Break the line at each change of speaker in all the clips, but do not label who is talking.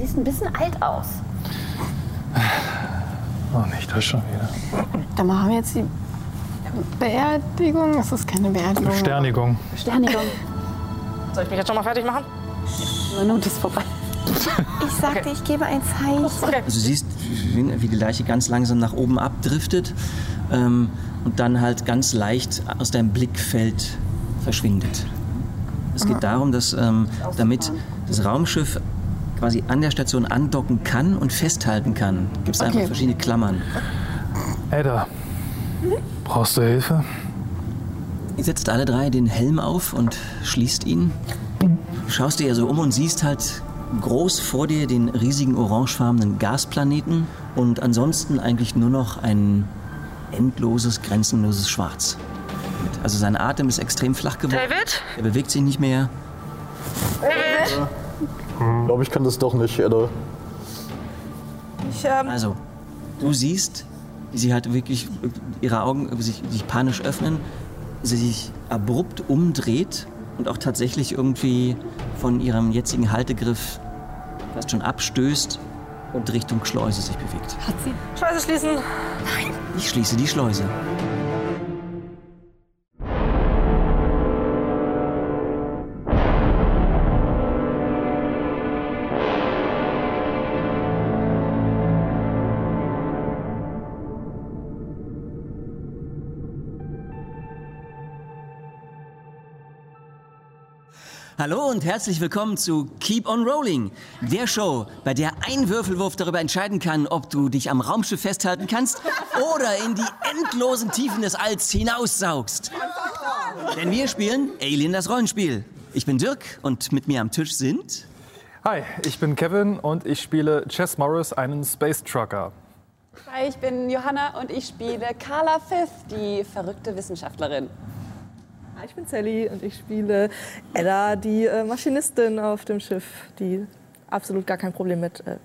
siehst ein bisschen alt aus.
Oh, nicht das schon wieder.
Dann machen wir jetzt die Beerdigung. Es ist keine Beerdigung.
Sternigung.
Sternigung.
Soll ich mich jetzt schon mal fertig machen?
Die Minute ist vorbei.
Ich sagte, ich gebe ein Zeichen.
Okay.
Also du siehst, wie wie die Leiche ganz langsam nach oben abdriftet ähm, und dann halt ganz leicht aus deinem Blickfeld verschwindet. Es geht darum, dass ähm, damit das Raumschiff quasi an der Station andocken kann und festhalten kann, gibt es einfach
Okay.
verschiedene Klammern.
Ada, brauchst du Hilfe?
Ihr setzt alle drei den Helm auf und schließt ihn. Schaust dir so um und siehst halt groß vor dir den riesigen orangefarbenen Gasplaneten und ansonsten eigentlich nur noch ein endloses, grenzenloses Schwarz. Also sein Atem ist extrem flach geworden.
David?
Er bewegt sich nicht mehr.
David?
Ich glaube, ich kann das doch nicht, Edda.
Ich, ähm,
Also, du siehst, wie sie halt wirklich ihre Augen sich, sich panisch öffnen, sie sich abrupt umdreht und auch tatsächlich irgendwie von ihrem jetzigen Haltegriff fast schon abstößt und Richtung Schleuse sich bewegt.
hat sie.
Scheiße schließen.
Ich schließe die Schleuse. Hallo und herzlich willkommen zu Keep on Rolling, der Show, bei der ein Würfelwurf darüber entscheiden kann, ob du dich am Raumschiff festhalten kannst oder in die endlosen Tiefen des Alls hinaussaugst. Denn wir spielen Alien das Rollenspiel. Ich bin Dirk und mit mir am Tisch sind.
Hi, ich bin Kevin und ich spiele Chess Morris, einen Space Trucker.
Hi, ich bin Johanna und ich spiele Carla Fifth, die verrückte Wissenschaftlerin.
Hi, Ich bin Sally und ich spiele Ella, die äh, Maschinistin auf dem Schiff, die absolut gar kein Problem mit äh,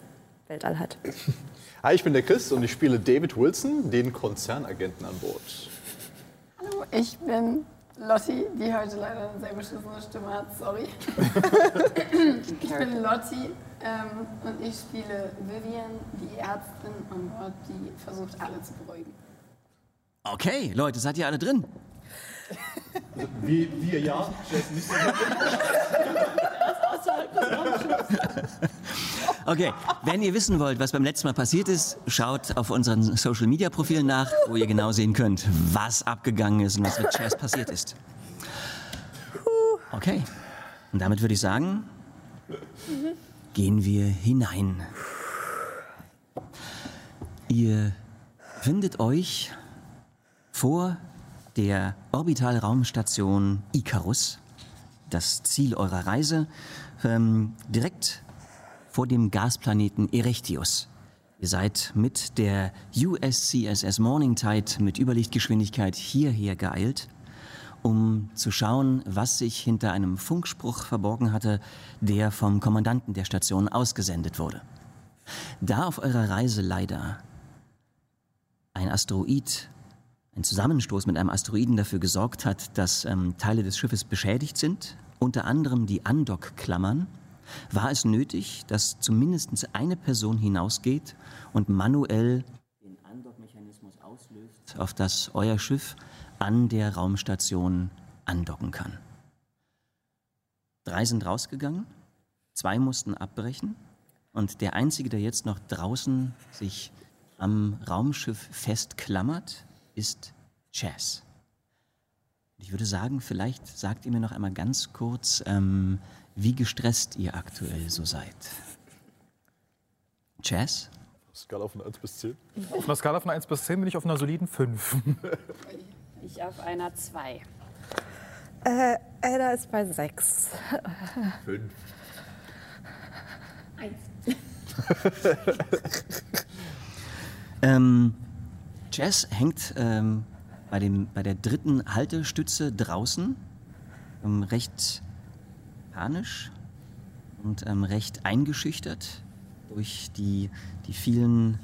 Weltall hat.
Hi, ich bin der Chris und ich spiele David Wilson, den Konzernagenten an Bord.
Hallo, ich bin Lotti, die heute leider eine sehr beschissene Stimme hat. Sorry. ich bin Lotti ähm, und ich spiele Vivian, die Ärztin an Bord, die versucht, alle zu beruhigen.
Okay, Leute, seid ihr alle drin?
Wie, wir ja, Jess nicht so
Okay, wenn ihr wissen wollt, was beim letzten Mal passiert ist, schaut auf unseren Social Media Profilen nach, wo ihr genau sehen könnt, was abgegangen ist und was mit Chess passiert ist. Okay, und damit würde ich sagen, gehen wir hinein. Ihr findet euch vor der Orbitalraumstation Icarus, das Ziel eurer Reise, ähm, direkt vor dem Gasplaneten Erechtius. Ihr seid mit der USCSS Morningtide mit Überlichtgeschwindigkeit hierher geeilt, um zu schauen, was sich hinter einem Funkspruch verborgen hatte, der vom Kommandanten der Station ausgesendet wurde. Da auf eurer Reise leider ein Asteroid, ein Zusammenstoß mit einem Asteroiden dafür gesorgt hat, dass ähm, Teile des Schiffes beschädigt sind, unter anderem die Andockklammern, war es nötig, dass zumindest eine Person hinausgeht und manuell den Andockmechanismus auslöst, auf das euer Schiff an der Raumstation andocken kann. Drei sind rausgegangen, zwei mussten abbrechen und der einzige, der jetzt noch draußen sich am Raumschiff festklammert, ist Chess. Ich würde sagen, vielleicht sagt ihr mir noch einmal ganz kurz, ähm, wie gestresst ihr aktuell so seid. Chess?
Skala von 1 bis 10.
Auf einer Skala von 1 bis 10 bin ich auf einer soliden 5.
Ich auf einer 2.
Äh, Ella ist bei sechs.
5.
Ähm, Jess hängt ähm, bei, dem, bei der dritten Haltestütze draußen, ähm, recht panisch und ähm, recht eingeschüchtert durch die, die vielen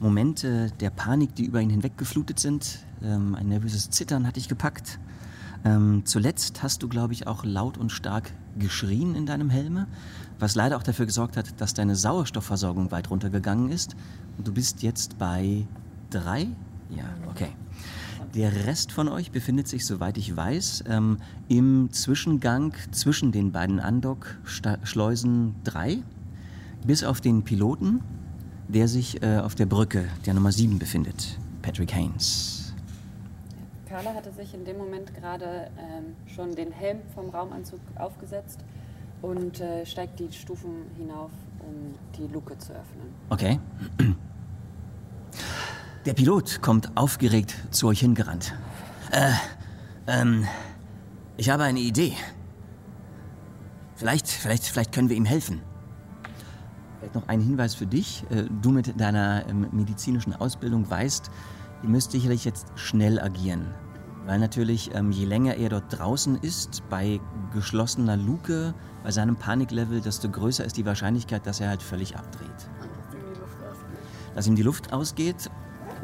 Momente der Panik, die über ihn hinweggeflutet sind. Ähm, ein nervöses Zittern hatte ich gepackt. Ähm, zuletzt hast du, glaube ich, auch laut und stark geschrien in deinem Helme, was leider auch dafür gesorgt hat, dass deine Sauerstoffversorgung weit runtergegangen ist. Und du bist jetzt bei drei? Ja, okay. Der Rest von euch befindet sich, soweit ich weiß, ähm, im Zwischengang zwischen den beiden Andock-Schleusen 3, bis auf den Piloten, der sich äh, auf der Brücke der Nummer 7 befindet, Patrick Haynes.
Carla hatte sich in dem Moment gerade ähm, schon den Helm vom Raumanzug aufgesetzt und äh, steigt die Stufen hinauf, um die Luke zu öffnen.
Okay. Der Pilot kommt aufgeregt zu euch hingerannt. Äh, ähm, ich habe eine Idee. Vielleicht, vielleicht, vielleicht können wir ihm helfen. Vielleicht noch ein Hinweis für dich. Äh, Du mit deiner ähm, medizinischen Ausbildung weißt, ihr müsst sicherlich jetzt schnell agieren. Weil natürlich, ähm, je länger er dort draußen ist, bei geschlossener Luke, bei seinem Paniklevel, desto größer ist die Wahrscheinlichkeit, dass er halt völlig abdreht. Dass ihm die Luft ausgeht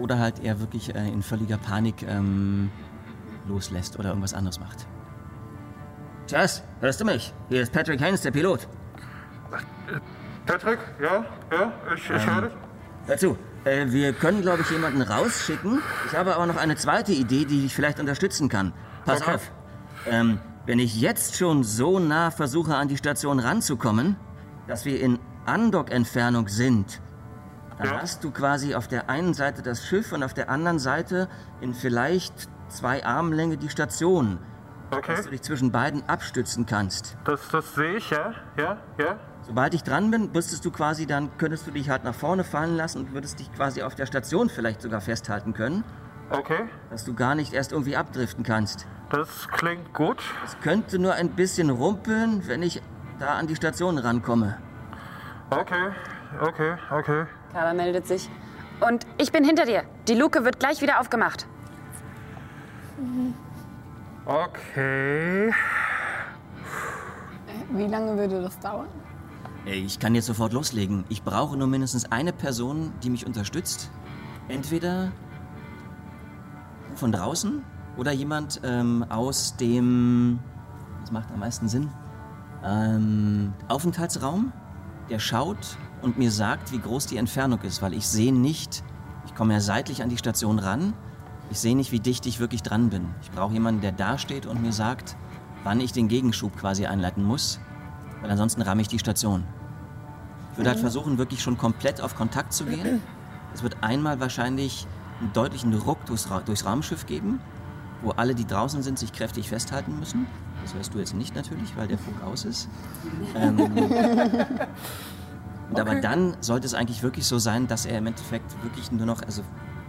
oder halt er wirklich äh, in völliger Panik ähm, loslässt oder irgendwas anderes macht. Jess, hörst du mich? Hier ist Patrick Haynes, der Pilot.
Patrick, ja, ja, ich, ich höre dich.
Hör zu, äh, wir können, glaube ich, jemanden rausschicken. Ich habe aber noch eine zweite Idee, die dich vielleicht unterstützen kann. Pass
Okay.
auf. Ähm, wenn ich jetzt schon so nah versuche, an die Station ranzukommen, dass wir in Andock-Entfernung sind, dann
Ja.
hast du quasi auf der einen Seite das Schiff und auf der anderen Seite in vielleicht zwei Armlänge die Station,
Okay,
dass du dich zwischen beiden abstützen kannst.
das, das sehe ich, ja, ja, ja.
Sobald ich dran bin, müsstest du quasi dann, könntest du dich halt nach vorne fallen lassen und würdest dich quasi auf der Station vielleicht sogar festhalten können,
Okay,
dass du gar nicht erst irgendwie abdriften kannst.
das klingt gut.
Es könnte nur ein bisschen rumpeln, wenn ich da an die Station rankomme.
Okay, okay, okay.
Carla meldet sich. Und ich bin hinter dir. Die Luke wird gleich wieder aufgemacht.
Okay.
Wie lange würde das dauern?
Ich kann jetzt sofort loslegen. Ich brauche nur mindestens eine Person, die mich unterstützt. Entweder von draußen oder jemand ähm, aus dem, was macht am meisten Sinn, ähm, Aufenthaltsraum, der schaut und mir sagt, wie groß die Entfernung ist, weil ich sehe nicht, ich komme ja seitlich an die Station ran, ich sehe nicht, wie dicht ich wirklich dran bin. Ich brauche jemanden, der da steht und mir sagt, wann ich den Gegenschub quasi einleiten muss, weil ansonsten ramme ich die Station. Ich würde halt versuchen, wirklich schon komplett auf Kontakt zu gehen. Es wird einmal wahrscheinlich einen deutlichen Ruck durchs, durchs Raumschiff geben, wo alle, die draußen sind, sich kräftig festhalten müssen. Das hörst du jetzt nicht natürlich, weil der Funk aus ist. Ähm, und aber dann sollte es eigentlich wirklich so sein, dass er im Endeffekt wirklich nur noch, also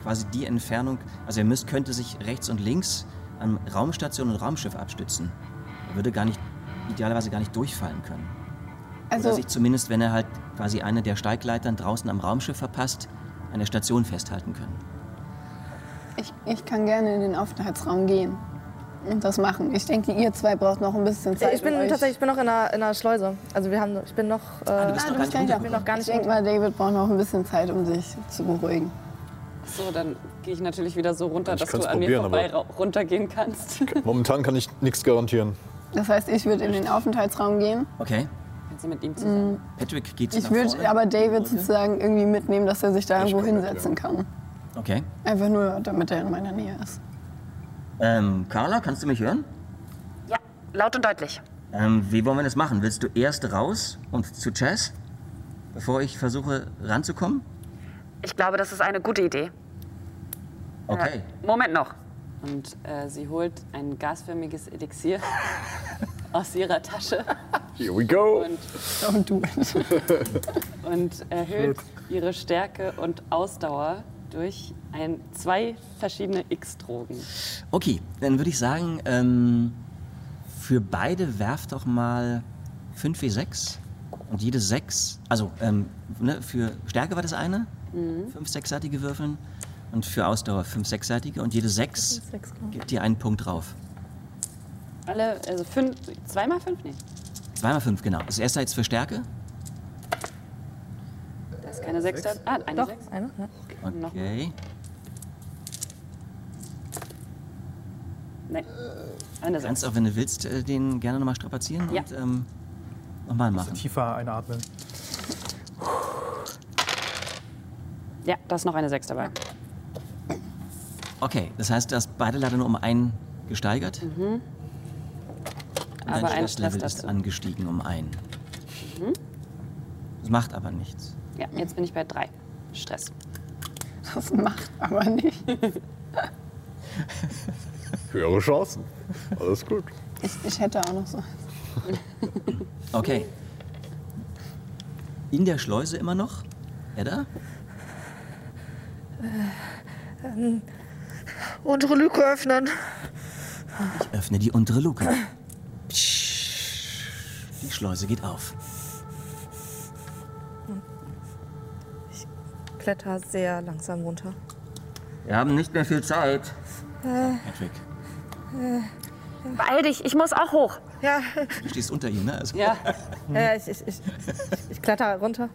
quasi die Entfernung, also er müsst, könnte sich rechts und links an Raumstation und Raumschiff abstützen. Er würde gar nicht, idealerweise gar nicht durchfallen können. Oder
Also,
sich zumindest, wenn er halt quasi eine der Steigleitern draußen am Raumschiff verpasst, an der Station festhalten können.
ich, ich kann gerne in den Aufenthaltsraum gehen das machen. Ich denke, ihr zwei braucht noch ein bisschen Zeit.
Ich bin
um euch-
tatsächlich, ich bin noch in einer, in einer Schleuse. Also wir haben, ich bin noch. Äh,
du bist
Ah,
noch
du
gar
bist
nicht
gar Ich denke mal, David braucht noch ein bisschen Zeit, um sich zu beruhigen.
So, dann gehe ich natürlich wieder so runter,
Ich
dass du an mir vorbei runtergehen kannst.
Momentan kann ich nichts garantieren.
Das heißt, ich würde in den Aufenthaltsraum gehen.
Okay.
Kannst du mit ihm zusammen?
Patrick geht
Ich würde aber David sozusagen irgendwie mitnehmen, dass er sich da irgendwo hinsetzen kann.
Okay.
Einfach nur, damit er in meiner Nähe ist.
Ähm, Carla, kannst du mich hören?
Ja, laut und deutlich.
Ähm, wie wollen wir das machen? Willst du erst raus und zu Chess, bevor ich versuche ranzukommen?
Ich glaube, das ist eine gute Idee.
Okay.
Äh, Moment noch.
Und äh, sie holt ein gasförmiges Elixier aus ihrer Tasche
Here we go.
und,
Don't do it.
und erhöht ihre Stärke und Ausdauer durch ein, zwei verschiedene X-Drogen.
Okay, dann würde ich sagen, ähm, für beide werft doch mal 5 W6 und jede 6, also ähm, ne, für Stärke war das eine, fünf sechsseitige Würfeln und für Ausdauer fünf sechsseitige und jede 6
Sechs, glaub ich.
gibt dir einen Punkt drauf.
Alle, also fünf, zweimal fünf? Nee,
Zweimal fünf, genau. Das erste jetzt für Stärke.
da ist keine sechs da. Ah, eine
Doch,
sechs.
eine. Ja.
Okay.
Eine
Du kannst auch, wenn du willst, äh, den gerne nochmal strapazieren
Ja.
und ähm, nochmal machen.
Tiefer einatmen.
Ja, da ist noch eine Sechs dabei.
Okay, das heißt, du hast beide leider nur um einen gesteigert. Und
Mhm. Aber
dein
ein
Stresslevel
Stress
ist
dazu.
angestiegen um einen.
Mhm.
Das macht aber nichts.
Ja, jetzt bin ich bei drei. Stress.
Das macht aber nicht.
Höhere Chancen. Alles gut.
Ich, ich hätte auch noch so.
Okay. In der Schleuse immer noch? Edda?
Ähm, unsere Lücke öffnen.
Ich öffne die untere Luke. Die Schleuse geht auf.
Kletter sehr langsam runter.
Wir haben nicht mehr viel Zeit.
Äh,
Patrick,
äh,
Beeil dich, ich muss auch hoch.
ja,
du stehst unter ihr, ne? Also,
Ja.
ja ich, ich, ich, ich kletter runter.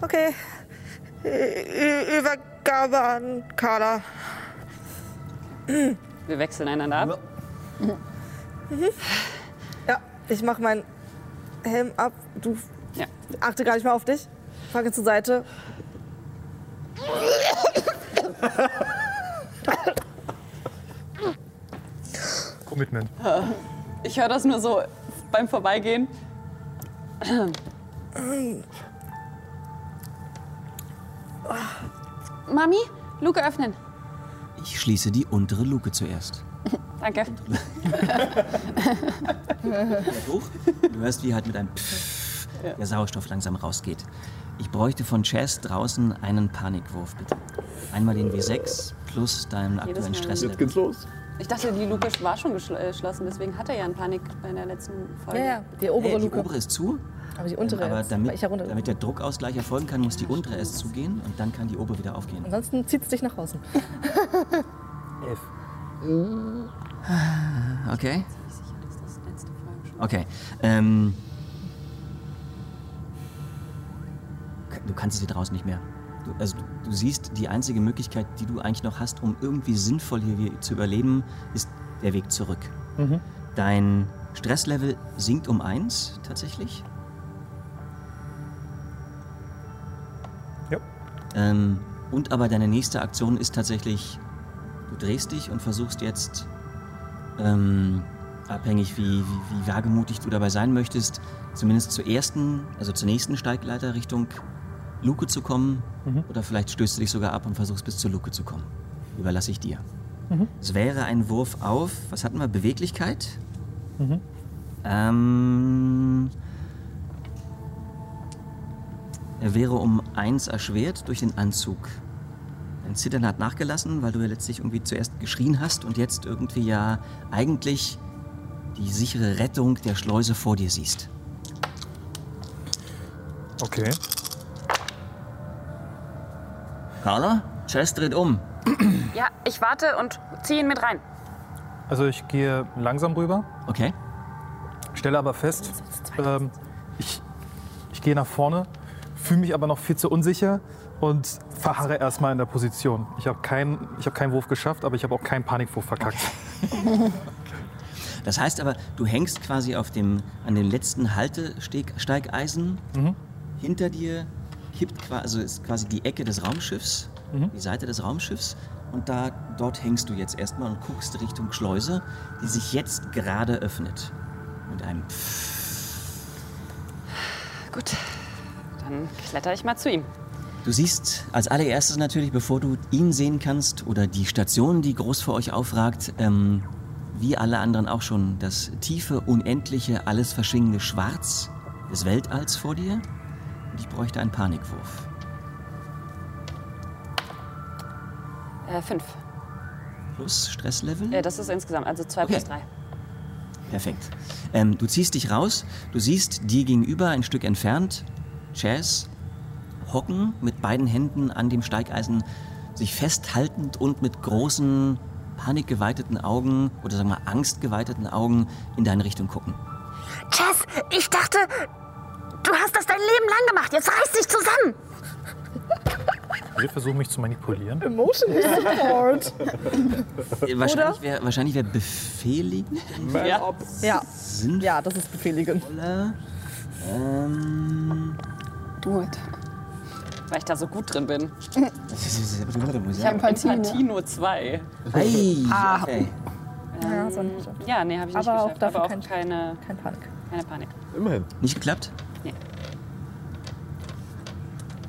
Okay. Übergabe an Carla.
Wir wechseln einander ab.
Mhm. Ja, ich mach meinen Helm ab. Du
Ja.
achte gar nicht mehr auf dich. Fange zur Seite.
Commitment.
Ich höre das nur so beim Vorbeigehen. Mami, Luke öffnen.
Ich schließe die untere Luke zuerst.
Danke.
Hoch. Du hörst, wie halt mit einem Pfff der Sauerstoff langsam rausgeht. Ich bräuchte von Chess draußen einen Panikwurf, bitte. Einmal den W6 plus deinen aktuellen
Mal.
Stresslevel.
geht's los.
Ich dachte, die Luke war schon äh, geschlossen, deswegen hat er ja einen Panik bei der letzten Folge.
Ja, ja, die obere
Hey, die
Luke.
obere ist zu.
Aber die untere
aber
jetzt,
damit,
ja
damit der Druckausgleich erfolgen kann, muss die untere erst zugehen und dann kann die obere wieder aufgehen.
Ansonsten zieht es dich nach außen.
Elf.
Okay. Okay. Ähm, du kannst es hier draußen nicht mehr. Du, also du, du siehst, die einzige Möglichkeit, die du eigentlich noch hast, um irgendwie sinnvoll hier zu überleben, ist der Weg zurück.
Mhm.
Dein Stresslevel sinkt um eins tatsächlich.
Ja.
Ähm, und aber deine nächste Aktion ist tatsächlich, du drehst dich und versuchst jetzt, ähm, abhängig wie, wie, wie wagemutig du dabei sein möchtest, zumindest zur ersten, also zur nächsten Steigleiter Richtung Luke zu kommen.
Mhm.
Oder vielleicht stößt du dich sogar ab und versuchst bis zur Luke zu kommen. Überlasse ich dir.
Mhm.
Es wäre ein Wurf auf, was hatten wir, Beweglichkeit?
Mhm.
Ähm, er wäre um eins erschwert durch den Anzug. Dein Zittern hat nachgelassen, weil du ja letztlich irgendwie zuerst geschrien hast und jetzt irgendwie ja eigentlich die sichere Rettung der Schleuse vor dir siehst.
Okay.
Carla, Chess dreht um.
Ja, ich warte und zieh ihn mit rein.
Also ich gehe langsam rüber,
Okay.
stelle aber fest, ähm, ich, ich gehe nach vorne, fühle mich aber noch viel zu unsicher und verharre erstmal in der Position. Ich habe keinen ich hab keinen Wurf geschafft, aber ich habe auch keinen Panikwurf verkackt.
Das heißt aber, du hängst quasi auf dem, an dem letzten Haltesteigeisen.
Mhm.
Hinter dir kippt quasi, also ist quasi die Ecke des Raumschiffs,
Mhm.
die Seite des Raumschiffs. Und da, dort hängst du jetzt erstmal und guckst Richtung Schleuse, die sich jetzt gerade öffnet. Mit einem Pfff.
Gut, dann kletter ich mal zu ihm.
Du siehst als allererstes natürlich, bevor du ihn sehen kannst oder die Station, die groß vor euch aufragt, ähm, wie alle anderen auch schon, das tiefe, unendliche, alles verschwingende Schwarz des Weltalls vor dir. Und ich bräuchte einen Panikwurf.
Äh, fünf.
Plus Stresslevel?
Äh, das ist insgesamt, also zwei plus drei.
Perfekt. Ähm, du ziehst dich raus, du siehst dir gegenüber ein Stück entfernt Chaz hocken mit beiden Händen an dem Steigeisen, sich festhaltend und mit großen, panikgeweiteten Augen oder sagen wir angstgeweiteten Augen in deine Richtung gucken.
Chess, ich dachte, du hast das dein Leben lang gemacht. Jetzt reiß dich zusammen.
Wir versuchen mich zu manipulieren.
Emotion Support.
Äh, Wahrscheinlich wäre wahrscheinlich wär befehligen
Ja. Ja. ja, das ist befehligend.
Ähm,
Do it.
Weil ich da so gut drin bin. Ich habe nur zwei.
Ei, okay.
Ja, so.
Ja, nee, habe ich nicht
Aber auch
geschafft.
dafür
aber auch
kein-
keine,
Kein Panik.
keine Panik.
Immerhin.
Nicht geklappt?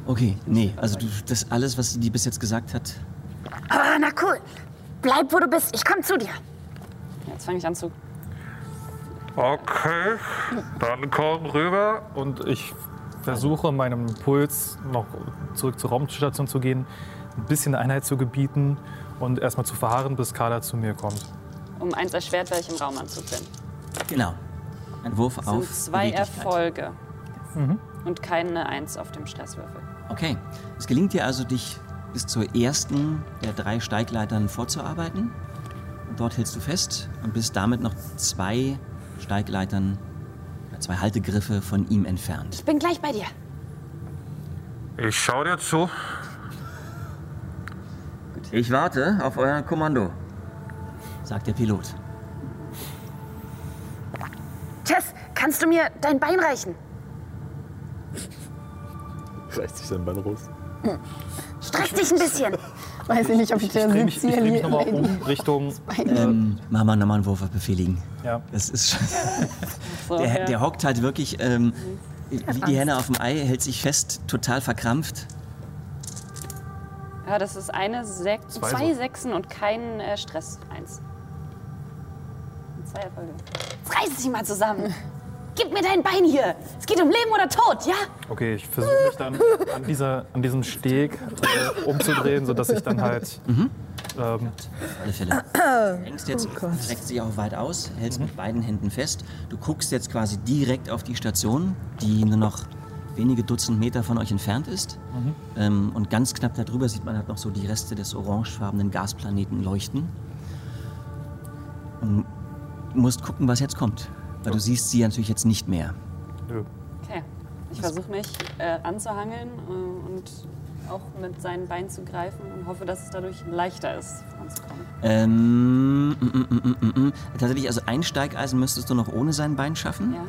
Okay, nee, also du, das alles, was sie dir bis jetzt gesagt hat,
Ah, na cool. Bleib, wo du bist. Ich komm zu dir.
Jetzt fange ich an zu.
Okay, dann komm rüber.
Und ich versuche meinem Puls noch zurück zur Raumstation zu gehen, ein bisschen Einheit zu gebieten und erstmal zu verharren, bis Carla zu mir kommt.
Um eins erschwert, weil ich im Raumanzug bin.
genau. Ein Wurf
Das
auf
sind zwei. Erfolge. Und keine Eins auf dem Stresswürfel.
Okay, es gelingt dir also, dich bis zur ersten der drei Steigleitern vorzuarbeiten. Und dort hältst du fest und bist damit noch zwei Steigleitern, oder zwei Haltegriffe von ihm entfernt.
Ich bin gleich bei dir.
Ich schau dir zu.
Ich warte auf euer Kommando, sagt der Pilot.
Tess, kannst du mir dein Bein reichen?
Reißt sich sein Bein raus.
Streck dich ein bisschen.
Weiß ich nicht, ob ich der
Dreh mich,
Sitz
ich dreh mich nochmal um Richtung.
Ähm, mach mal nochmal einen Wurf auf Befehligen.
Ja.
Das ist schon,
So,
der,
ja.
der hockt halt wirklich ähm, wie die Henne auf dem Ei, hält sich fest, total verkrampft.
ja, das ist eine Sech
Zwei
zwei,
so.
Sechsen und kein äh, Stress. Eins. Und Zwei Erfolge.
Jetzt reiß dich mal zusammen. Gib mir dein Bein hier. Es geht um Leben oder Tod, ja?
Okay, ich versuche mich dann an, dieser, an diesem Steg äh, umzudrehen, sodass ich dann halt. Ähm,
Auf alle Fälle. Du hängst jetzt, streckst dich auch weit aus, hältst mit beiden Händen fest. Du guckst jetzt quasi direkt auf die Station, die nur noch wenige Dutzend Meter von euch entfernt ist. Ähm, und ganz knapp darüber sieht man halt noch so die Reste des orangefarbenen Gasplaneten leuchten. Und musst gucken, was jetzt kommt. Weil du siehst sie natürlich jetzt nicht mehr.
Okay. Ich versuche mich äh, anzuhangeln äh, und auch mit seinen Beinen zu greifen und hoffe, dass es dadurch leichter ist, voranzukommen.
Ähm, mm, mm, mm, mm, mm. Tatsächlich, also ein Steigeisen müsstest du noch ohne sein Bein schaffen.
Ja?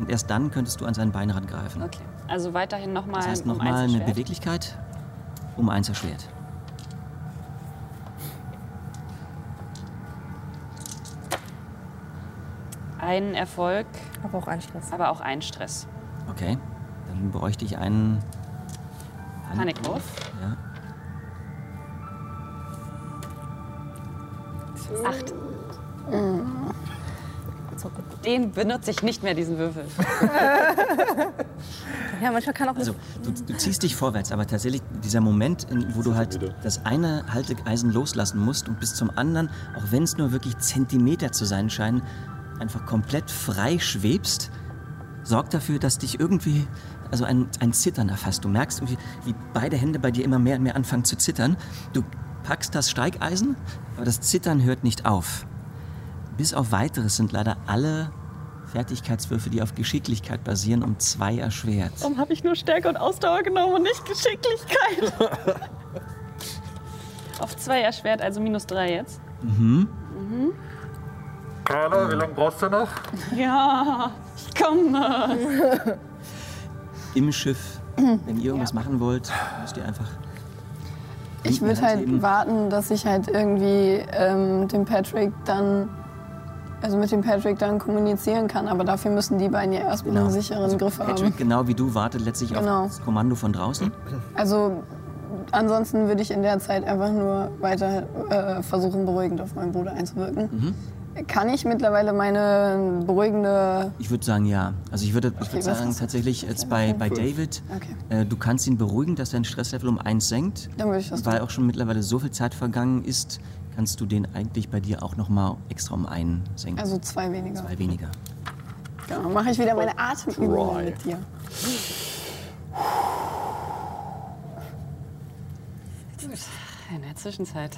Und erst dann könntest du an sein Bein rangreifen.
Okay. Also weiterhin nochmal
Das heißt
um
nochmal
eins
eine. Beweglichkeit um eins erschwert.
Ein Erfolg,
Aber auch ein Stress.
aber auch ein Stress.
Okay, dann bräuchte ich einen
Panikwurf.
Ja.
Acht. Den benutze ich nicht mehr, diesen Würfel.
Ja, manchmal kann auch
Also du, du ziehst dich vorwärts, aber tatsächlich dieser Moment, in, wo du halt das eine Halteeisen loslassen musst und bis zum anderen, auch wenn es nur wirklich Zentimeter zu sein scheinen, einfach komplett frei schwebst, sorgt dafür, dass dich irgendwie also ein, ein Zittern erfasst. Du merkst, irgendwie, wie beide Hände bei dir immer mehr und mehr anfangen zu zittern. Du packst das Steigeisen, aber das Zittern hört nicht auf. Bis auf weiteres sind leider alle Fertigkeitswürfe, die auf Geschicklichkeit basieren, um zwei erschwert.
Warum habe ich nur Stärke und Ausdauer genommen und nicht Geschicklichkeit? Auf zwei erschwert, also minus drei jetzt.
Carla, wie lange brauchst du noch?
Ja, ich komme.
Im Schiff, wenn ihr irgendwas machen wollt, müsst ihr einfach.
Ich würde halt
heben.
warten, dass ich halt irgendwie ähm, dem Patrick dann, also mit dem Patrick dann kommunizieren kann. Aber dafür müssen die beiden ja erstmal einen sicheren Griff
Genau. Also Patrick,
haben.
genau wie du, wartet letztlich
Genau.
auf das Kommando von draußen.
Also ansonsten würde ich in der Zeit einfach nur weiter äh, versuchen, beruhigend auf meinen Bruder einzuwirken.
Mhm.
Kann ich mittlerweile meine beruhigende.
Ich würde sagen, ja. Also ich würde, ich
Okay,
würde
was
sagen, tatsächlich jetzt bei, bei David,
Okay.
äh, du kannst ihn beruhigen, dass dein Stresslevel um eins senkt.
Dann würde ich das
Weil
tun.
auch schon mittlerweile so viel Zeit vergangen ist, kannst du den eigentlich bei dir auch noch mal extra um einen senken.
Also zwei weniger.
Zwei weniger.
Genau, mache ich wieder meine Atemübungen mit dir.
In der Zwischenzeit.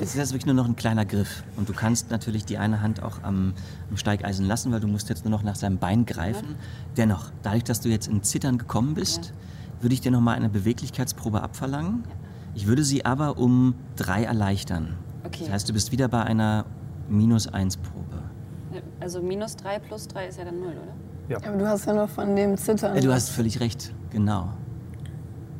Jetzt ist das wirklich nur noch ein kleiner Griff. Und du kannst natürlich die eine Hand auch am, am Steigeisen lassen, weil du musst jetzt nur noch nach seinem Bein greifen. Dennoch, dadurch, dass du jetzt in Zittern gekommen bist, würde ich dir nochmal eine Beweglichkeitsprobe abverlangen. Ich würde sie aber um drei erleichtern.
Okay.
Das heißt, du bist wieder bei einer minus eins Probe.
Also minus 3 plus 3 ist ja dann 0, oder?
Ja.
Aber du hast ja noch von dem Zittern.
Du hast völlig recht, genau.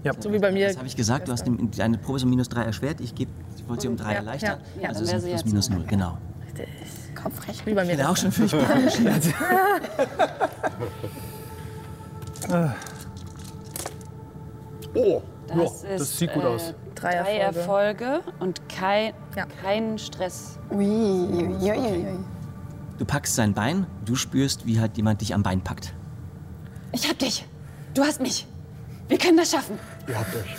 Ja.
So wie bei mir.
Das habe ich gesagt, du hast dem- deine Probe ist um minus drei erschwert. Ich, geb, ich wollte sie um drei
Ja,
erleichtern.
ja. Ja,
also sind plus
jetzt
minus
null.
genau.
Kopfrecht.
Wie bei mir.
Ich bin auch schon furchtbar engagiert.
Oh,
Das,
Ja,
ist,
das sieht gut aus.
Drei
Drei
Erfolge.
Erfolge und kein,
Ja.
kein Stress.
Ui, ui, ui, ui.
Du packst sein Bein, du spürst, wie halt jemand dich am Bein packt.
Ich hab dich. Du hast mich. Wir können das schaffen.
ihr habt euch.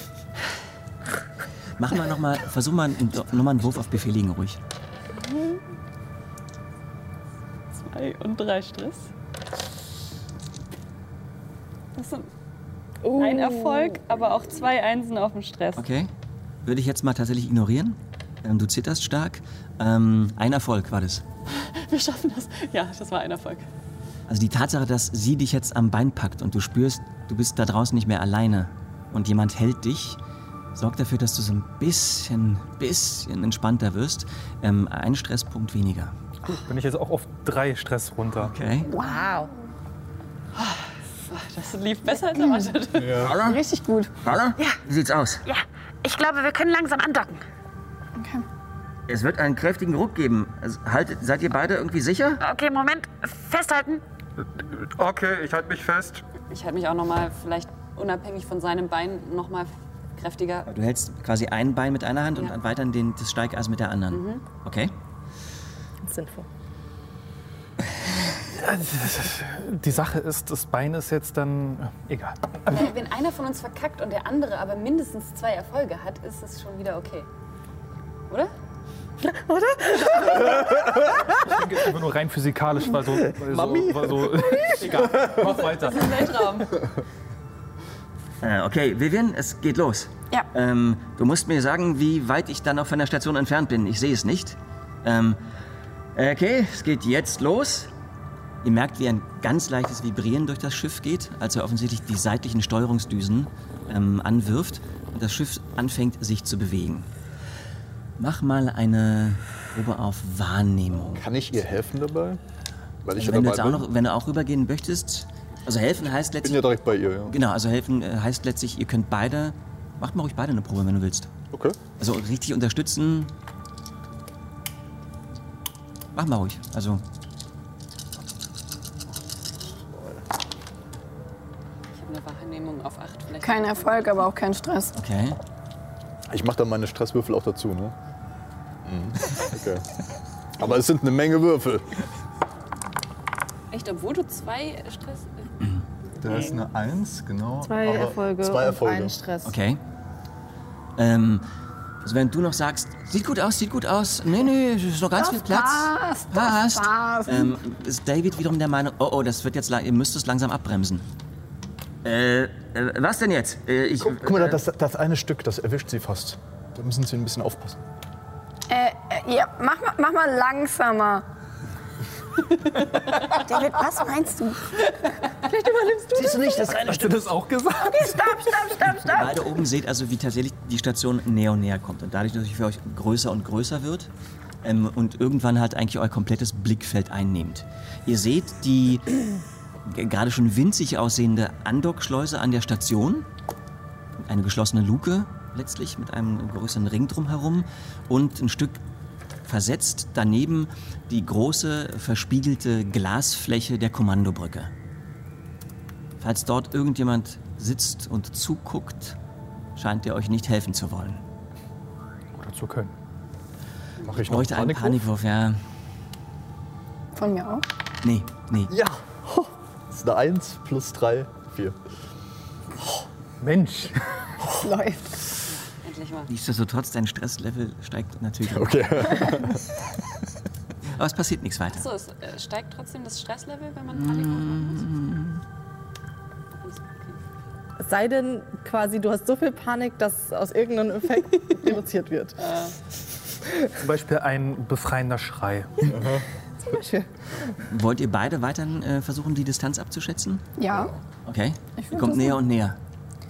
Mach mal nochmal, versuch mal einen- noch mal einen Wurf auf Befehligen ruhig.
Zwei und drei Stress. Das sind ein Erfolg, aber auch zwei Einsen auf dem Stress.
Okay. Würde ich jetzt mal tatsächlich ignorieren. Ähm, du zitterst stark. Ähm, ein Erfolg war das.
Wir schaffen das. Ja, das war ein Erfolg.
Also die Tatsache, dass sie dich jetzt am Bein packt und du spürst, du bist da draußen nicht mehr alleine und jemand hält dich, sorgt dafür, dass du so ein bisschen, bisschen entspannter wirst. Ähm, ein Stresspunkt weniger.
Bin ich jetzt auch auf drei Stress runter.
Okay.
Wow.
Das lief besser als erwartet.
Richtig gut.
Carla? Ja. Wie sieht's aus?
Ja, ich glaube, wir können langsam andocken.
Es wird einen kräftigen Ruck geben. Also, haltet, seid ihr beide irgendwie sicher?
Okay, Moment. Festhalten.
Okay, ich halte mich fest.
Ich halte mich auch nochmal, vielleicht unabhängig von seinem Bein, nochmal kräftiger.
Du hältst quasi ein Bein mit einer Hand
Ja.
und weiter den, das Steigeisen mit der anderen. Okay.
Sinnvoll.
Die Sache ist, das Bein ist jetzt dann. Egal.
Wenn einer von uns verkackt und der andere aber mindestens zwei Erfolge hat, ist es schon wieder okay. Oder?
Ich denke jetzt einfach nur rein physikalisch, weil so. Weil
Mami?
So, weil so egal. Mach weiter.
Weltraum.
Äh, okay, Vivian, es geht los.
Ja.
Ähm, du musst mir sagen, wie weit ich dann noch von der Station entfernt bin. Ich sehe es nicht. Ähm, okay, es geht jetzt los. Ihr merkt, wie ein ganz leichtes Vibrieren durch das Schiff geht, als er offensichtlich die seitlichen Steuerungsdüsen ähm, anwirft und das Schiff anfängt, sich zu bewegen. Mach mal eine Probe auf Wahrnehmung.
Kann ich ihr helfen dabei? Weil ich
Also wenn, du jetzt auch noch, wenn du auch rübergehen möchtest, also helfen heißt
bin
letztlich,
ja direkt bei ihr, ja.
genau, also helfen äh, heißt letztlich, ihr könnt beide, macht mal ruhig beide eine Probe, wenn du willst.
Okay.
Also richtig unterstützen. Mach mal ruhig. Also,
Ich habe eine Wahrnehmung auf 8. Vielleicht
Kein Erfolg, aber auch kein Stress.
okay.
Ich mache dann meine Stresswürfel auch dazu, ne? Mhm. Okay. Aber es sind eine Menge Würfel.
Echt, obwohl du zwei Stress.
Da ist eine Eins, genau.
Zwei
aber
Erfolge
Zwei Erfolge.
und ein Stress.
Okay. Ähm, also wenn du noch sagst, sieht gut aus, sieht gut aus. Nee, nee, es ist noch ganz viel Platz.
passt, das
Passt.
passt.
Ähm, ist David wiederum der Meinung, oh, oh, das wird jetzt, lang- ihr müsst es langsam abbremsen. Äh, äh, was denn jetzt? Äh, ich,
Guck, guck mal, das, das eine Stück, das erwischt sie fast. Da müssen sie ein bisschen aufpassen.
Äh, äh, ja, mach mal, mach mal langsamer. David, was meinst du?
Siehst du nicht, das eine
Hast du das auch gesagt?
Stopp, stopp, stopp, stopp.
Beide oben seht also, wie tatsächlich die Station näher und näher kommt. Und dadurch, dass sie für euch größer und größer wird ähm, und irgendwann halt eigentlich euer komplettes Blickfeld einnehmt. Ihr seht die gerade schon winzig aussehende Andockschleuse an der Station. Eine geschlossene Luke letztlich mit einem größeren Ring drumherum und ein Stück versetzt daneben die große verspiegelte Glasfläche der Kommandobrücke. Falls dort irgendjemand sitzt und zuguckt, scheint er euch nicht helfen zu wollen.
Oder zu können.
Mache ich
Ich
noch
bräuchte einen
Panikwurf?
Ja.
Von mir auch.
Nee, nee.
Ja. Das ist eine Eins plus drei, vier.
Mensch.
Läuft.
Endlich mal.
Nichtsdestotrotz, dein Stresslevel steigt natürlich.
Okay.
Aber es passiert nichts weiter.
Achso, es äh, steigt trotzdem das Stresslevel, wenn man Panik machen muss?
Es sei denn, quasi, du hast so viel Panik, dass aus irgendeinem Effekt reduziert wird.
Zum Beispiel ein befreiender Schrei.
Zum Beispiel.
Wollt ihr beide weiterhin äh, versuchen, die Distanz abzuschätzen?
Ja.
Okay. Ihr kommt näher und näher.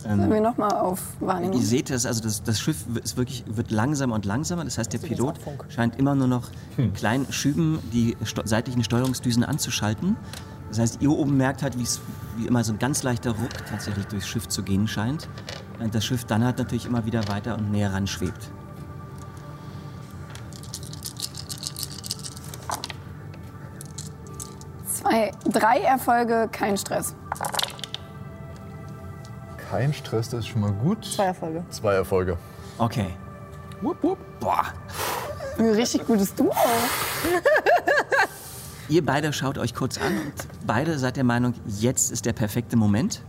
Sollen wir nochmal auf Wahrnehmung?
Ihr seht das, also das, das Schiff ist wirklich, wird langsamer und langsamer. Das heißt, der Pilot scheint immer nur noch in kleinen Schüben die sto seitlichen Steuerungsdüsen anzuschalten. Das heißt, ihr oben merkt halt, wie's- wie immer so ein ganz leichter Ruck tatsächlich durchs Schiff zu gehen scheint. Und das Schiff dann halt natürlich immer wieder weiter und näher ran schwebt.
Zwei, drei Erfolge, kein Stress.
Kein Stress, das ist schon mal gut.
Zwei Erfolge.
Zwei Erfolge.
Okay. Boah.
Ein richtig gutes Duo.
Ihr beide schaut euch kurz an und beide seid der Meinung, jetzt ist der perfekte Moment.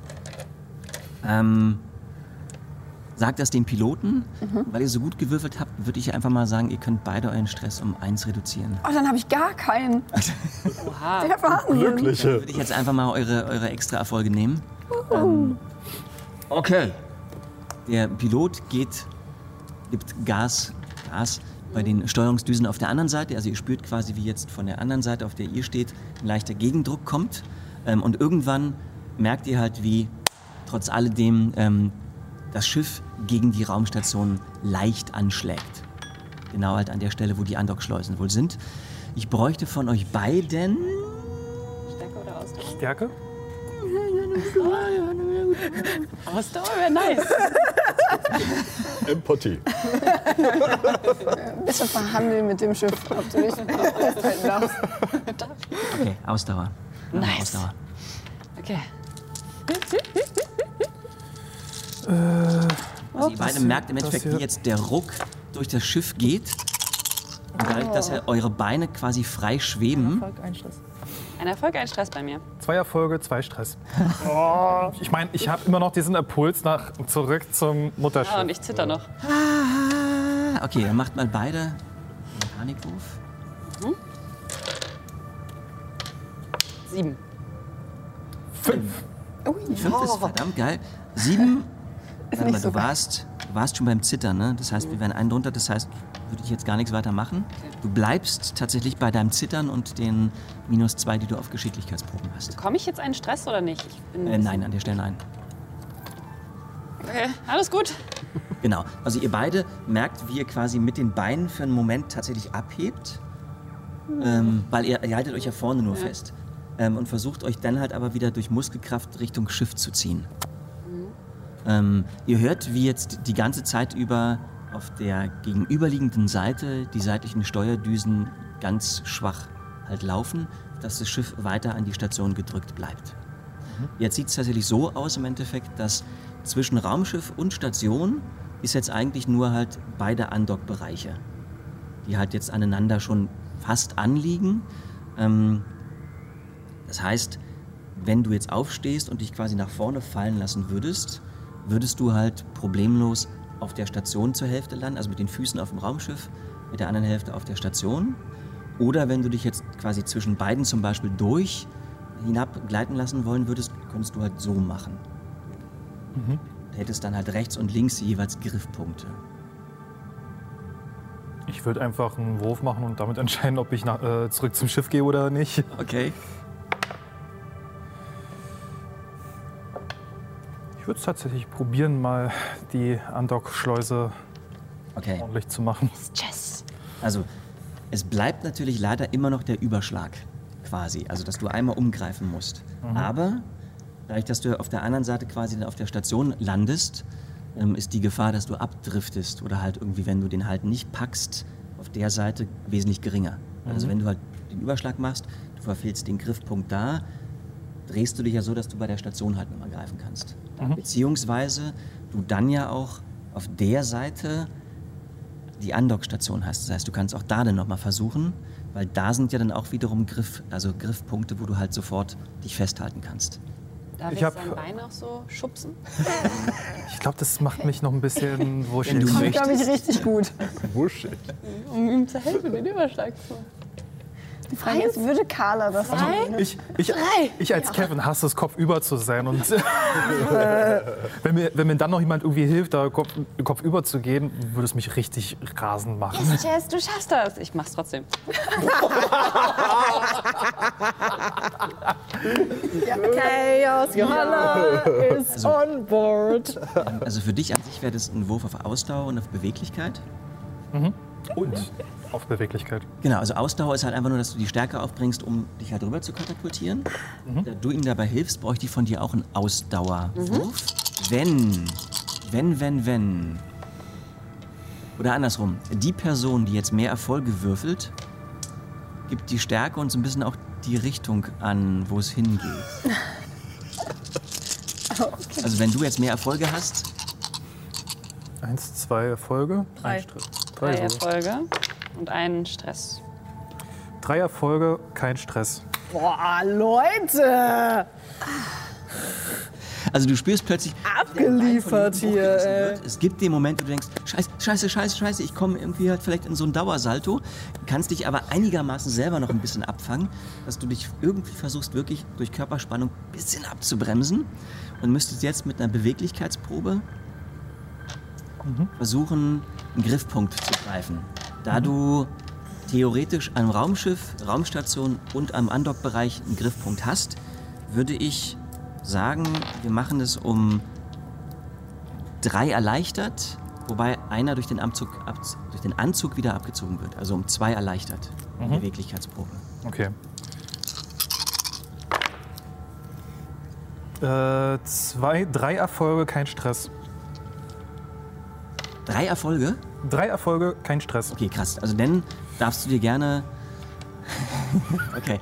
Ähm, sagt das dem Piloten. Weil ihr so gut gewürfelt habt, würde ich einfach mal sagen, ihr könnt beide euren Stress um eins reduzieren.
Oh, dann habe ich gar keinen.
Oha.
Der Wahnsinn.
Glückliche.
Würde ich jetzt einfach mal eure, eure extra Erfolge nehmen. Ähm, okay. Der Pilot geht, gibt Gas, Gas bei den Steuerungsdüsen auf der anderen Seite. Also ihr spürt quasi, wie jetzt von der anderen Seite, auf der ihr steht, ein leichter Gegendruck kommt. Ähm, und irgendwann merkt ihr halt, wie trotz alledem ähm, das Schiff gegen die Raumstation leicht anschlägt. Genau halt an der Stelle, wo die Andockschleusen wohl sind. Ich bräuchte von euch beiden
Stärke oder Ausdauer?
Stärke?
Ausdauer wäre nice.
Empathie.
Ein bisschen verhandeln mit dem Schiff, ob du dich darfst.
Okay, Ausdauer.
Nice.
Ausdauer.
Okay.
Also ihr beide merkt im Endeffekt, wie jetzt der Ruck durch das Schiff geht. Und dadurch, dass ja eure Beine quasi frei schweben,
Erfolg. Ein
Erfolg, ein Stress bei mir.
Zwei Erfolge, zwei Stress. Oh, ich meine, ich habe immer noch diesen Impuls nach zurück zum Mutterschiff.
Ah, und ich zitter noch.
Ah, okay, dann macht mal beide einen Panikwurf.
Sieben.
Fünf.
Fünf ist verdammt geil. Sieben, warte mal,
so
du warst, du warst schon beim Zittern, ne? Das heißt, wir wären einen drunter, das heißt, würde ich jetzt gar nichts weiter machen. Du bleibst tatsächlich bei deinem Zittern und den minus zwei, die du auf Geschicklichkeitsproben hast.
Komme ich jetzt einen Stress oder nicht?
Äh, nein, an der Stelle nein.
Okay, alles gut.
Genau. Also ihr beide merkt, wie ihr quasi mit den Beinen für einen Moment tatsächlich abhebt. Ähm, weil ihr, ihr haltet euch ja vorne nur fest. Ähm, und versucht euch dann halt aber wieder durch Muskelkraft Richtung Schiff zu ziehen. Ähm, ihr hört, wie jetzt die ganze Zeit über auf der gegenüberliegenden Seite die seitlichen Steuerdüsen ganz schwach halt laufen, dass das Schiff weiter an die Station gedrückt bleibt. Jetzt sieht es tatsächlich so aus im Endeffekt, dass zwischen Raumschiff und Station ist jetzt eigentlich nur halt beide Andockbereiche, die halt jetzt aneinander schon fast anliegen. Ähm, das heißt, wenn du jetzt aufstehst und dich quasi nach vorne fallen lassen würdest, würdest du halt problemlos auf der Station zur Hälfte landen, also mit den Füßen auf dem Raumschiff, mit der anderen Hälfte auf der Station. Oder wenn du dich jetzt quasi zwischen beiden zum Beispiel durch hinab gleiten lassen wollen würdest, könntest du halt so machen. Du hättest dann halt rechts und links jeweils Griffpunkte.
Ich würde einfach einen Wurf machen und damit entscheiden, ob ich nach, äh, zurück zum Schiff gehe oder nicht.
Okay.
Ich würde es tatsächlich probieren, mal die Andock-Schleuse
Okay.
ordentlich zu machen.
Chess.
Also, es bleibt natürlich leider immer noch der Überschlag quasi. Also, dass du einmal umgreifen musst. Aber dadurch, dass du auf der anderen Seite quasi dann auf der Station landest, ähm, ist die Gefahr, dass du abdriftest oder halt irgendwie, wenn du den halt nicht packst, auf der Seite wesentlich geringer. Also, wenn du halt den Überschlag machst, du verfehlst den Griffpunkt da, drehst du dich ja so, dass du bei der Station halt nochmal greifen kannst. Beziehungsweise du dann ja auch auf der Seite die Andockstation hast. Das heißt, du kannst auch da dann nochmal versuchen, weil da sind ja dann auch wiederum Griff, also Griffpunkte, wo du halt sofort dich festhalten kannst.
Darf
Ich
ich,
hab-
sein Bein auch so schubsen?
Ich glaube, das macht mich noch ein bisschen wuschig.
Das
möchtest.
glaube ich richtig gut.
Wuschig.
Um ihm zu helfen, den Überschlag zu.
Die Frage ist, würde Carla das tun?
Ich, ich, ich als Kevin hasse es, kopfüber zu sein. Und wenn, mir, wenn mir dann noch jemand irgendwie hilft, da Kopf, kopfüber zu gehen, würde es mich richtig rasend machen.
Jess, du schaffst das. Ich mach's trotzdem.
Chaos Johanna is on board.
Also für dich an sich wäre das ein Wurf auf Ausdauer und auf Beweglichkeit.
Und auf Beweglichkeit.
Genau, also Ausdauer ist halt einfach nur, dass du die Stärke aufbringst, um dich halt rüber zu katapultieren. Da du ihm dabei hilfst, bräuchte ich von dir auch einen Ausdauerwurf. Wenn, wenn, wenn, wenn. Oder andersrum, die Person, die jetzt mehr Erfolge würfelt, gibt die Stärke und so ein bisschen auch die Richtung an, wo es hingeht. Also wenn du jetzt mehr Erfolge hast,
Eins, zwei Erfolge.
Drei.
Drei
Drei.
Erfolge und einen Stress.
Drei Erfolge, kein Stress.
Boah, Leute!
also du spürst plötzlich,
Abgeliefert hier, ey.
wird. Es gibt den Moment, wo du denkst, scheiße, scheiße, scheiße, scheiße, ich komme irgendwie halt vielleicht in so einen Dauersalto, kannst dich aber einigermaßen selber noch ein bisschen abfangen, dass du dich irgendwie versuchst, wirklich durch Körperspannung ein bisschen abzubremsen und müsstest jetzt mit einer Beweglichkeitsprobe versuchen, einen Griffpunkt zu greifen. Da du theoretisch am Raumschiff, Raumstation und am Andockbereich einen Griffpunkt hast, würde ich sagen, wir machen es um drei erleichtert, wobei einer durch den, Anzug, ab, durch den Anzug wieder abgezogen wird. Also um zwei erleichtert. Die Beweglichkeitsprobe.
Okay. Äh, zwei, drei Erfolge, kein Stress.
Drei Erfolge?
Drei Erfolge, kein Stress.
Okay, krass. Also dann darfst du dir gerne. okay.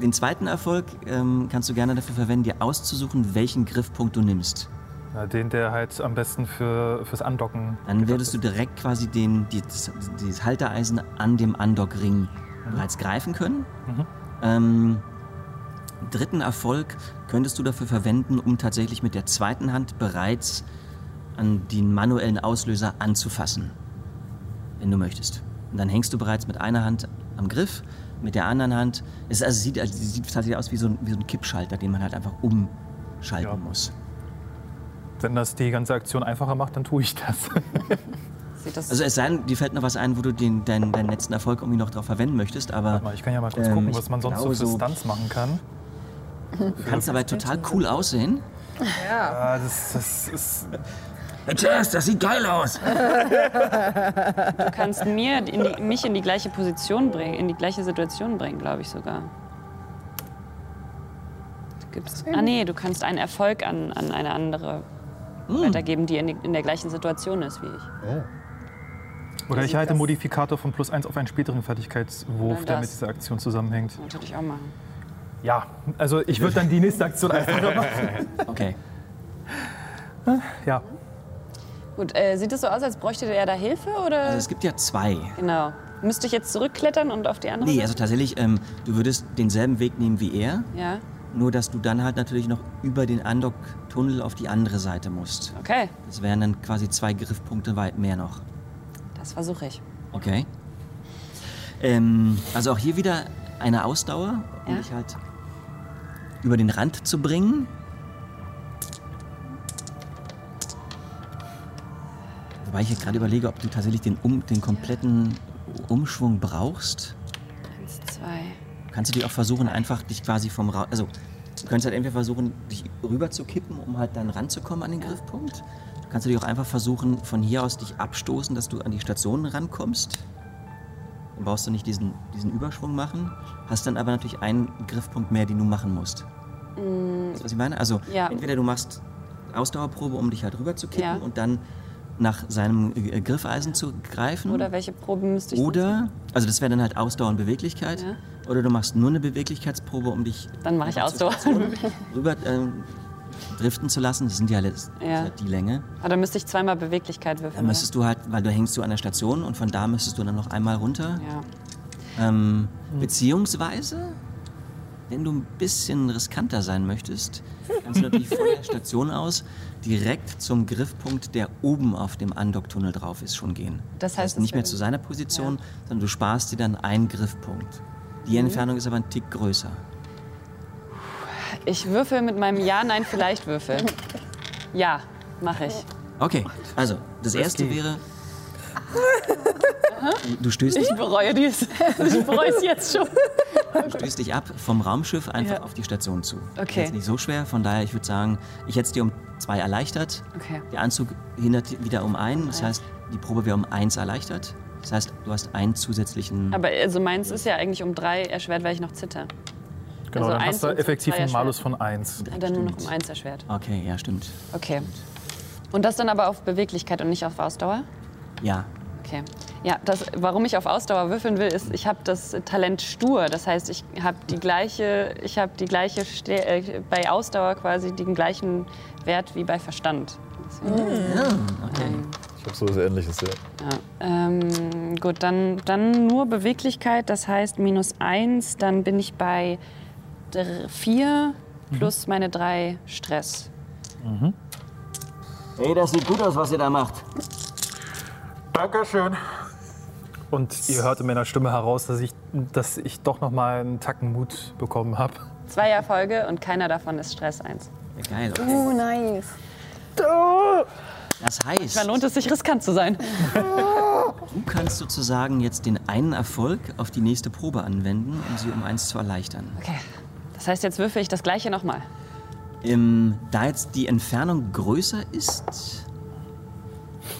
Den zweiten Erfolg ähm, kannst du gerne dafür verwenden, dir auszusuchen, welchen Griffpunkt du nimmst.
Ja, den, der halt am besten für, fürs Andocken.
Dann würdest du direkt quasi den, die, das, dieses Haltereisen an dem Andockring bereits greifen können. Ähm, dritten Erfolg könntest du dafür verwenden, um tatsächlich mit der zweiten Hand bereits an den manuellen Auslöser anzufassen, wenn du möchtest. Und dann hängst du bereits mit einer Hand am Griff, mit der anderen Hand. Es also sieht, also sieht tatsächlich aus wie so, ein, wie so ein Kippschalter, den man halt einfach umschalten
Ja.
muss.
Wenn das die ganze Aktion einfacher macht, dann tue ich das.
Also es sei denn, dir fällt noch was ein, wo du den, deinen, deinen letzten Erfolg irgendwie noch drauf verwenden möchtest, aber
Mal, Ich kann ja mal kurz
Ähm,
gucken, was man sonst so für
so-
Stunts machen kann.
du kannst dabei total cool aussehen.
Ah, das, das ist.
Jazz, das sieht geil aus!
Du kannst mir in die, mich in die gleiche Position bringen, in die gleiche Situation bringen, glaube ich sogar. Du gibst, ah nee, du kannst einen Erfolg an, an eine andere weitergeben, die in, die in der gleichen Situation ist wie ich.
Oder ich halte Modifikator von plus eins auf einen späteren Fertigkeitswurf, der mit dieser Aktion zusammenhängt.
Würde ich auch machen.
Ja, also ich würde dann die nächste Aktion einfacher machen.
Okay.
Ja,
Gut, äh, sieht es so aus, als bräuchte er da Hilfe oder?
Also es gibt ja zwei.
genau. Müsste ich jetzt zurückklettern und auf die andere
Nee, also tatsächlich, ähm, du würdest denselben Weg nehmen wie er,
Ja,
nur dass du dann halt natürlich noch über den Andock-Tunnel auf die andere Seite musst.
okay.
Das wären dann quasi zwei Griffpunkte weit mehr noch.
Das versuche ich.
Okay. Ähm, also auch hier wieder eine Ausdauer, um
Ja.
dich halt über den Rand zu bringen. Wobei ich hier gerade überlege, ob du tatsächlich den, um, den kompletten Umschwung brauchst.
Eins, zwei.
Kannst du dir auch versuchen, einfach dich quasi vom Raum. Also, du könntest halt entweder versuchen, dich rüber zu kippen, um halt dann ranzukommen an den Griffpunkt. Du kannst dir auch einfach versuchen, von hier aus dich abstoßen, dass du an die Stationen rankommst. Dann brauchst du nicht diesen, diesen Überschwung machen. Hast dann aber natürlich einen Griffpunkt mehr, den du machen musst. Weißt du, was ich meine? Also,
Ja.
entweder du machst Ausdauerprobe, um dich halt rüber zu kippen
Ja.
und dann nach seinem äh, Griffeisen zu greifen.
Oder welche Probe müsste ich
Oder, also das wäre dann halt Ausdauer und Beweglichkeit.
Ja.
Oder du machst nur eine Beweglichkeitsprobe, um dich
Dann mache ich Ausdauer.
Rüber ähm, driften zu lassen. Das sind ja alles
Ja.
die Länge.
Aber dann müsste ich zweimal Beweglichkeit würfeln.
Dann müsstest du halt, weil du hängst du an der Station und von da müsstest du dann noch einmal runter.
ja.
Ähm, Beziehungsweise, wenn du ein bisschen riskanter sein möchtest, kannst du natürlich von der Station aus direkt zum Griffpunkt, der oben auf dem Andocktunnel drauf ist, schon gehen.
Das heißt, es
nicht mehr zu seiner Position, sondern du sparst dir dann einen Griffpunkt. Die Entfernung ist aber ein Tick größer.
Ich würfel mit meinem Ja, Nein, vielleicht Würfel. Ja, mache ich.
Okay, also das erste wäre. Du stößt dich,
Ich bereue dies. Ich bereue es jetzt schon.
du stößt dich ab vom Raumschiff einfach
Ja.
auf die Station zu.
Okay.
Jetzt nicht so schwer, von daher, ich würde sagen, ich hätte es dir um zwei erleichtert.
Okay.
Der Anzug hindert wieder um einen, das heißt, die Probe wäre um eins erleichtert. Das heißt, du hast einen zusätzlichen.
Aber also meins ist ja eigentlich um drei erschwert, weil ich noch zitter.
Genau,
Also
dann hast du effektiv einen Malus von 1.
Und dann nur noch um eins erschwert.
Okay, ja, stimmt.
Okay. Und das dann aber auf Beweglichkeit und nicht auf Ausdauer?
Ja,
Okay. Ja, das, warum ich auf Ausdauer würfeln will, ist, ich habe das Talent stur. Das heißt, ich habe die gleiche, ich habe die gleiche Ste äh, bei Ausdauer quasi den gleichen Wert wie bei Verstand. Deswegen,
okay.
Ich habe sowas ähnliches, ja.
ja. ähm, gut, dann, dann nur Beweglichkeit, das heißt minus eins, dann bin ich bei vier plus meine drei Stress.
Hey, das sieht gut aus, was ihr da macht.
Dankeschön.
Und ihr hört in meiner Stimme heraus, dass ich, dass ich doch noch mal einen Tacken Mut bekommen habe.
Zwei Erfolge und keiner davon ist Stress eins.
Ja, geil. Okay.
Oh, nice.
Das heißt,
Dann lohnt es sich, riskant zu sein.
du kannst sozusagen jetzt den einen Erfolg auf die nächste Probe anwenden, um sie um eins zu erleichtern.
Okay. Das heißt, jetzt würfel ich das gleiche nochmal.
Ähm, da jetzt die Entfernung größer ist,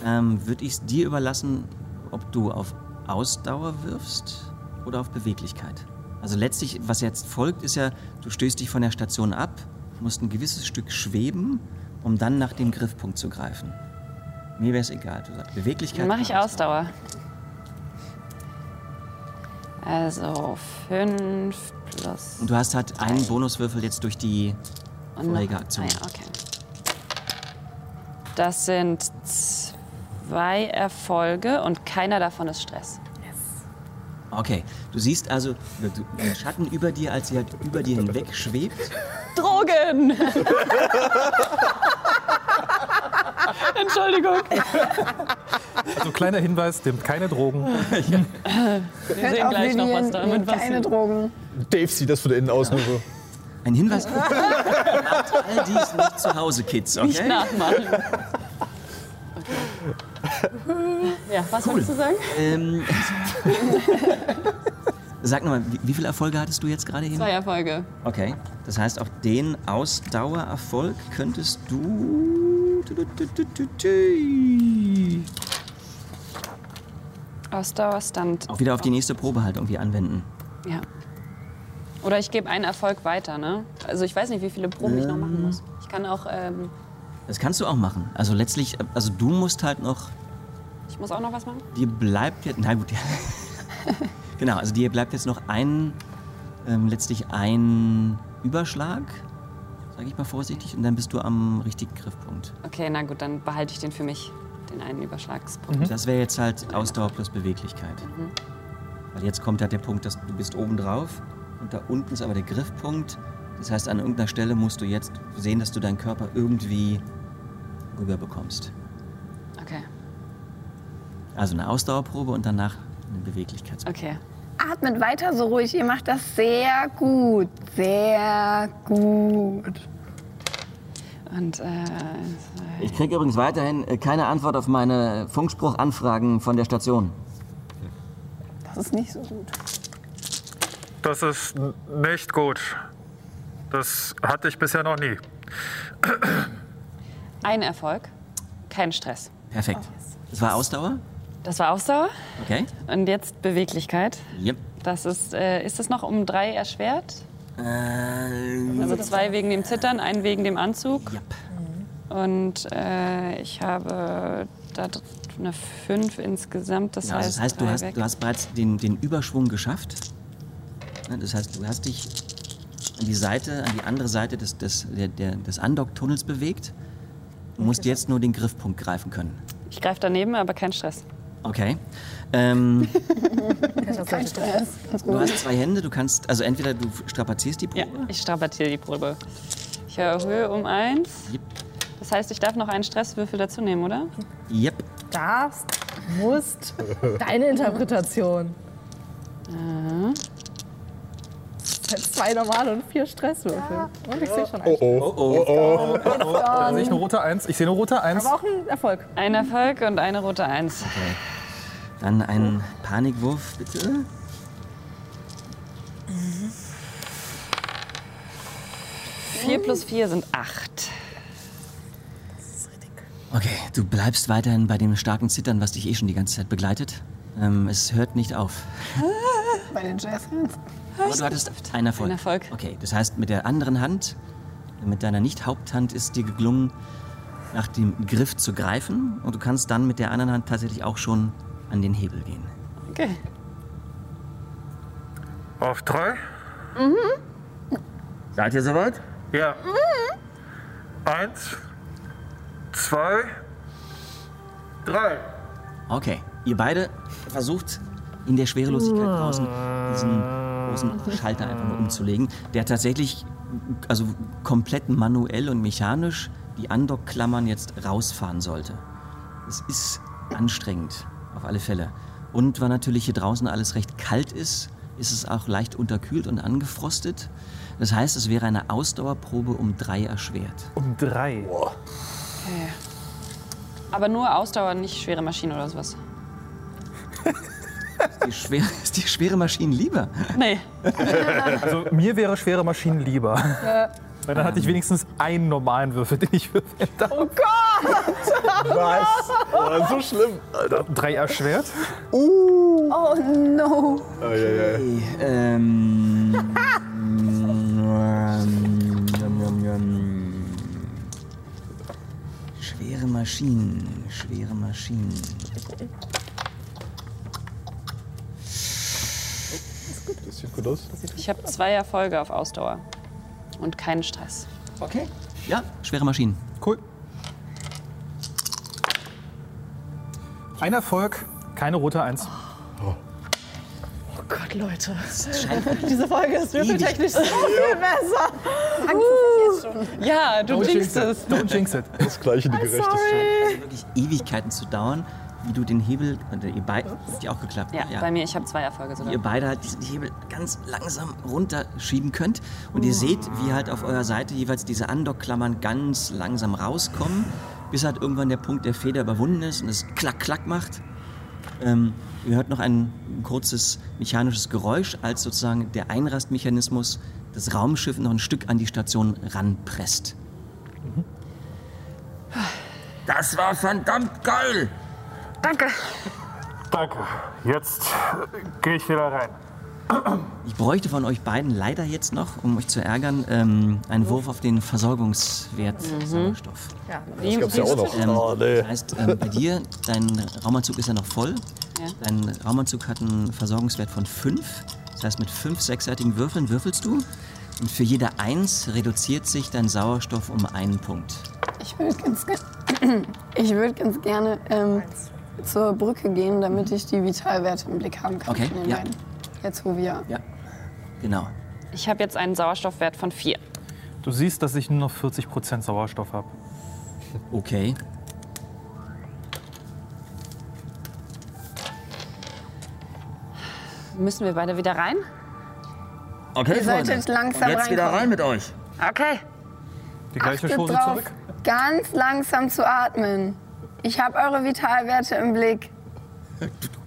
ähm, würde ich es dir überlassen, ob du auf Ausdauer wirfst oder auf Beweglichkeit. Also letztlich, was jetzt folgt, ist ja, du stößt dich von der Station ab, musst ein gewisses Stück schweben, um dann nach dem Griffpunkt zu greifen. Mir wäre es egal. Du sagst Beweglichkeit.
Dann mache ich
oder
Ausdauer. Also 5 plus.
Und du hast halt einen Bonuswürfel jetzt durch die vorherige Aktion.
Ah, ja, okay. Das sind zwei Erfolge und keiner davon ist Stress.
Okay, du siehst also den Schatten über dir, als sie halt über dir hinweg schwebt.
Drogen! Entschuldigung.
Also kleiner Hinweis, nimmt keine Drogen.
Wir sehen gleich noch, was damit
nimmt keine
passiert.
Drogen.
Dave sieht das von innen aus nur so.
Ein Hinweis. Macht all dies nicht zu Hause, Kids,
Nicht
okay?
Ja, was wolltest du sagen?
Ähm, sag nochmal, wie, wie viele Erfolge hattest du jetzt gerade hin?
Zwei Erfolge.
Okay, das heißt, auch den Ausdauererfolg könntest du.
Ausdauerstand.
Auch wieder auf die nächste Probe halt irgendwie anwenden.
Ja. Oder ich gebe einen Erfolg weiter, ne? Also ich weiß nicht, wie viele Proben ich noch machen muss. Ich kann auch, ähm,
Das kannst du auch machen. Also letztlich, also du musst halt noch
ich muss auch noch was machen?
Dir bleibt jetzt. Na gut, ja. genau, also dir bleibt jetzt noch ein. Ähm, letztlich ein Überschlag, sage ich mal vorsichtig, und dann bist du am richtigen Griffpunkt.
Okay, na gut, dann behalte ich den für mich, den einen Überschlagspunkt.
Das wäre jetzt halt Ausdauer plus Beweglichkeit. Weil jetzt kommt halt der Punkt, dass du bist oben drauf und da unten ist aber der Griffpunkt. Das heißt, an irgendeiner Stelle musst du jetzt sehen, dass du deinen Körper irgendwie rüber bekommst.
Okay,
Also eine Ausdauerprobe und danach eine Beweglichkeitsprobe.
okay.
Atmet weiter so ruhig. Ihr macht das sehr gut. Sehr gut.
Und äh,
Ich kriege übrigens weiterhin äh, keine Antwort auf meine Funkspruchanfragen von der Station.
Das ist nicht so gut.
Das ist nicht gut. Das hatte ich bisher noch nie.
ein Erfolg, kein Stress.
Perfekt. Das war Ausdauer?
Das war Ausdauer.
Okay.
Und jetzt Beweglichkeit.
Yep.
Das ist, äh, ist das noch um drei erschwert?
Äh,
Also zwei wegen dem Zittern, einen wegen dem Anzug.
yep.
Und äh, ich habe da eine 5 insgesamt. Das
Ja, also
heißt,
das heißt, du hast, du hast bereits den, den Überschwung geschafft. Das heißt, du hast dich an die Seite, an die andere Seite des, des, der, der, des Undock-Tunnels bewegt. Du musst jetzt nur den Griffpunkt greifen können.
Ich greife daneben, aber kein Stress.
Okay. Ähm,
Kein Stress.
Du hast zwei Hände, du kannst, also entweder du strapazierst die Probe.
Ja, ich strapaziere die Probe. Ich erhöhe um eins.
Yep.
Das heißt, ich darf noch einen Stresswürfel dazu nehmen, oder?
Yep.
Darfst, musst, deine Interpretation. Zwei normale und vier Stresswürfel. Und ich sehe schon
Oh
einen.
oh. Oh oh.
Da sehe ich eine rote Eins. Ich sehe eine rote Eins.
Aber auch ein Erfolg.
Ein Erfolg und eine rote Eins.
Dann ein Panikwurf, bitte.
Vier plus vier sind acht.
Okay, du bleibst weiterhin bei dem starken Zittern, was dich eh schon die ganze Zeit begleitet. Ähm, es hört nicht auf.
Bei den Jazzhands.
Aber du hattest einen Erfolg.
Ein Erfolg.
Okay, das heißt, mit der anderen Hand, mit deiner Nicht-Haupthand, ist dir gelungen, nach dem Griff zu greifen. Und du kannst dann mit der anderen Hand tatsächlich auch schon an den Hebel gehen.
Okay.
Auf drei?
Seid ihr soweit?
Ja. Eins, zwei, drei.
Okay, ihr beide versucht in der Schwerelosigkeit draußen diesen großen Schalter einfach mal umzulegen, der tatsächlich also komplett manuell und mechanisch die Andockklammern jetzt rausfahren sollte. Es ist anstrengend, auf alle Fälle. Und weil natürlich hier draußen alles recht kalt ist, ist es auch leicht unterkühlt und angefrostet. Das heißt, es wäre eine Ausdauerprobe um drei erschwert.
Um drei.
Aber nur Ausdauer, nicht schwere Maschine oder sowas.
Die schwer, ist die schwere Maschine lieber?
Nee.
Also mir wäre schwere Maschinen lieber. Weil dann hatte ich wenigstens einen normalen Würfel, den ich würfeln darf.
Oh Gott!
Was? Oh, so schlimm. Alter.
Drei erschwert.
Oh no!
Ei, ei.
Ähm. ähm. Schwere Maschinen, schwere Maschinen.
Das.
Ich habe zwei Erfolge auf Ausdauer. Und keinen Stress.
Okay. Ja, schwere Maschinen.
Cool. Ein Erfolg, keine rote Eins.
Oh Gott, Leute. Diese Folge ist würfeltechnisch so viel besser.
Ja, du jinxst
jinx
es.
Don't jinx it.
Das gleiche, die Gerechtigkeit.
Also wirklich Ewigkeiten zu dauern, wie du den Hebel. Und ihr beide. Hat ja auch geklappt.
Ja, bei mir, ich habe zwei Erfolge sogar.
ihr beide halt diesen Hebel ganz langsam runterschieben könnt. Und ihr seht, wie halt auf eurer Seite jeweils diese Andockklammern ganz langsam rauskommen, bis halt irgendwann der Punkt der Feder überwunden ist und es klack, klack macht. Ähm, ihr hört noch ein kurzes mechanisches Geräusch, als sozusagen der Einrastmechanismus das Raumschiff noch ein Stück an die Station ranpresst. Das war verdammt geil!
Danke.
Danke. Jetzt äh, gehe ich wieder rein.
Ich bräuchte von euch beiden leider jetzt noch, um euch zu ärgern, ähm, einen Wurf auf den Versorgungswert Sauerstoff.
Ja,
Das gab's ja auch noch.
Ähm,
Oh, nee.
Das heißt, ähm, bei dir, dein Raumanzug ist ja noch voll.
Ja.
Dein Raumanzug hat einen Versorgungswert von 5. Das heißt, mit fünf sechsseitigen Würfeln würfelst du. Und für jede Eins reduziert sich dein Sauerstoff um einen Punkt.
Ich würde ganz, ge ich würd ganz gerne ähm, zur Brücke gehen, damit ich die Vitalwerte im Blick haben kann.
Okay,
von den
ja.
beiden. Jetzt, wo wir.
Ja, genau.
Ich habe jetzt einen Sauerstoffwert von vier.
Du siehst, dass ich nur noch 40% Sauerstoff habe.
Okay.
Müssen wir beide wieder rein?
Okay,
Ihr solltet langsam
Jetzt wieder
reinkommen.
rein mit euch.
Okay.
Die gleiche
Achtet
Chose
drauf,
zurück.
ganz langsam zu atmen. Ich habe eure Vitalwerte im Blick.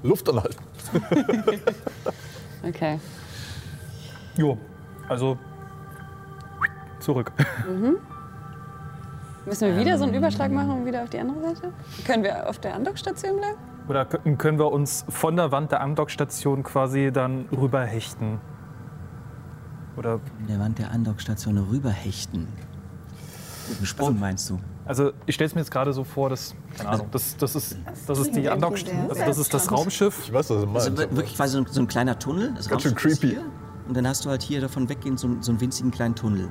Luft anhalten.
Okay.
Jo, also zurück.
Müssen wir wieder so einen Überschlag machen und wieder auf die andere Seite? Können wir auf der Andockstation bleiben?
Oder kö- können wir uns von der Wand der Andockstation quasi dann rüberhechten? Oder,
In der Wand der Andockstation rüberhechten. Mit dem Sprung meinst du?
Also ich stelle es mir jetzt gerade so vor, dass, keine Ahnung, das, das, ist, das ist die
irgendwie
also das ist das Raumschiff.
Ich weiß, was du
Also
meinst.
wirklich quasi so, ein- so ein kleiner Tunnel. Das
Ganz schön creepy.
Hier, und dann hast du halt hier davon weggehend so, einen- so einen winzigen kleinen Tunnel.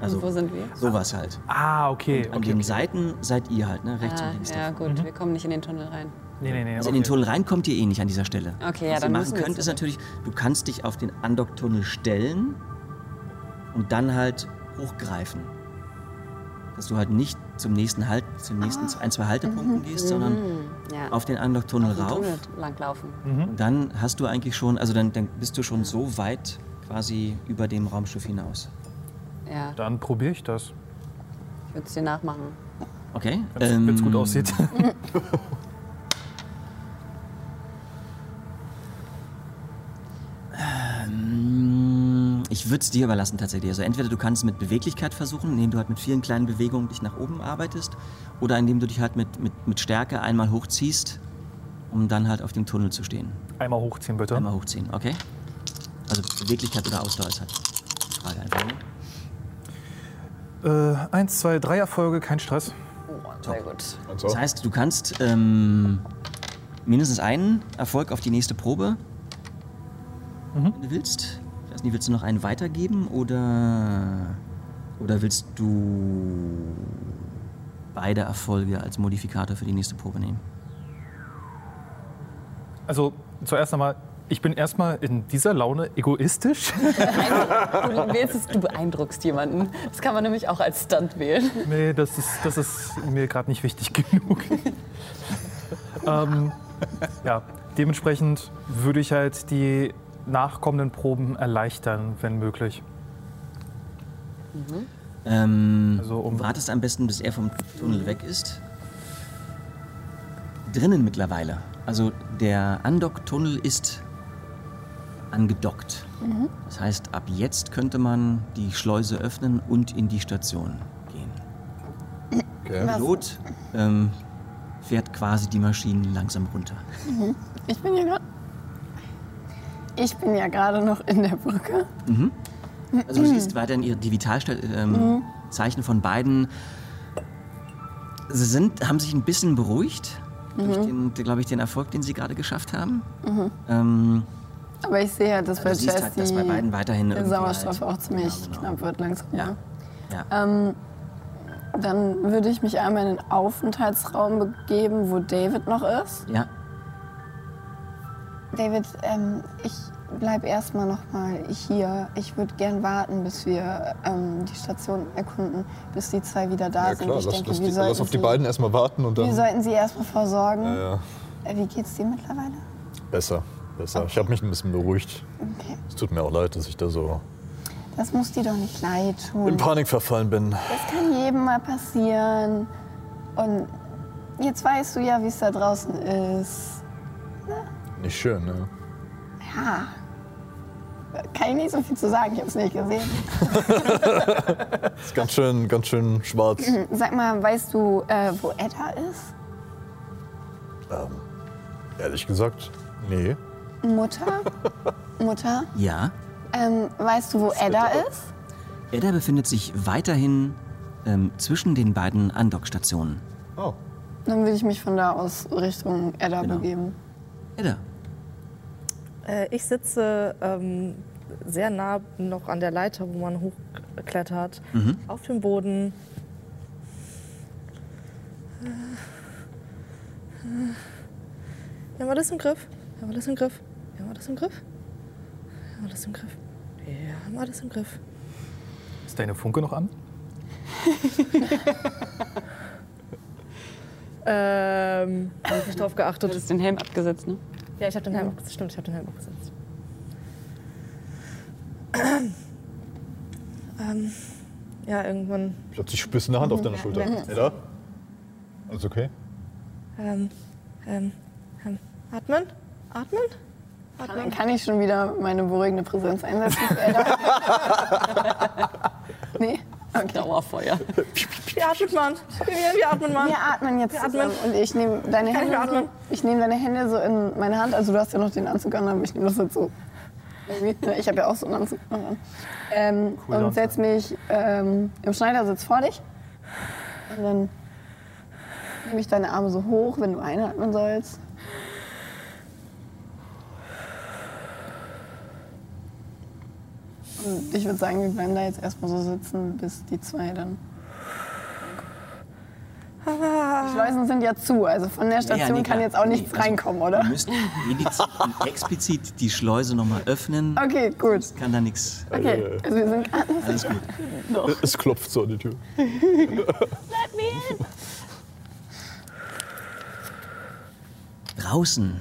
Also
Wo sind wir?
sowas halt.
Ah, okay.
An
okay,
den
okay.
Seiten seid ihr halt, ne? rechts
Ah,
und links.
ja,
davon.
gut, wir kommen nicht in den Tunnel rein.
Nee, nee, nee.
Also in den
okay.
Tunnel rein kommt ihr eh nicht an dieser Stelle.
Okay, ja,
Was
dann
ihr
müssen
machen
wir
könnt, ist natürlich, du kannst dich auf den Andocktunnel stellen und dann halt hochgreifen. Dass du halt nicht zum nächsten Halt, zum nächsten ein, zwei Haltepunkten gehst, sondern
Ja.
auf den Andocktunnel
den
rauf.
Tunnel langlaufen.
Und dann hast du eigentlich schon, also dann, dann bist du schon so weit quasi über dem Raumschiff hinaus.
Ja,
Dann probiere ich das,
ich würde es dir nachmachen.
Okay.
wenn es gut
ähm,
aussieht.
Ich würde es dir überlassen tatsächlich. Also entweder du kannst mit Beweglichkeit versuchen, indem du halt mit vielen kleinen Bewegungen dich nach oben arbeitest, oder indem du dich halt mit, mit, mit Stärke einmal hochziehst, um dann halt auf dem Tunnel zu stehen.
Einmal hochziehen, bitte.
Einmal hochziehen, okay? Also Beweglichkeit oder Ausdauer ist halt die Frage einfach. Ne?
Äh, eins, zwei, drei Erfolge, kein Stress.
Sehr gut.
Also,
Das heißt, du kannst ähm, mindestens einen Erfolg auf die nächste Probe, wenn du willst. Nicht, willst du noch einen weitergeben oder, oder willst du beide Erfolge als Modifikator für die nächste Probe nehmen?
Also zuerst einmal, ich bin erstmal in dieser Laune egoistisch.
Du wählst es, du beeindruckst jemanden. Das kann man nämlich auch als Stunt wählen.
nee, das ist, das ist mir gerade nicht wichtig genug. ähm, ja, dementsprechend würde ich halt die nachkommenden Proben erleichtern, wenn möglich.
Ähm,
Also um-
du wartest am besten, bis er vom Tunnel weg ist. Drinnen mittlerweile. Also der Andock-Tunnel ist angedockt. Das heißt, ab jetzt könnte man die Schleuse öffnen und in die Station gehen.
okay.
Pilot ähm, fährt quasi die Maschinen langsam runter.
Ich bin ja gerade. Ich bin ja gerade noch in der Brücke.
Also du siehst weiterhin ihre die Vitalzeichen ähm, Zeichen von beiden. Sie sind, haben sich ein bisschen beruhigt durch den, glaube ich, den Erfolg, den sie gerade geschafft haben. Ähm,
Aber ich sehe halt, dass bei Jess
halt, dass bei beiden weiterhin
der Sauerstoff
halt,
auch ziemlich
Ja, genau.
knapp wird langsam.
Ja.
ne?
Ja.
Ähm, dann würde ich mich einmal in den Aufenthaltsraum begeben, wo David noch ist.
ja.
David, ähm, ich bleib erstmal noch mal hier. Ich würde gern warten, bis wir ähm, die Station erkunden, bis die zwei wieder da
Ja
sind.
klar,
ich
lass,
denke,
lass,
wir
die,
sollten
lass auf die beiden erstmal warten und
Wir
dann.
sollten sie erstmal versorgen.
Ja, ja.
Äh, Wie geht's dir mittlerweile?
Besser, besser. Ich habe mich ein bisschen beruhigt.
Okay.
Es tut mir auch leid, dass ich da so
Das muss dir doch nicht leid
in
tun.
Panik verfallen bin.
Das kann jedem mal passieren. Und jetzt weißt du ja, wie es da draußen ist.
Nicht schön, ne?
Ja. Kann ich nicht so viel zu sagen, ich habe es nicht gesehen.
Ist ganz schön, ganz schön schwarz.
Sag mal, weißt du, äh, wo Edda ist?
ähm, ehrlich gesagt, nee.
Mutter? Mutter?
Ja.
Ähm, weißt du, wo Edda ist?
Edda befindet sich weiterhin ähm, zwischen den beiden Andockstationen.
Oh,
Dann würde ich mich von da aus Richtung Edda
Genau.
begeben.
Edda,
ich sitze ähm, sehr nah noch an der Leiter, wo man hochklettert, auf dem Boden. Wir haben alles im Griff. Wir haben alles im Griff. Wir haben alles im Griff. Wir haben alles im Griff. Wir haben alles im Griff.
Ist deine Funke noch an?
Ähm, habe ich nicht drauf
Du
geachtet.
hast den Helm abgesetzt, ne?
Ja, ich habe den Helm abgesetzt. Stimmt, ich habe den Helm abgesetzt. ähm, ja, irgendwann.
plötzlich spürst du eine Hand auf deiner Schulter. Edda? Alles okay?
Ähm, ähm, ähm, atmen? Atmen?
Dann kann ich schon wieder meine beruhigende Präsenz einsetzen? Okay.
Dauerfeuer.
Wie atmet man? Wie, wie atmet man?
Wir atmen jetzt
Wir atmen.
und ich nehme deine
Kann ich
Hände
mir
so,
atmen?
ich nehme deine Hände so in meine Hand. Also du hast ja noch den Anzug an, aber ich nehme das jetzt so. Ne, Ich habe ja auch so einen Anzug an. Ähm,
Cool,
und setz mich ähm, im Schneidersitz vor dich. Und dann nehme ich deine Arme so hoch, wenn du einatmen sollst. Ich würde sagen, wir bleiben da jetzt erstmal so sitzen, bis die zwei dann. Die Schleusen sind ja zu, also von der Station
Ja, nee,
kann jetzt auch
Nee,
nichts
also,
reinkommen, oder?
Wir müssen explizit die Schleuse nochmal öffnen.
Okay, gut.
Kann da nichts.
Okay, also wir sind gerade
Alles gut.
Es klopft so an die Tür.
Draußen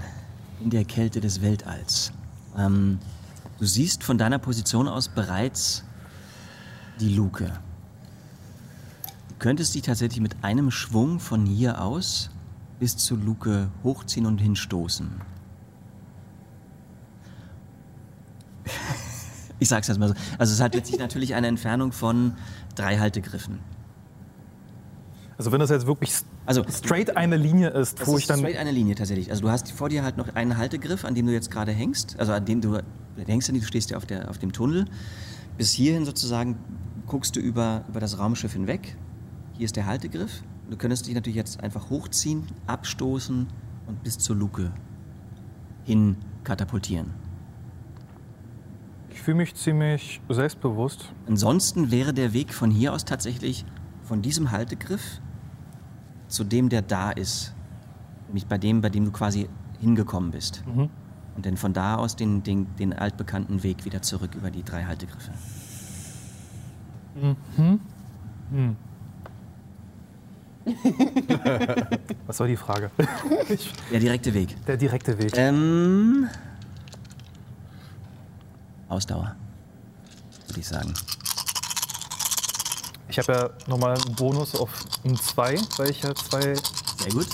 in der Kälte des Weltalls ähm, Du siehst von deiner Position aus bereits die Luke. Du könntest dich tatsächlich mit einem Schwung von hier aus bis zur Luke hochziehen und hinstoßen. Ich sag's jetzt mal so. Also es hat letztlich natürlich eine Entfernung von drei Haltegriffen.
Also wenn das jetzt wirklich
Also
straight eine Linie ist, wo
ist
ich dann.
straight eine Linie tatsächlich. Also du hast vor dir halt noch einen Haltegriff, an dem du jetzt gerade hängst. Also an dem du, du hängst du stehst ja auf, der, auf dem Tunnel. Bis hierhin sozusagen guckst du über, über das Raumschiff hinweg. Hier ist der Haltegriff. Du könntest dich natürlich jetzt einfach hochziehen, abstoßen und bis zur Luke hin katapultieren.
Ich fühle mich ziemlich selbstbewusst.
Ansonsten wäre der Weg von hier aus tatsächlich von diesem Haltegriff zu dem, der da ist. Nämlich bei dem, bei dem du quasi hingekommen bist.
Mhm.
Und dann von da aus den, den, den altbekannten Weg wieder zurück über die drei Haltegriffe.
Mhm. Hm. Was war die Frage?
Der direkte Weg.
der direkte Weg.
Ähm. Ausdauer. Würde ich sagen.
Ich habe ja nochmal einen Bonus auf ein 2, weil ich ja zwei
Sehr gut.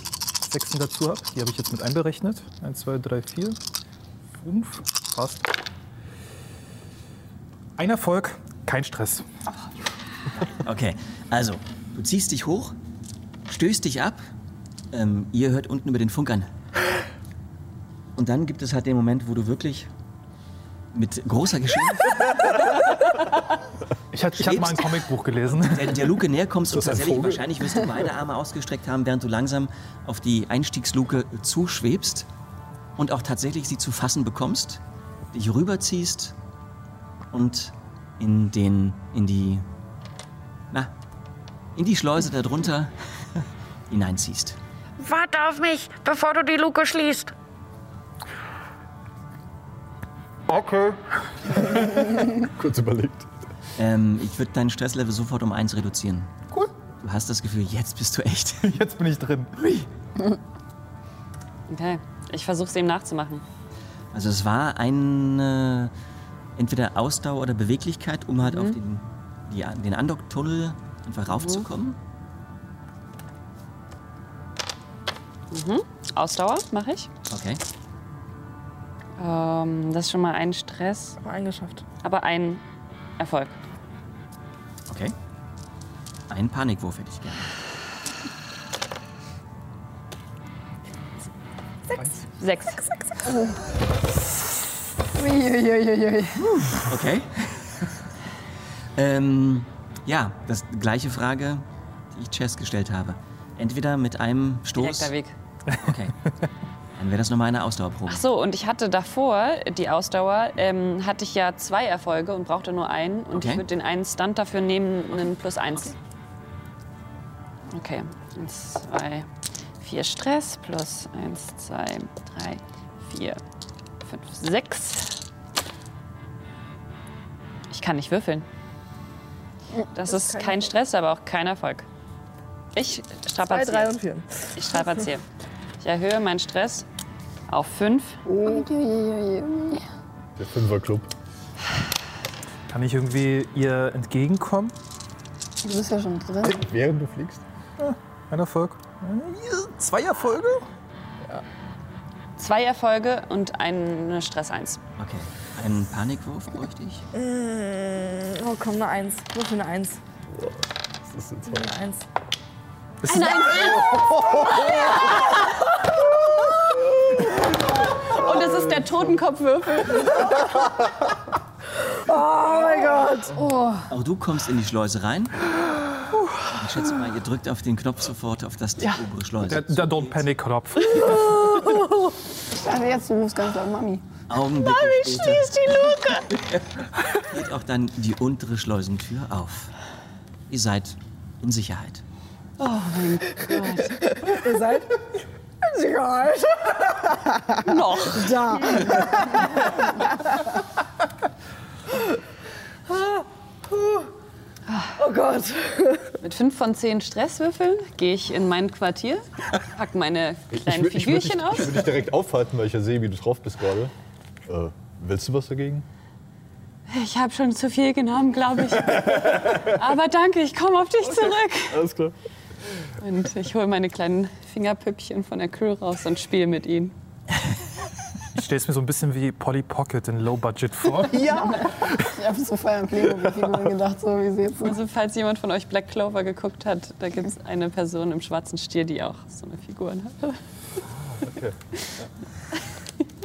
Sechsen dazu habe. Die habe ich jetzt mit einberechnet. 1, 2, 3, 4, 5. Passt. Ein Erfolg, kein Stress.
Okay, also, du ziehst dich hoch, stößt dich ab. Ähm, ihr hört unten über den Funk an. Und dann gibt es halt den Moment, wo du wirklich mit großer Geschwindigkeit
Ich hatte ich hatte mal ein Comicbuch gelesen.
der, der Luke näher kommst und tatsächlich
Vogel?
wahrscheinlich wirst du beide Arme ausgestreckt haben, während du langsam auf die Einstiegsluke zuschwebst und auch tatsächlich sie zu fassen bekommst, dich rüberziehst und in den, in die, na, in die Schleuse darunter hineinziehst.
Warte auf mich, bevor du die Luke schließt.
Okay.
Kurz überlegt.
Ähm, ich würde dein Stresslevel sofort um eins reduzieren.
Cool.
Du hast das Gefühl, jetzt bist du echt.
Jetzt bin ich drin.
Okay, ich versuche es ihm nachzumachen.
Also es war eine entweder Ausdauer oder Beweglichkeit, um halt auf den, die, den Andocktunnel einfach raufzukommen.
Ausdauer mache ich.
Okay.
Ähm, das ist schon mal ein Stress,
Aber eingeschafft.
aber ein Erfolg.
Okay. Einen Panikwurf hätte ich gerne.
Sechs.
Uiuiuiui.
Okay. ähm, ja, das gleiche Frage, die ich Chess gestellt habe. Entweder mit einem Stoß.
Direkter Weg.
Okay. Dann wäre das nochmal eine Ausdauerprobe.
Ach so, und ich hatte davor, die Ausdauer, ähm, hatte ich ja zwei Erfolge und brauchte nur einen. Und
Okay.
ich würde den einen Stunt dafür nehmen, einen plus eins. Okay. Eins, zwei, vier Stress, plus eins, zwei, drei, vier, fünf, sechs. Ich kann nicht würfeln. Das ist kein Stress, aber auch kein Erfolg. Ich
Zwei,
strapaziere.
drei und vier.
Ich strapaziere. Ich erhöhe meinen Stress auf fünf.
Uiuiuiui.
Der Fünferclub.
Kann ich irgendwie ihr entgegenkommen?
Du bist ja schon drin.
Während du fliegst?
Ein Erfolg? Zwei Erfolge?
Zwei Erfolge und eine Stress 1.
Okay. Einen Panikwurf bräuchte ich.
Mm, Oh, komm, eine Eins. Nur für eine Eins.
Das ist jetzt
Eine Eins.
Eine Und es ist der Totenkopfwürfel.
Oh mein Gott.
Auch du kommst in die Schleuse rein. Ich schätze mal, ihr drückt auf den Knopf sofort auf das die obere Schleuse.
Der, der Don't Panic-Knopf.
Also jetzt, du rufst ganz laut Mami.
Augenblicke später
die Luke.
geht auch dann die untere Schleusentür auf. Ihr seid in Sicherheit.
Ihr seid? Sicherheit.
Noch.
Da. Oh Gott.
Mit fünf von zehn Stresswürfeln gehe ich in mein Quartier, pack meine kleinen
ich würd
Figürchen
dich,
aus.
Ich würde dich direkt aufhalten, weil ich ja sehe, wie du drauf bist gerade. Äh, willst du was dagegen?
Ich habe schon zu viel genommen, glaube ich. Aber danke, ich komme auf dich zurück.
Alles klar.
Und ich hole meine kleinen Fingerpüppchen von der Crew raus und spiele mit ihnen.
Ich stelle es mir so ein bisschen wie Polly Pocket in Low Budget vor.
Ja. Ich habe so voll an Playmobil-Figuren gedacht, so wie sie jetzt sind.
Also falls jemand von euch Black Clover geguckt hat, da gibt es eine Person im schwarzen Stier, die auch so eine Figur hat.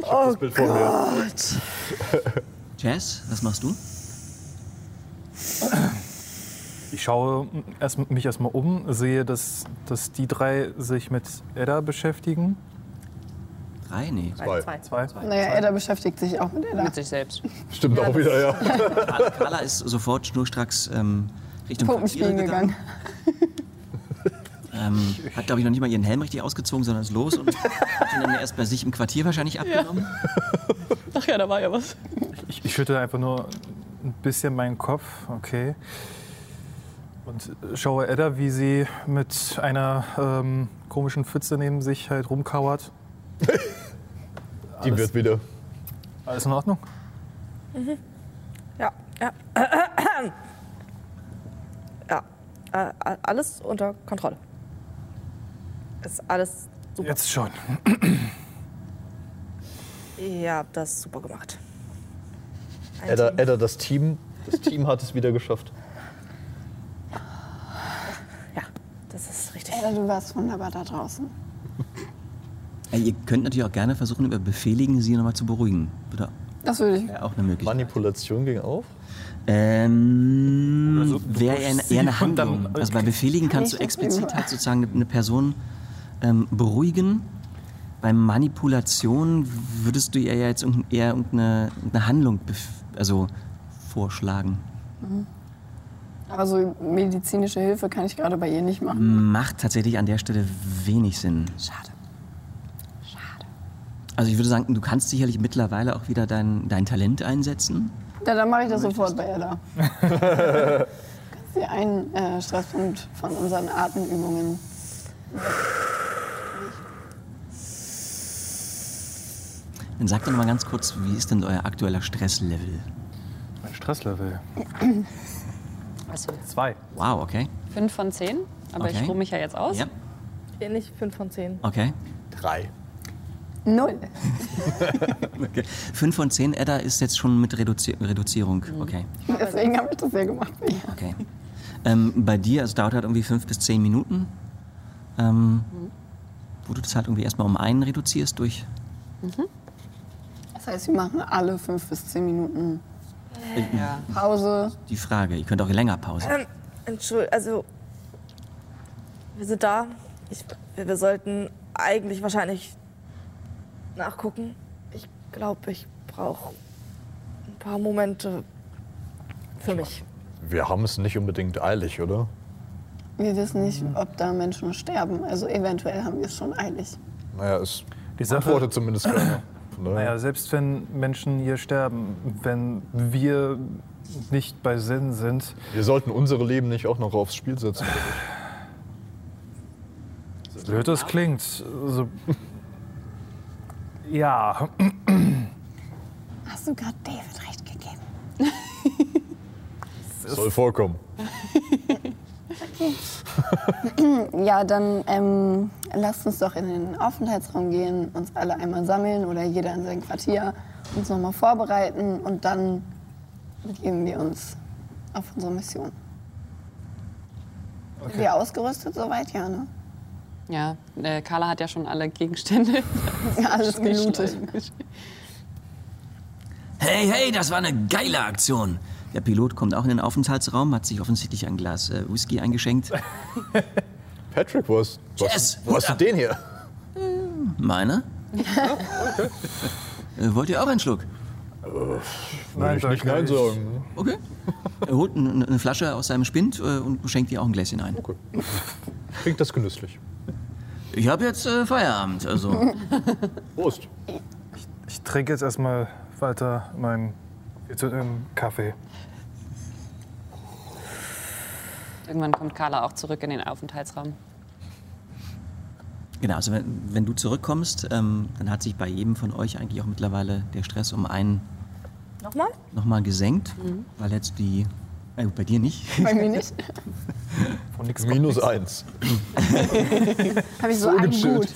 Das Bild vor mir.
Jazz, was machst du?
Ich schaue erst, mich erstmal um, sehe, dass, dass die drei sich mit Edda beschäftigen.
Drei? Nee.
Zwei.
Zwei.
Naja, Edda beschäftigt sich auch mit Edda.
Mit sich selbst.
Stimmt auch wieder, ja.
Carla, ist sofort schnurstracks ähm, Richtung
Puppenspielen
Quartiere
gegangen.
Ähm, hat, glaube ich, noch nicht mal ihren Helm richtig ausgezogen, sondern ist los und hat ihn dann erst bei sich im Quartier wahrscheinlich abgenommen.
Ach ja, da war ja was.
Ich, ich schütte einfach nur ein bisschen meinen Kopf, okay. Und schaue Edda, wie sie mit einer ähm, komischen Pfütze neben sich halt rumkauert.
Die wird wieder.
Alles in Ordnung?
Ja, ja. ja, äh, alles unter Kontrolle. Ist alles super.
Jetzt schon.
Ihr habt das super gemacht. Ein
Edda,
Team.
Edda, das Team, das Team hat es wieder geschafft.
Ja, das ist richtig.
Edda, du warst wunderbar da draußen.
Ihr könnt natürlich auch gerne versuchen, über Befehligen sie nochmal zu beruhigen. Würde
Das würde ich.
wäre auch eine Möglichkeit.
Manipulation ging auf.
Ähm,
Oder so, du
wäre eher,
sie
eher eine
und dann-
Handlung. Also bei Befehligen kannst du explizit halt sozusagen eine Person ähm, beruhigen. Bei Manipulation würdest du ihr ja jetzt eher irgendeine, irgendeine Handlung also vorschlagen.
Aber so medizinische Hilfe kann ich gerade bei ihr nicht machen.
Macht tatsächlich an der Stelle wenig Sinn.
Schade.
Also ich würde sagen, du kannst sicherlich mittlerweile auch wieder dein, dein Talent einsetzen.
Ja, dann mache ich das sofort bei Edda. Kannst sie einen äh, Stresspunkt von unseren Atemübungen.
Dann sag doch noch mal ganz kurz, wie ist denn euer aktueller Stresslevel?
Mein Stresslevel.
Also
Zwei.
Wow, okay.
fünf von zehn, aber
Okay.
ich ruhe mich ja jetzt aus.
Ja,
Ähnlich 5 von 10.
okay.
Drei.
Null.
okay. Fünf von zehn, Edda, ist jetzt schon mit Reduzi Reduzierung. Okay.
Deswegen habe ich das ja gemacht. bei ihr.
okay. Ähm, bei dir, es dauert halt irgendwie fünf bis zehn Minuten, ähm, wo du das halt irgendwie erstmal um einen reduzierst durch.
Das heißt, wir machen alle fünf bis zehn Minuten
Ja.
Pause.
Die Frage, ihr könnt auch länger Pause.
Ähm, Entschuldigung, also wir sind da. Ich, wir, wir sollten eigentlich wahrscheinlich nachgucken. Ich glaube, ich brauche ein paar Momente für mich.
Wir haben es nicht unbedingt eilig, oder?
Wir wissen nicht, ob da Menschen sterben. Also eventuell haben wir es schon eilig.
Naja, es
Die Sache,
antwortet zumindest keiner. Von daher.
naja, selbst wenn Menschen hier sterben, wenn wir nicht bei Sinn sind,
Wir sollten unsere Leben nicht auch noch aufs Spiel setzen.
blöd das klingt, so, ja,
Hast du gerade David recht gegeben?
Soll vorkommen.
Ja, dann ähm, lasst uns doch in den Aufenthaltsraum gehen, uns alle einmal sammeln oder jeder in sein Quartier, uns nochmal vorbereiten und dann begeben wir uns auf unsere Mission. Sind wir ausgerüstet soweit? Ja, ne?
Ja, äh, Carla hat ja schon alle Gegenstände.
Ja, alles gelootet.
Hey, hey, das war eine geile Aktion. Der Pilot kommt auch in den Aufenthaltsraum, hat sich offensichtlich ein Glas äh, Whisky eingeschenkt.
Patrick, wo hast, wo
Yes,
hast, wo hast du den hier?
Meine? äh, wollt ihr auch einen Schluck?
Würde
Nein,
ich nicht. Nein sagen.
Okay. Er holt n- eine Flasche aus seinem Spind äh, und schenkt ihr auch ein Gläschen ein.
Okay. Klingt das genüsslich.
Ich habe jetzt äh, Feierabend, also.
Prost.
ich trinke jetzt erstmal weiter meinen ähm, Kaffee.
Irgendwann kommt Carla auch zurück in den Aufenthaltsraum.
Genau, also wenn, wenn du zurückkommst, ähm, dann hat sich bei jedem von euch eigentlich auch mittlerweile der Stress um einen
Nochmal?
nochmal gesenkt, weil jetzt die. Äh, bei dir nicht.
Bei mir nicht.
Von nix
Minus eins.
Habe ich so, einen
gechillt.
gut.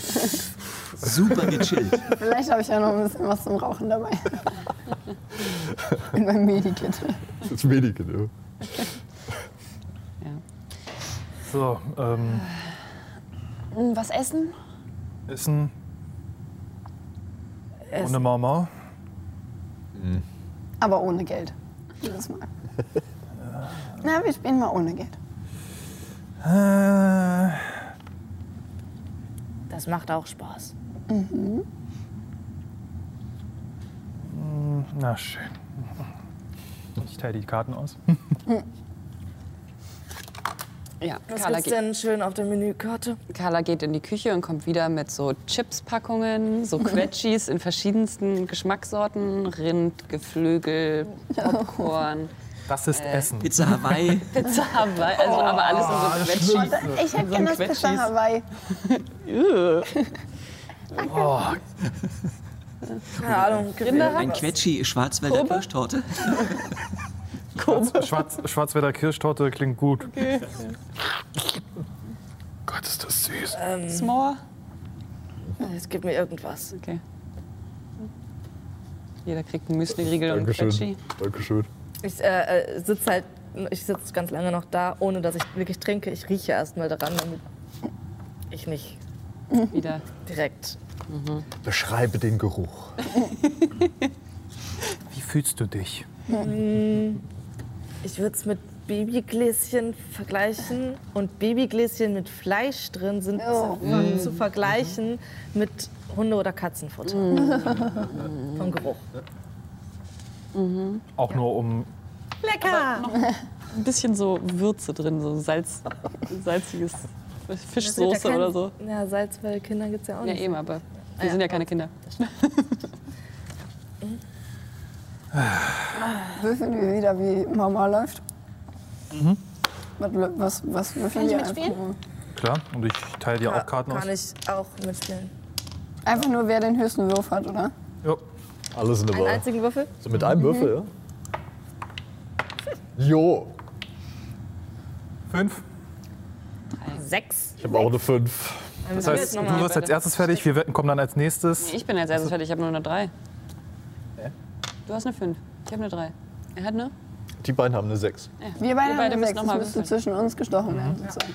Super gechillt.
Vielleicht habe ich ja noch ein bisschen was zum Rauchen dabei. In meinem Medikit.
Das Medikit, ja.
So, ähm,
Hm, Was essen?
Essen
Essen.
ohne Mama.
Aber ohne Geld. Dieses Mal. Na, wir spielen mal ohne Geld.
Äh,
Das macht auch Spaß.
na schön. Ich teile die Karten aus.
Ja,
Was
Carla
gibt's
geht,
denn schön auf der Menükarte?
Carla geht in die Küche und kommt wieder mit so Chips-Packungen, so Quetschis in verschiedensten Geschmackssorten. Rind, Geflügel, Popcorn,
Das ist Essen.
Pizza Hawaii.
Pizza Hawaii, also aber alles in so Quetschis.
Ich hätte gerne das Pizza
Quetschis.
Hawaii.
Keine Ahnung.
Ein Quetschi Schwarzwälder Kirschtorte.
Schwarz, Schwarzwälder Kirschtorte klingt gut.
Gott, ist das süß.
S'more.
Es gibt mir irgendwas.
Okay. Jeder kriegt einen Müsli-Riegel und einen
Dankeschön.
Quetschi.
Dankeschön.
Ich äh, sitze halt, ich sitze ganz lange noch da, ohne dass ich wirklich trinke. Ich rieche erst mal daran, damit ich nicht
Wieder.
direkt.
Beschreibe den Geruch.
Wie fühlst du dich?
Ich würde es mit Babygläschen vergleichen und Babygläschen mit Fleisch drin sind
Oh.
zu, zu vergleichen mit Hunde- oder Katzenfutter. Vom Geruch.
Auch nur um.
Lecker!
Ein bisschen so Würze drin, so Salz, salziges Fischsoße oder so.
Ja, Salz bei Kindern gibt es ja auch
Ja,
nicht.
eben, aber wir sind ja keine Kinder.
Würfeln wir wieder, wie Mama läuft. Was, was, was würfeln
ich
wir
mitspielen?
einfach nur?
Klar, und ich teile dir auch Karten aus.
Kann ich auch mitspielen.
Einfach nur, wer den höchsten Wurf hat, oder?
Jo.
Alles in der Wahl.
einzigen Würfel?
So mit einem Würfel, ja? Jo,
Fünf.
Sechs.
ich habe auch eine 5.
Das heißt, du wirst als erstes fertig, wir wetten kommen dann als nächstes.
Ich bin als erstes fertig, ich habe nur eine 3. Du hast eine 5. Ich habe eine 3. Er hat eine?
Die beiden haben eine 6.
Wir beide,
beide
haben
müssen
sechs.
noch
Es
mal
müsste zwischen uns gestochen werden. sozusagen.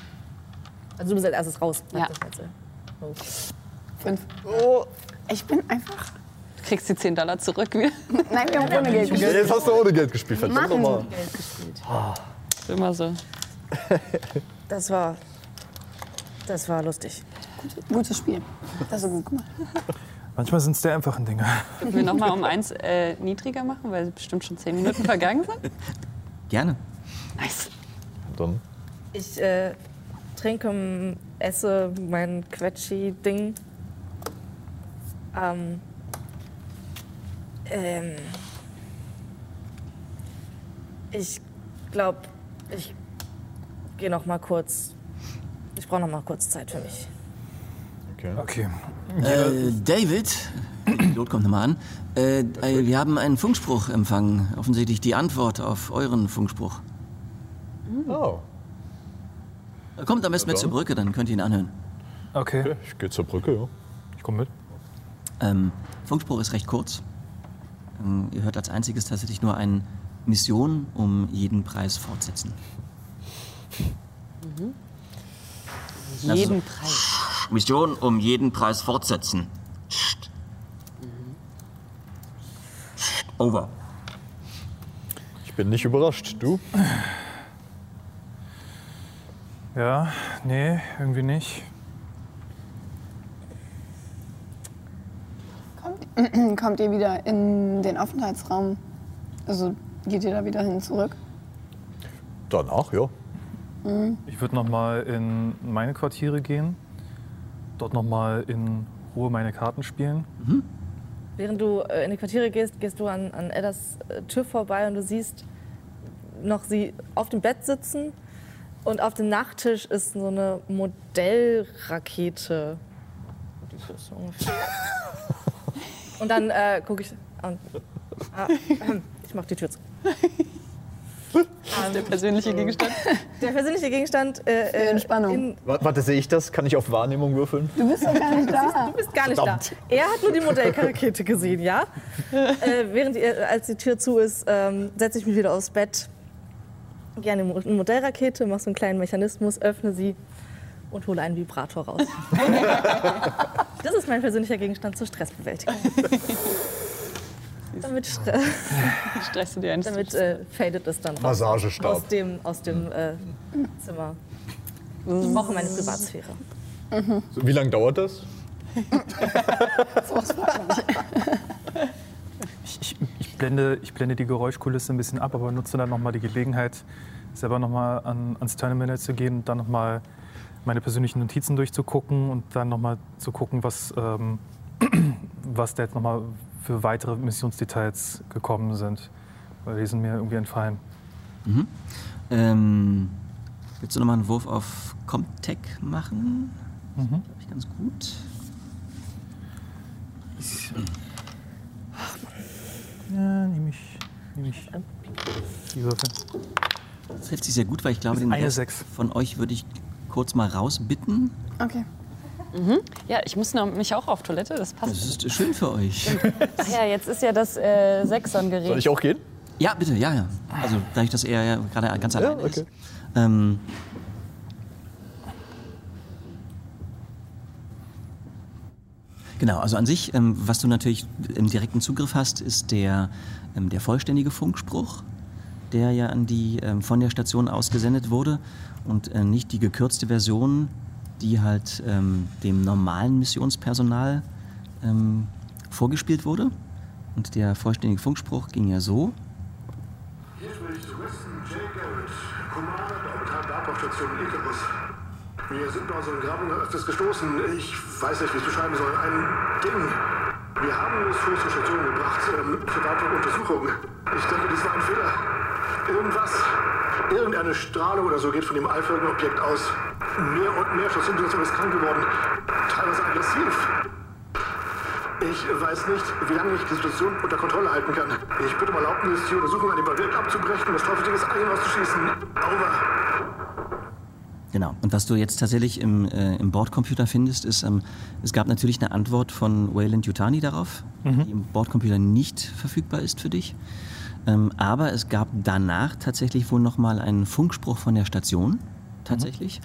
Also du bist als erstes raus.
Ja.
Fünf. Oh, ich bin einfach.
Du kriegst die 10 Dollar zurück wieder.
Nein, wir haben ohne Geld gespielt.
Jetzt hast du ohne Geld gespielt, verdammt nochmal.
Ist immer so.
Das war. Das war lustig.
Gutes Spiel. Das hast du gut gemacht.
Manchmal sind es die einfachen Dinge.
Können wir nochmal um eins äh, niedriger machen, weil bestimmt schon 10 Minuten vergangen sind?
Gerne.
Nice.
Dann
Ich äh, trinke, esse mein Quetschi-Ding. Ähm, ähm, ich glaube, ich gehe noch mal kurz. Ich brauche noch mal kurz Zeit für mich.
Okay.
Okay.
Äh, David, der Pilot kommt nochmal an. Äh, äh, wir haben einen Funkspruch empfangen. Offensichtlich die Antwort auf euren Funkspruch.
Oh,
Kommt am besten mit zur Brücke, dann könnt ihr ihn anhören.
Okay,
okay. Ich gehe zur Brücke, ja.
ich komme mit.
Ähm, Funkspruch ist recht kurz. Ähm, ihr hört als einziges tatsächlich nur ein Mission um jeden Preis fortsetzen.
Jeden Preis.
Mission um jeden Preis fortsetzen. Psst. Over.
Ich bin nicht überrascht. Du?
Ja, nee, irgendwie nicht.
Kommt, kommt ihr wieder in den Aufenthaltsraum? Also geht ihr da wieder hin zurück?
Danach, ja.
Ich würde noch mal in meine Quartiere gehen, dort noch mal in Ruhe meine Karten spielen.
Während du äh, in die Quartiere gehst, gehst du an, an Eddas äh, Tür vorbei und du siehst noch sie auf dem Bett sitzen und auf dem Nachttisch ist so eine Modellrakete. Die ist so ungefähr. Und dann äh, gucke ich. Und, ah, Ich mach die Tür zu.
Der persönliche Gegenstand.
Der persönliche Gegenstand. Äh, äh,
Entspannung.
in-
Wa- Warte, sehe ich das? Kann ich auf Wahrnehmung würfeln?
Du bist doch gar nicht da.
Du bist gar nicht
Verdammt.
da. Er hat nur die Modellrakete gesehen, ja? äh, während ihr, als die Tür zu ist, ähm, setze ich mich wieder aufs Bett. Die Mo- Modellrakete, mache so einen kleinen Mechanismus, öffne sie und hole einen Vibrator raus. das ist mein persönlicher Gegenstand zur Stressbewältigung. Damit stre
Stresst du dir eins?
damit äh, fadet es dann raus.
Massagestab.
Aus dem, aus dem äh, Zimmer. Ich brauche meine Privatsphäre.
So, wie lange dauert das?
Ich, ich, ich, blende, ich blende die Geräuschkulisse ein bisschen ab, aber nutze dann nochmal die Gelegenheit, selber nochmal an, ans Terminal zu gehen und dann nochmal meine persönlichen Notizen durchzugucken und dann nochmal zu gucken, was, ähm, was da jetzt nochmal für weitere Missionsdetails gekommen sind. Weil die sind mir irgendwie entfallen.
Ähm, willst du nochmal einen Wurf auf Comtech machen?
Mhm.
Glaube ich ganz gut.
Ja, nehme ich, nehm ich die Würfel.
Das trifft sich sehr gut, weil ich glaube, den Rest von euch würde ich kurz mal rausbitten.
Okay.
Ja, ich muss noch, mich auch auf Toilette, das passt.
Das ist schön für euch.
Ach ja, jetzt ist ja das äh, Sechsern-Gerät.
Soll ich auch gehen?
Ja, bitte, ja, ja. Also dadurch, dass er ja gerade ganz alleine
okay.
ist. Ähm, genau, also an sich, ähm, was du natürlich im direkten Zugriff hast, ist der, ähm, der vollständige Funkspruch, der ja an die, ähm, von der Station ausgesendet wurde und äh, nicht die gekürzte Version, die halt ähm, dem normalen Missionspersonal ähm, vorgespielt wurde. Und der vollständige Funkspruch ging ja so.
Hier spricht Weston J. Garrett, Commander der Orbital-Bergbau-Station Icarus. Wir sind bei unseren Grabungen öfters gestoßen. Ich weiß nicht, wie ich es beschreiben soll. Ein Ding. Wir haben es vor zur Station gebracht ähm, für weitere Untersuchungen. Ich denke, dies war ein Fehler. Irgendwas, irgendeine Strahlung oder so geht von dem eiförmigen Objekt aus. Mehr und mehr Stationssituation ist krank geworden. Teilweise aggressiv. Ich weiß nicht, wie lange ich die Situation unter Kontrolle halten kann. Ich bitte um Erlaubnis, die Untersuchung an dem Objekt abzubrechen und das Teufelding des Alien auszuschießen. Over.
Genau. Und was du jetzt tatsächlich im, äh, im Bordcomputer findest, ist, ähm, es gab natürlich eine Antwort von Wayland Yutani darauf, die im Bordcomputer nicht verfügbar ist für dich. Ähm, aber es gab danach tatsächlich wohl nochmal einen Funkspruch von der Station, tatsächlich.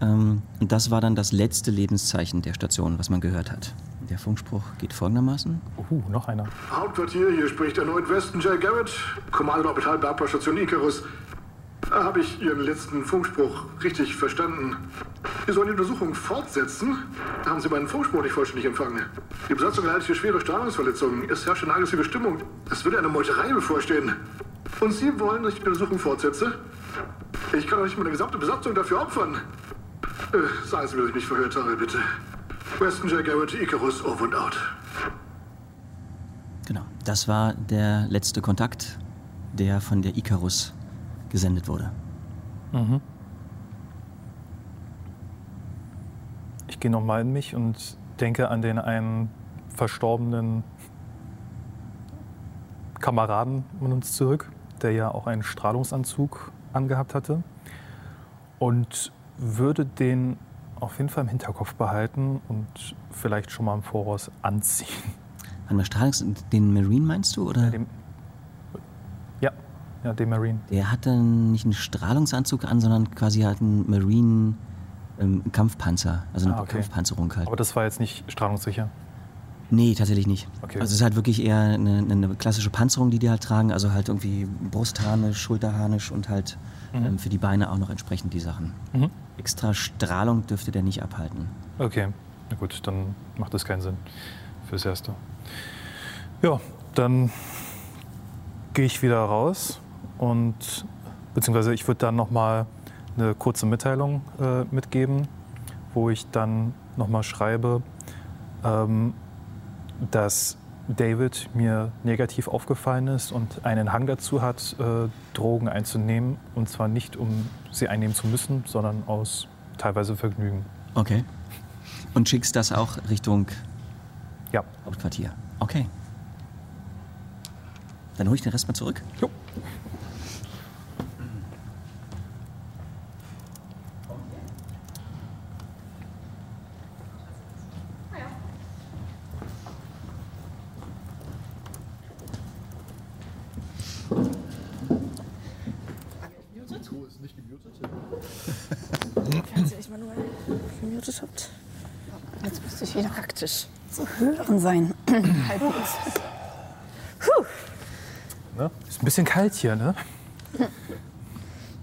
Ähm, und das war dann das letzte Lebenszeichen der Station, was man gehört hat. Der Funkspruch geht folgendermaßen.
Uh, noch einer.
Hauptquartier, hier spricht erneut Weston J. Garrett, Kommando der Orbitalbergbau-Station Icarus. Habe ich Ihren letzten Funkspruch richtig verstanden. Wir sollen die Untersuchung fortsetzen. Haben Sie meinen Funkspruch nicht vollständig empfangen. Die Besatzung erleidet hier schwere Strahlungsverletzungen. Es herrscht eine aggressive Stimmung. Es würde eine Meuterei bevorstehen. Und Sie wollen, dass ich die Untersuchung fortsetze? Ich kann doch nicht meine gesamte Besatzung dafür opfern. Äh, sagen Sie mir, dass ich mich verhört habe, bitte. Weston J. Garrett, Icarus, over and out.
Genau. Das war der letzte Kontakt, der von der Icarus gesendet wurde.
Ich gehe nochmal in mich und denke an den einen verstorbenen Kameraden von uns zurück, der ja auch einen Strahlungsanzug angehabt hatte. Und würde den auf jeden Fall im Hinterkopf behalten und vielleicht schon mal im Voraus anziehen.
Warte mal, Strahlungs den Marine meinst du? Oder?
Ja, ja, den Marine.
Der hatte nicht einen Strahlungsanzug an, sondern quasi halt einen Marine ähm, Kampfpanzer. Also eine
Ah, okay.
Kampfpanzerung halt.
Aber das war jetzt nicht strahlungssicher.
Nee, tatsächlich nicht.
Okay.
Also es ist halt wirklich eher eine, eine klassische Panzerung, die die halt tragen. Also halt irgendwie Brustharnisch, Schulterharnisch und halt ähm, für die Beine auch noch entsprechend die Sachen.
Mhm.
Extra Strahlung dürfte der nicht abhalten.
Okay, na gut, dann macht das keinen Sinn fürs Erste. Ja, dann gehe ich wieder raus und beziehungsweise ich würde dann noch mal eine kurze Mitteilung äh, mitgeben, wo ich dann noch mal schreibe, ähm, dass David mir negativ aufgefallen ist und einen Hang dazu hat, äh, Drogen einzunehmen. Und zwar nicht, um sie einnehmen zu müssen, sondern aus teilweise Vergnügen.
Okay. Und schickst das auch Richtung
Ja.
Hauptquartier. Okay. Dann hole ich den Rest mal zurück.
Jo.
Falls ihr nicht manuell gemutet habt.
Jetzt müsste ich wieder
Praktisch.
zu hören sein. Halbwegs.
Ist ein bisschen kalt hier, ne?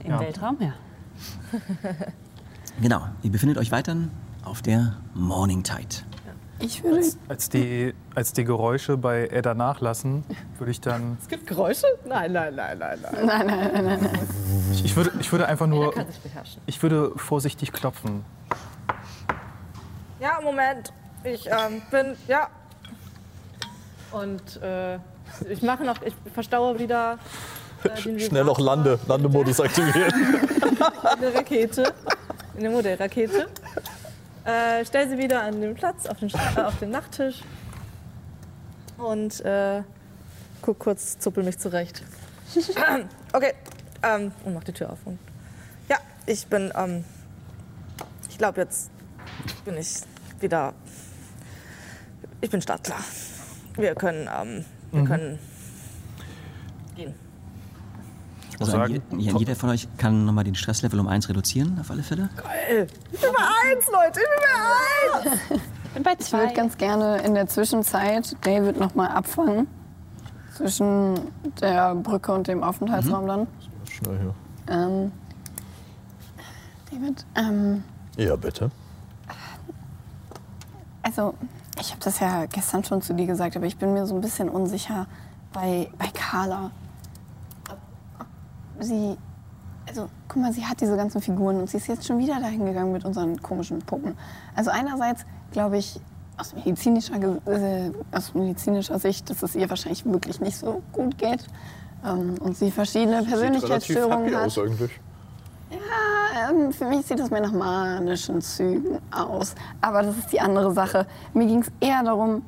Im
Ja.
Weltraum, ja.
Genau, ihr befindet euch weiterhin auf der Morning Tide.
Ich würde.
Als die, als die Geräusche bei Edda nachlassen, würde ich dann.
Es gibt Geräusche? Nein, nein, nein, nein, nein.
Nein, nein, nein, nein. nein.
Ich, ich, würde, ich würde einfach nur.
kann sich beherrschen.
Ich würde vorsichtig klopfen.
Ja, Moment. Ich ähm, bin, ja. Und äh, ich mache noch, ich verstaue wieder äh,
Schnell noch Lande, Landemodus aktivieren.
in der Rakete, in der Modellrakete. Äh, stell sie wieder an den Platz, auf den, äh, auf den Nachttisch. Und äh, guck kurz, zuppel mich zurecht. okay, ähm, und mach die Tür auf. Und, ja, ich bin, ähm, ich glaube, jetzt bin ich wieder, ich bin startklar. Wir können, ähm, wir können gehen.
Also
sagen,
ein, je- jeder von euch kann nochmal den Stresslevel um eins reduzieren, auf alle Fälle.
Geil. Ich bin bei eins, Leute, ich bin bei eins.
bin bei
Ich würde ganz gerne in der Zwischenzeit David noch mal abfangen. Zwischen der Brücke und dem Aufenthaltsraum dann.
Schnell hier.
Ähm, David, ähm,
Ja, bitte.
also ich habe das ja gestern schon zu dir gesagt, aber ich bin mir so ein bisschen unsicher bei, bei Carla. Sie, also guck mal, sie hat diese ganzen Figuren und sie ist jetzt schon wieder dahin gegangen mit unseren komischen Puppen. Also einerseits glaube ich aus medizinischer, äh, aus medizinischer Sicht, dass es ihr wahrscheinlich wirklich nicht so gut geht ähm, und sie verschiedene Persönlichkeitsstörungen hat.
aus eigentlich.
Ja, ähm, für mich sieht das mehr nach manischen Zügen aus. Aber das ist die andere Sache. Mir ging es eher darum,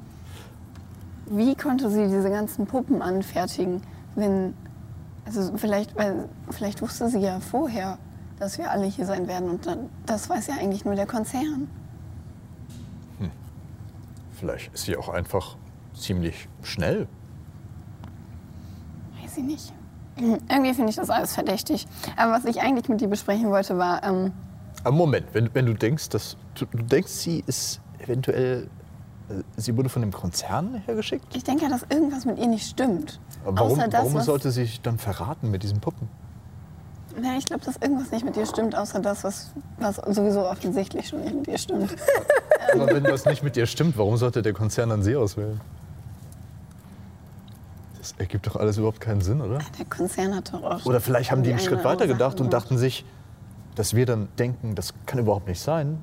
wie konnte sie diese ganzen Puppen anfertigen, wenn. Also vielleicht, weil, vielleicht wusste sie ja vorher, dass wir alle hier sein werden und dann, das weiß ja eigentlich nur der Konzern.
Vielleicht ist sie auch einfach ziemlich schnell.
Weiß ich nicht. Irgendwie finde ich das alles verdächtig. Aber was ich eigentlich mit dir besprechen wollte, war, ähm,
Aber Moment, wenn, wenn du denkst, dass du, du denkst, sie ist eventuell, äh, sie wurde von dem Konzern hergeschickt?
ich denke ja, dass irgendwas mit ihr nicht stimmt.
Aber warum,
das,
warum sollte sie sich dann verraten mit diesen Puppen?
Na, ich glaube, dass irgendwas nicht mit dir stimmt, außer das, was, was sowieso offensichtlich schon nicht mit dir stimmt.
Aber wenn das nicht mit dir stimmt, warum sollte der Konzern dann sie auswählen? Das ergibt doch alles überhaupt keinen Sinn, oder?
Der Konzern hat doch auch.
Oder vielleicht haben die einen
eine
Schritt weiter gedacht und dachten sich, dass wir dann denken, das kann überhaupt nicht sein,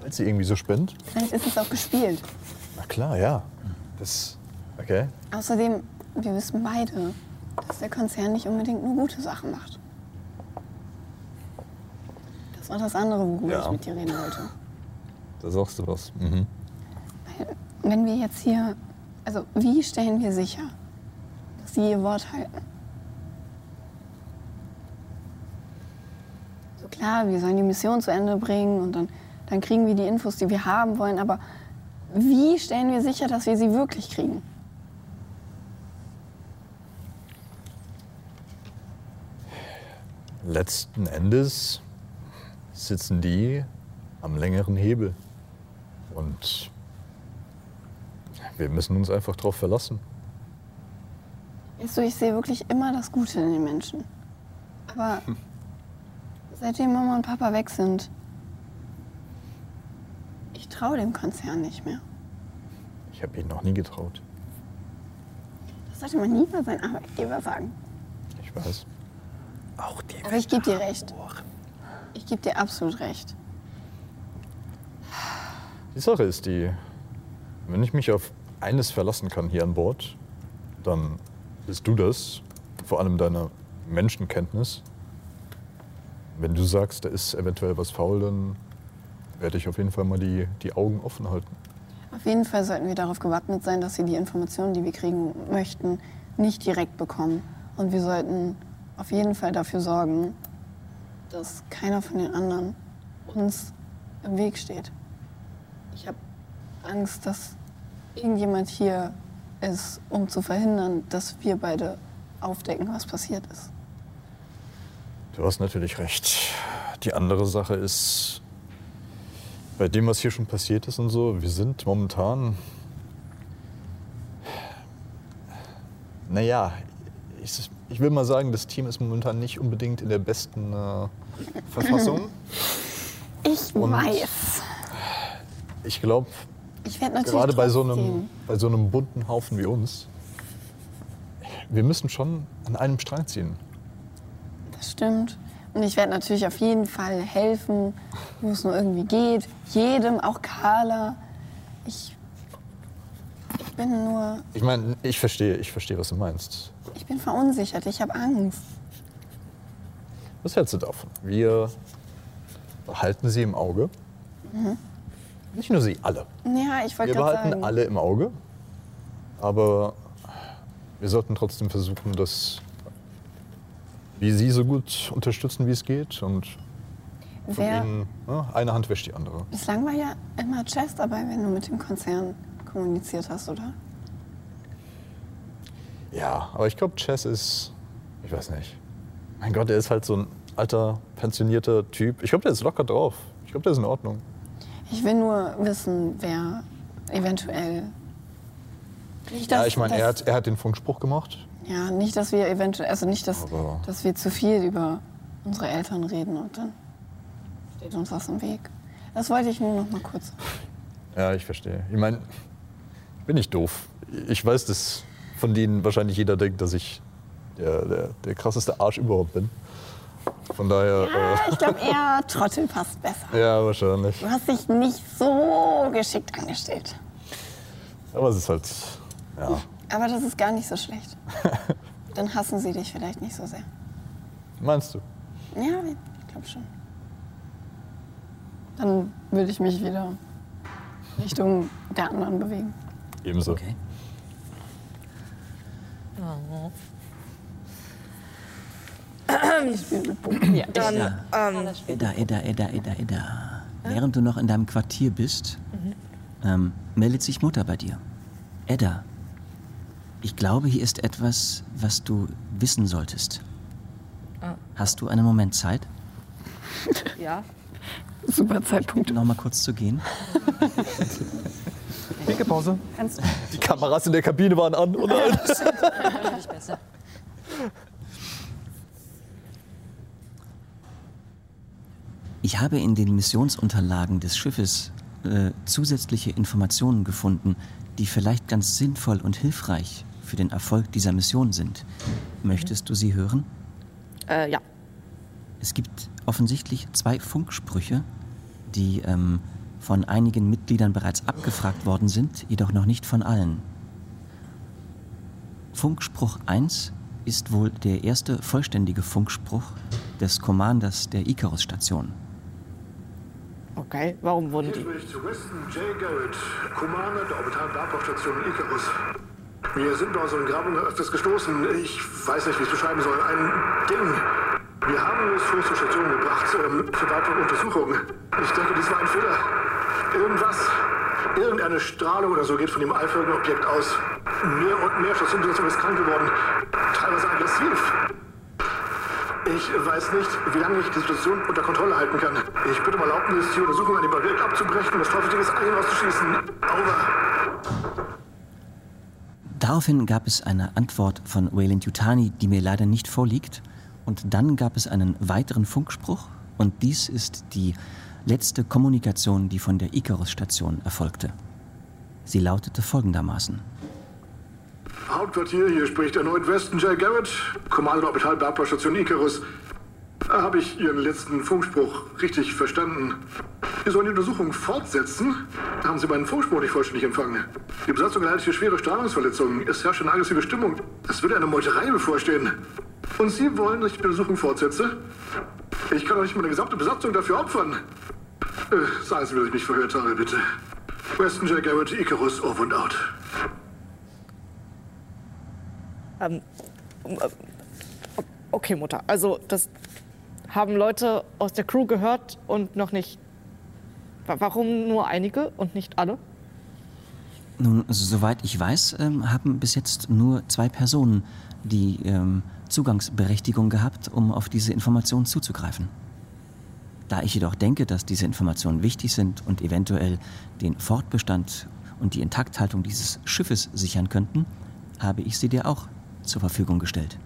weil sie irgendwie so spinnt.
Vielleicht ist es auch gespielt.
Na klar, ja. Das, okay.
Außerdem, wir wissen beide, dass der Konzern nicht unbedingt nur gute Sachen macht. Das war das andere, worüber
Ja.
ich mit dir reden wollte.
Da sagst du was. Mhm.
Wenn wir jetzt hier. Also, wie stellen wir sicher, sie ihr Wort halten? So klar, wir sollen die Mission zu Ende bringen und dann, dann kriegen wir die Infos, die wir haben wollen, aber wie stellen wir sicher, dass wir sie wirklich kriegen?
Letzten Endes sitzen die am längeren Hebel. Und wir müssen uns einfach darauf verlassen.
Weißt du, ich sehe wirklich immer das Gute in den Menschen. Aber seitdem Mama und Papa weg sind, ich traue dem Konzern nicht mehr.
Ich habe ihnen noch nie getraut.
Das sollte man nie bei seinem Arbeitgeber sagen.
Ich weiß.
Auch die.
Aber ich gebe dir recht. Ich gebe dir absolut recht.
Die Sache ist die, wenn ich mich auf eines verlassen kann hier an Bord, dann bist du das, vor allem deiner Menschenkenntnis. Wenn du sagst, da ist eventuell was faul, dann werde ich auf jeden Fall mal die, die Augen offen halten.
Auf jeden Fall sollten wir darauf gewappnet sein, dass sie die Informationen, die wir kriegen möchten, nicht direkt bekommen. Und wir sollten auf jeden Fall dafür sorgen, dass keiner von den anderen uns im Weg steht. Ich habe Angst, dass irgendjemand hier ist, um zu verhindern, dass wir beide aufdecken, was passiert ist.
Du hast natürlich recht. Die andere Sache ist, bei dem, was hier schon passiert ist und so, wir sind momentan. Naja, ich, ich will mal sagen, das Team ist momentan nicht unbedingt in der besten äh, Verfassung.
Ich
Und-
weiß.
Ich glaube,
Ich werde natürlich
gerade bei so, einem, bei so einem bunten Haufen wie uns, wir müssen schon an einem Strang ziehen.
Das stimmt. Und ich werde natürlich auf jeden Fall helfen, wo es nur irgendwie geht. Jedem, auch Carla. Ich, ich bin nur,
Ich meine, ich verstehe, ich verstehe, was du meinst.
ich bin verunsichert. Ich habe Angst.
Was hältst du davon? Wir halten sie im Auge.
Mhm.
Nicht nur sie, alle.
Ja, ich wollte
Wir behalten
sagen.
alle im Auge. Aber wir sollten trotzdem versuchen, dass wir sie so gut unterstützen, wie es geht. Und von
Wer,
ihnen, ja, eine Hand wäscht die andere.
bislang war ja immer Jess dabei, wenn du mit dem Konzern kommuniziert hast, oder?
Ja, aber ich glaube, Chess ist, ich weiß nicht. Mein Gott, der ist halt so ein alter, pensionierter Typ. Ich glaube, der ist locker drauf. Ich glaube, der ist in Ordnung.
Ich will nur wissen, wer eventuell. Nicht,
ja,
dass-
ich meine, er hat, er hat den Funkspruch gemacht.
Ja, nicht, dass wir eventuell, also nicht, dass,
Aber-
dass wir zu viel über unsere Eltern reden und dann steht uns was im Weg. Das wollte ich nur noch mal kurz.
Ja, ich verstehe. Ich meine, bin ich doof. Ich weiß, dass von denen wahrscheinlich jeder denkt, dass ich der, der, der krasseste Arsch überhaupt bin. Von daher.
Ah, ich glaube eher Trottel passt besser.
Äh, ja, wahrscheinlich.
Du hast dich nicht so geschickt angestellt.
Aber es ist halt. Ja.
Aber das ist gar nicht so schlecht. Dann hassen sie dich vielleicht nicht so sehr.
Meinst du?
Ja, ich glaube schon. Dann würde ich mich wieder Richtung der anderen bewegen.
Ebenso.
Okay.
Ich spiele mit Bogen.
Ja,
Dann, ähm,
Edda, Edda, Edda, Edda, Edda. Während du noch in deinem Quartier bist, ähm, meldet sich Mutter bei dir. Edda, ich glaube, hier ist etwas, was du wissen solltest. Hast du einen Moment Zeit,
ja.
Super Zeitpunkt.
noch mal kurz zu gehen?
Dicke Pause.
kannst
Die Kameras in der Kabine waren an.
Du nicht besser.
Ich habe in den Missionsunterlagen des Schiffes äh, zusätzliche Informationen gefunden, die vielleicht ganz sinnvoll und hilfreich für den Erfolg dieser Mission sind. Möchtest du sie hören?
Äh, ja.
Es gibt offensichtlich zwei Funksprüche, die ähm, von einigen Mitgliedern bereits abgefragt worden sind, jedoch noch nicht von allen. Funkspruch 1 ist wohl der erste vollständige Funkspruch des Commanders der Icarus-Station.
Okay, warum wurden
Hier
die?
spricht Winston J. Garrett, Commander der orbitalen Bergbausstation Icarus. Wir sind bei unseren Grabungen öfters gestoßen. Ich weiß nicht, wie ich es beschreiben soll. Ein Ding. Wir haben es vor zur Station gebracht ähm, für weitere Untersuchungen. Ich denke, dies war ein Fehler. Irgendwas, irgendeine Strahlung oder so geht von dem eiförmigen Objekt aus. Mehr und mehr Stationsbesetzung ist krank geworden. Teilweise aggressiv. Ich weiß nicht, wie lange ich die Situation unter Kontrolle halten kann. Ich bitte um Erlaubnis, die Untersuchung an dem Objekt abzubrechen und das Teufelsding ist Alien auszuschießen. Over.
Daraufhin gab es eine Antwort von Wayland Yutani, die mir leider nicht vorliegt. Und dann gab es einen weiteren Funkspruch. Und dies ist die letzte Kommunikation, die von der Icarus-Station erfolgte. Sie lautete folgendermaßen.
Hauptquartier, hier spricht erneut Weston J. Garrett, Kommando der Orbitalbergbausstation Icarus. Habe ich Ihren letzten Funkspruch richtig verstanden? Wir sollen die Untersuchung fortsetzen? Haben Sie meinen Funkspruch nicht vollständig empfangen? Die Besatzung leidet für schwere Strahlungsverletzungen. Es herrscht eine aggressive Stimmung. Es würde eine Meuterei bevorstehen. Und Sie wollen, dass ich die Untersuchung fortsetze? Ich kann doch nicht meine gesamte Besatzung dafür opfern. Äh, sagen Sie mir, dass ich mich verhört habe, bitte. Weston J. Garrett, Icarus, over und out.
Ähm, äh, okay, Mutter. Also, das haben Leute aus der Crew gehört und noch nicht. Wa- Warum nur einige und nicht alle?
Nun, soweit ich weiß, ähm, haben bis jetzt nur zwei Personen die ähm, Zugangsberechtigung gehabt, um auf diese Informationen zuzugreifen. Da ich jedoch denke, dass diese Informationen wichtig sind und eventuell den Fortbestand und die Intakthaltung dieses Schiffes sichern könnten, habe ich sie dir auch zur Verfügung gestellt.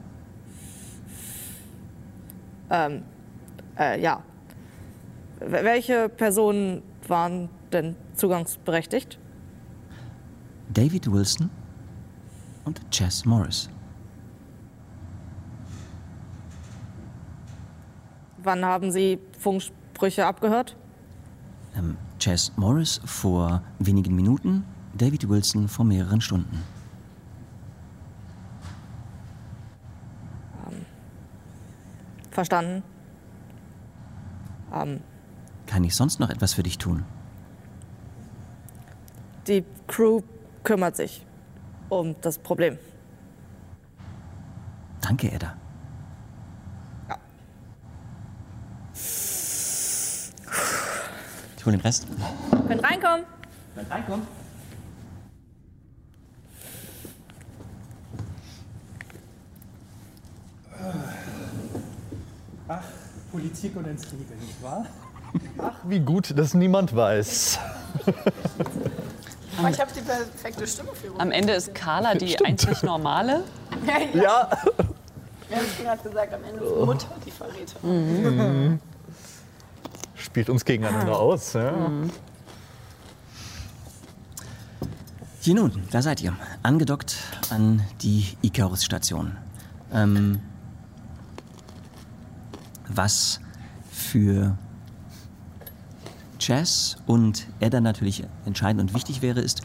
Ähm, äh, ja. Welche Personen waren denn zugangsberechtigt?
David Wilson und Chess Morris.
Wann haben Sie Funksprüche abgehört?
Ähm, Chess Morris vor wenigen Minuten, David Wilson vor mehreren Stunden.
Verstanden. Ähm,
Kann ich sonst noch etwas für dich tun?
die Crew kümmert sich um das Problem.
Danke, Edda. Ich hole den Rest.
Können reinkommen.
Reinkommen.
Ach, Politik und Intrige, nicht wahr?
Ach, wie gut, dass niemand weiß.
Aber ich habe die perfekte Stimme für
Am Ende ist Carla die einzig normale.
Ja, ja.
Ja.
Wir haben es gerade gesagt, am Ende ist Mutter die Verräterin.
Spielt uns gegeneinander aus. Ja.
Hier nun, da seid ihr. Angedockt an die Icarus-Station. Ähm, was für Chess und Edda natürlich entscheidend und wichtig wäre, ist,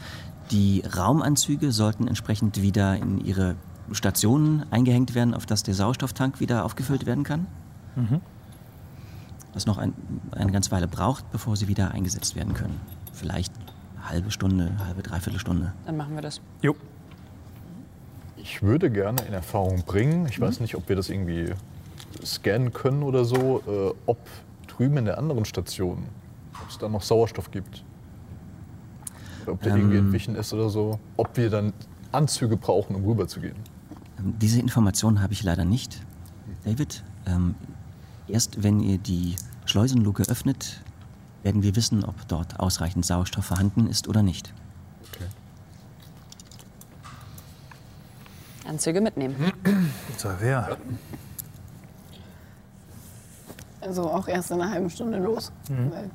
die Raumanzüge sollten entsprechend wieder in ihre Stationen eingehängt werden, auf dass der Sauerstofftank wieder aufgefüllt werden kann.
Mhm.
Was noch ein, eine ganze Weile braucht, bevor sie wieder eingesetzt werden können. Vielleicht eine halbe Stunde, halbe, dreiviertel Stunde.
Dann machen wir das.
Jo.
Ich würde gerne in Erfahrung bringen, ich weiß nicht, ob wir das irgendwie scannen können oder so, äh, ob drüben in der anderen Station, ob es da noch Sauerstoff gibt. Oder ob der
Ähm.
irgendwie entwichen ist oder so. Ob wir dann Anzüge brauchen, um rüberzugehen.
Ähm, Diese Informationen habe ich leider nicht. David, ähm, erst wenn ihr die Schleusenluke öffnet, werden wir wissen, ob dort ausreichend Sauerstoff vorhanden ist oder nicht.
Anzüge mitnehmen.
So, wer?
Also auch erst in einer halben Stunde los.
Mhm.
Weil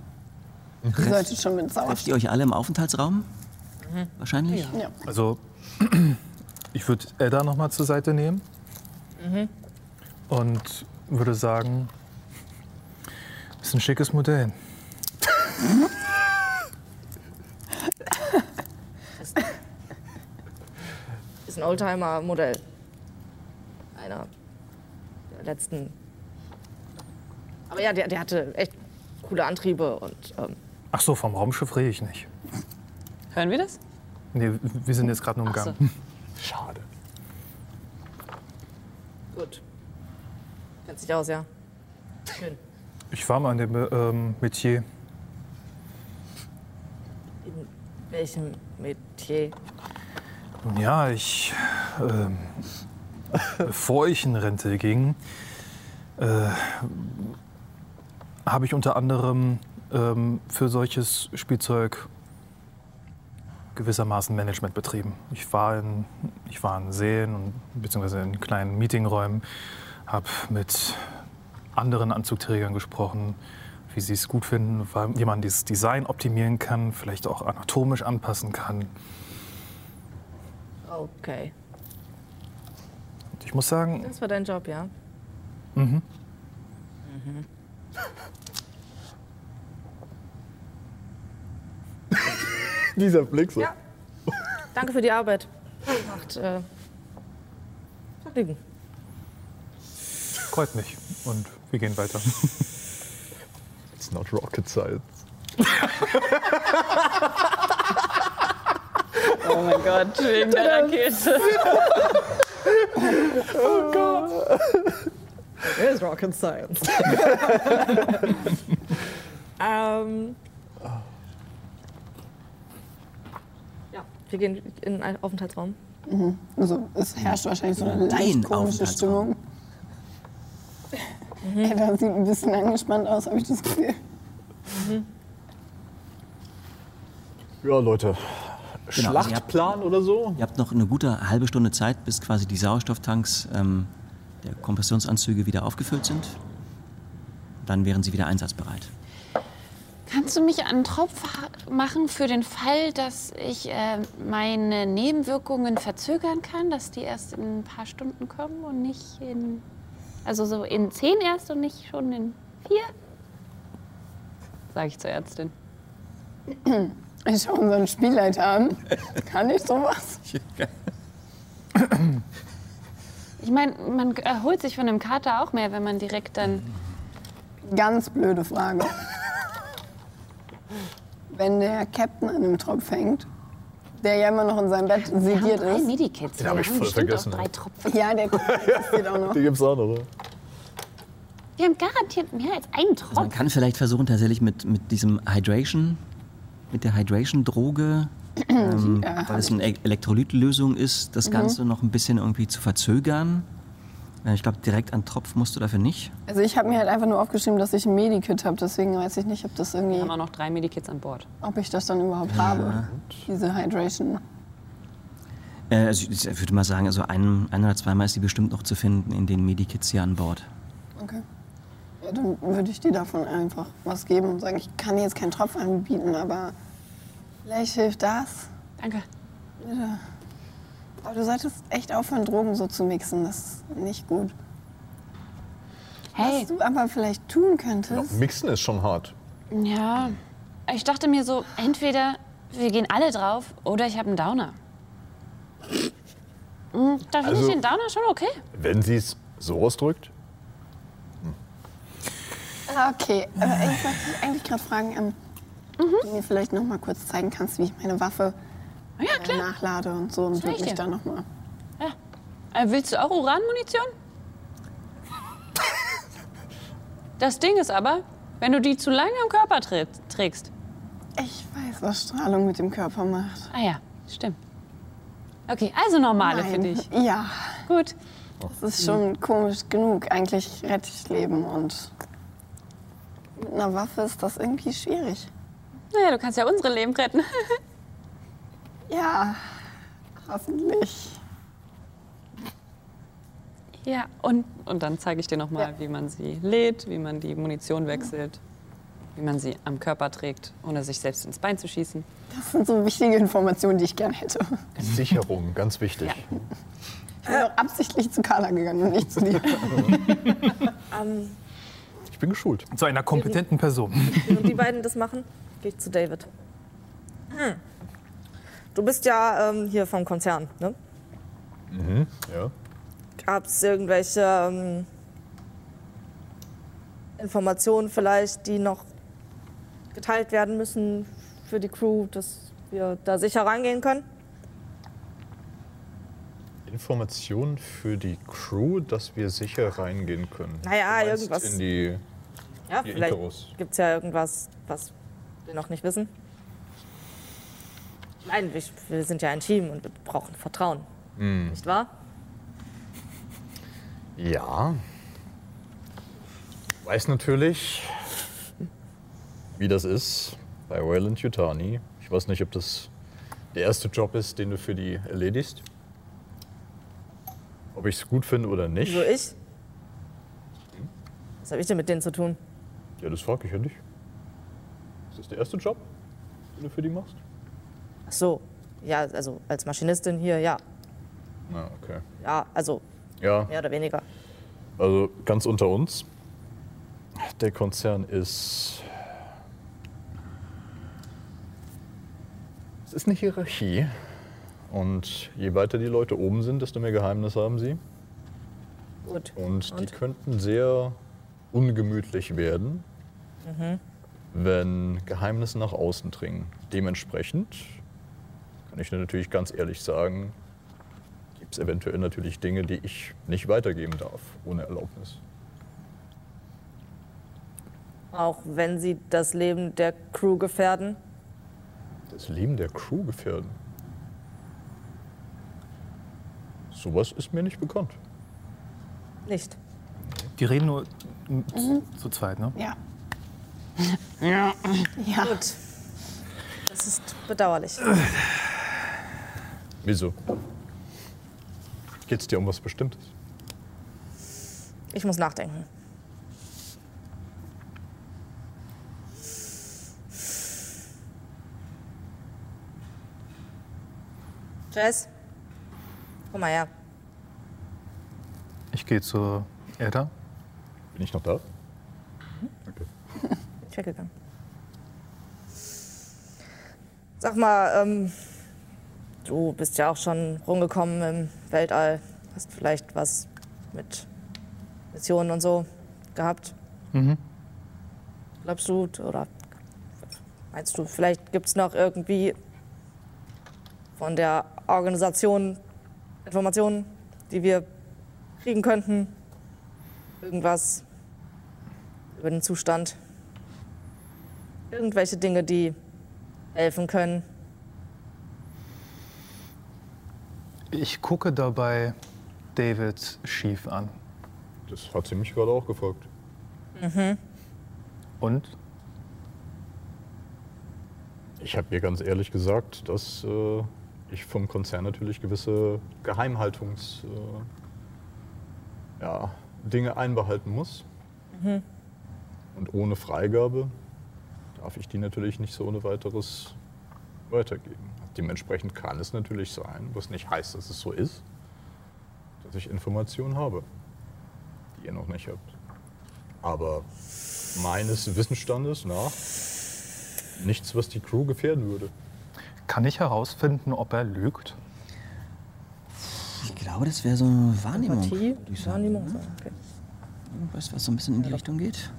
ihr solltet schon mit
Trefft
Sauerstoff.
ihr euch alle im Aufenthaltsraum? Wahrscheinlich?
Ja.
Also, ich würde Edda noch mal zur Seite nehmen und würde sagen, ist ein schickes Modell.
Ist ein Oldtimer-Modell. Einer der letzten. Aber ja, der, der hatte echt coole Antriebe und ähm,
Ach so, vom Raumschiff rede ich nicht.
Hören wir das?
Nee, wir sind jetzt gerade nur im
Ach so.
Gang.
Schade.
gut. Kennt sich aus, ja. Schön.
Ich war mal in dem ähm, Metier.
In welchem Metier?
Nun ja, ich, ähm, bevor ich in Rente ging, äh, habe ich unter anderem ähm, für solches Spielzeug gewissermaßen Management betrieben. Ich war in, ich war in Seen und beziehungsweise in kleinen Meetingräumen, habe mit anderen Anzugträgern gesprochen, wie sie es gut finden, wie man dieses Design optimieren kann, vielleicht auch anatomisch anpassen kann.
Okay.
Und ich muss sagen,
Das war dein Job, ja?
mhm.
Dieser Blick so.
Ja. Danke für die Arbeit. Macht äh, Vergnügen.
freut mich. Und wir gehen weiter.
It's not rocket science.
Oh mein Gott, wegen der Rakete.
Oh Gott.
It is rocket science. ähm, ja, wir gehen in einen Aufenthaltsraum.
Mhm. Also, es herrscht wahrscheinlich so eine leicht komische Stimmung. Ey, das sieht ein bisschen angespannt aus, habe ich das Gefühl.
Ja, Leute.
Genau, also
Schlachtplan oder so?
Ihr habt noch eine gute halbe Stunde Zeit, bis quasi die Sauerstofftanks ähm, der Kompressionsanzüge wieder aufgefüllt sind. Dann wären sie wieder einsatzbereit.
Kannst du mich einen Tropf machen für den Fall, dass ich äh, meine Nebenwirkungen verzögern kann, dass die erst in ein paar Stunden kommen und nicht in. Also so in zehn erst und nicht schon in vier?
Sage ich zur Ärztin.
Ich schaue unseren Spielleiter an. Kann ich sowas?
Ich meine, man erholt sich von einem Kater auch mehr, wenn man direkt dann.
Ganz blöde Frage. Wenn der Captain an einem Tropf hängt, der ja immer noch in seinem Bett sediert
drei
ist.
Medikits.
Den
Wir
hab ich voll vergessen,
auch drei. Tropfen.
Ja, der existiert auch noch.
Die gibt's auch noch, oder?
Wir haben garantiert mehr als einen
Also man kann vielleicht versuchen, tatsächlich mit, mit diesem Hydration, mit der Hydration-Droge, ähm,
Ja,
weil es eine Elektrolytlösung ist, das Ganze noch ein bisschen irgendwie zu verzögern. Äh, Ich glaube, direkt an Tropf musst du dafür nicht.
Also ich habe mir halt einfach nur aufgeschrieben, dass ich ein Medikit habe. Deswegen weiß ich nicht, ob das
Wir
irgendwie,
haben auch noch drei Medikits an Bord.
ob ich das dann überhaupt habe. Diese Hydration.
Äh, also ich ich würde mal sagen, also ein, ein oder zweimal ist die bestimmt noch zu finden in den Medikits hier an Bord.
Okay. Ja, dann würde ich dir davon einfach was geben und sagen, ich kann dir jetzt keinen Tropf anbieten, aber vielleicht hilft das.
Danke.
Bitte. Aber du solltest echt aufhören, Drogen so zu mixen. Das ist nicht gut.
Hey,
Was du aber vielleicht tun könntest.
Mixen ist schon hart.
ja. Ich dachte mir so, entweder wir gehen alle drauf oder ich habe einen Downer. Hm, Da finde
Also-
ich den Downer schon okay.
Wenn sie es so ausdrückt.
Ah, Okay, aber ich wollte dich eigentlich gerade fragen, ob du mir vielleicht noch mal kurz zeigen kannst, wie ich meine Waffe
Ja,
äh, nachlade und so und würde
ich
mich dann noch mal.
Äh, willst du auch Uranmunition? Das Ding ist aber, wenn du die zu lange am Körper trä- trägst.
Ich weiß, was Strahlung mit dem Körper macht.
Ah ja, stimmt. Okay, also normale für
Nein.
dich.
Ja,
Gut.
das ist schon komisch genug. Eigentlich rette ich Leben und mit einer Waffe ist das irgendwie schwierig.
Naja, du kannst ja unsere Leben retten.
Ja, hoffentlich.
Ja, und, und dann zeige ich dir nochmal,
Ja.
wie man sie lädt, wie man die Munition wechselt, wie man sie am Körper trägt, ohne sich selbst ins Bein zu schießen.
Das sind so wichtige Informationen, die ich gern hätte.
Sicherung, ganz wichtig.
Ich bin auch absichtlich zu Carla gegangen und nicht zu dir.
Ähm,
Ich bin geschult.
Zu einer kompetenten Person.
während die beiden das machen, gehe ich zu David. Hm. Du bist ja ähm, hier vom Konzern, ne?
Ja.
Gab es irgendwelche ähm, Informationen vielleicht, die noch geteilt werden müssen für die Crew, dass wir da sicher reingehen können?
Informationen für die Crew, dass wir sicher reingehen können.
Naja, irgendwas.
In die,
Ja,
die
vielleicht gibt es ja irgendwas, was wir noch nicht wissen. Meine, wir, sind ja ein Team und wir brauchen Vertrauen. Nicht wahr?
Ja. Ich weiß natürlich, wie das ist bei Wayland Yutani. Ich weiß nicht, ob das der erste Job ist, den du für die erledigst. Ob ich es gut finde oder nicht.
Wieso ich? Was habe ich denn mit denen zu tun?
Ja, das frage ich ja dich. Ist das der erste Job, den du für die machst?
Ach so, ja, also als Maschinistin hier, ja.
Na, okay.
Ja, also
Ja,
mehr oder weniger.
also ganz unter uns. Der Konzern ist. Es ist eine Hierarchie. Und je weiter die Leute oben sind, desto mehr Geheimnisse haben sie.
Gut.
Und, die
Und?
könnten sehr ungemütlich werden, wenn Geheimnisse nach außen dringen. Dementsprechend kann ich dir natürlich ganz ehrlich sagen, gibt es eventuell natürlich Dinge, die ich nicht weitergeben darf, ohne Erlaubnis.
Auch wenn sie das Leben der Crew gefährden.
Das Leben der Crew gefährden. Sowas ist mir nicht bekannt.
Nicht.
Die reden nur zu, zu zweit, ne?
Ja.
Ja.
Ja.
Gut. Das ist bedauerlich.
Wieso? Geht's dir um was Bestimmtes?
Ich muss nachdenken. Jess? Komm mal her.
Ich gehe zu Edda.
Bin ich noch da?
Ich weggegangen. Sag mal, ähm, du bist ja auch schon rumgekommen im Weltall. Hast vielleicht was mit Missionen und so gehabt?
Mhm.
Glaubst du, oder meinst du, vielleicht gibt es noch irgendwie von der Organisation Informationen, die wir kriegen könnten? Irgendwas über den Zustand? Irgendwelche Dinge, die helfen können?
Ich gucke dabei David schief an.
Das hat sie mich gerade auch gefragt.
Mhm.
Und?
Ich habe ihr ganz ehrlich gesagt, dass äh, ich vom Konzern natürlich gewisse Geheimhaltungs äh, ja, Dinge einbehalten muss.
Mhm.
Und ohne Freigabe darf ich die natürlich nicht so ohne weiteres weitergeben. Dementsprechend kann es natürlich sein, was nicht heißt, dass es so ist, dass ich Informationen habe, die ihr noch nicht habt. Aber meines Wissensstandes nach nichts, was die Crew gefährden würde.
Kann ich herausfinden, ob er lügt?
Ich glaube, das wäre so eine Wahrnehmung.
Empathie? Wahrnehmung?
ne?
Okay.
Irgendwas, was so ein bisschen in die Richtung geht.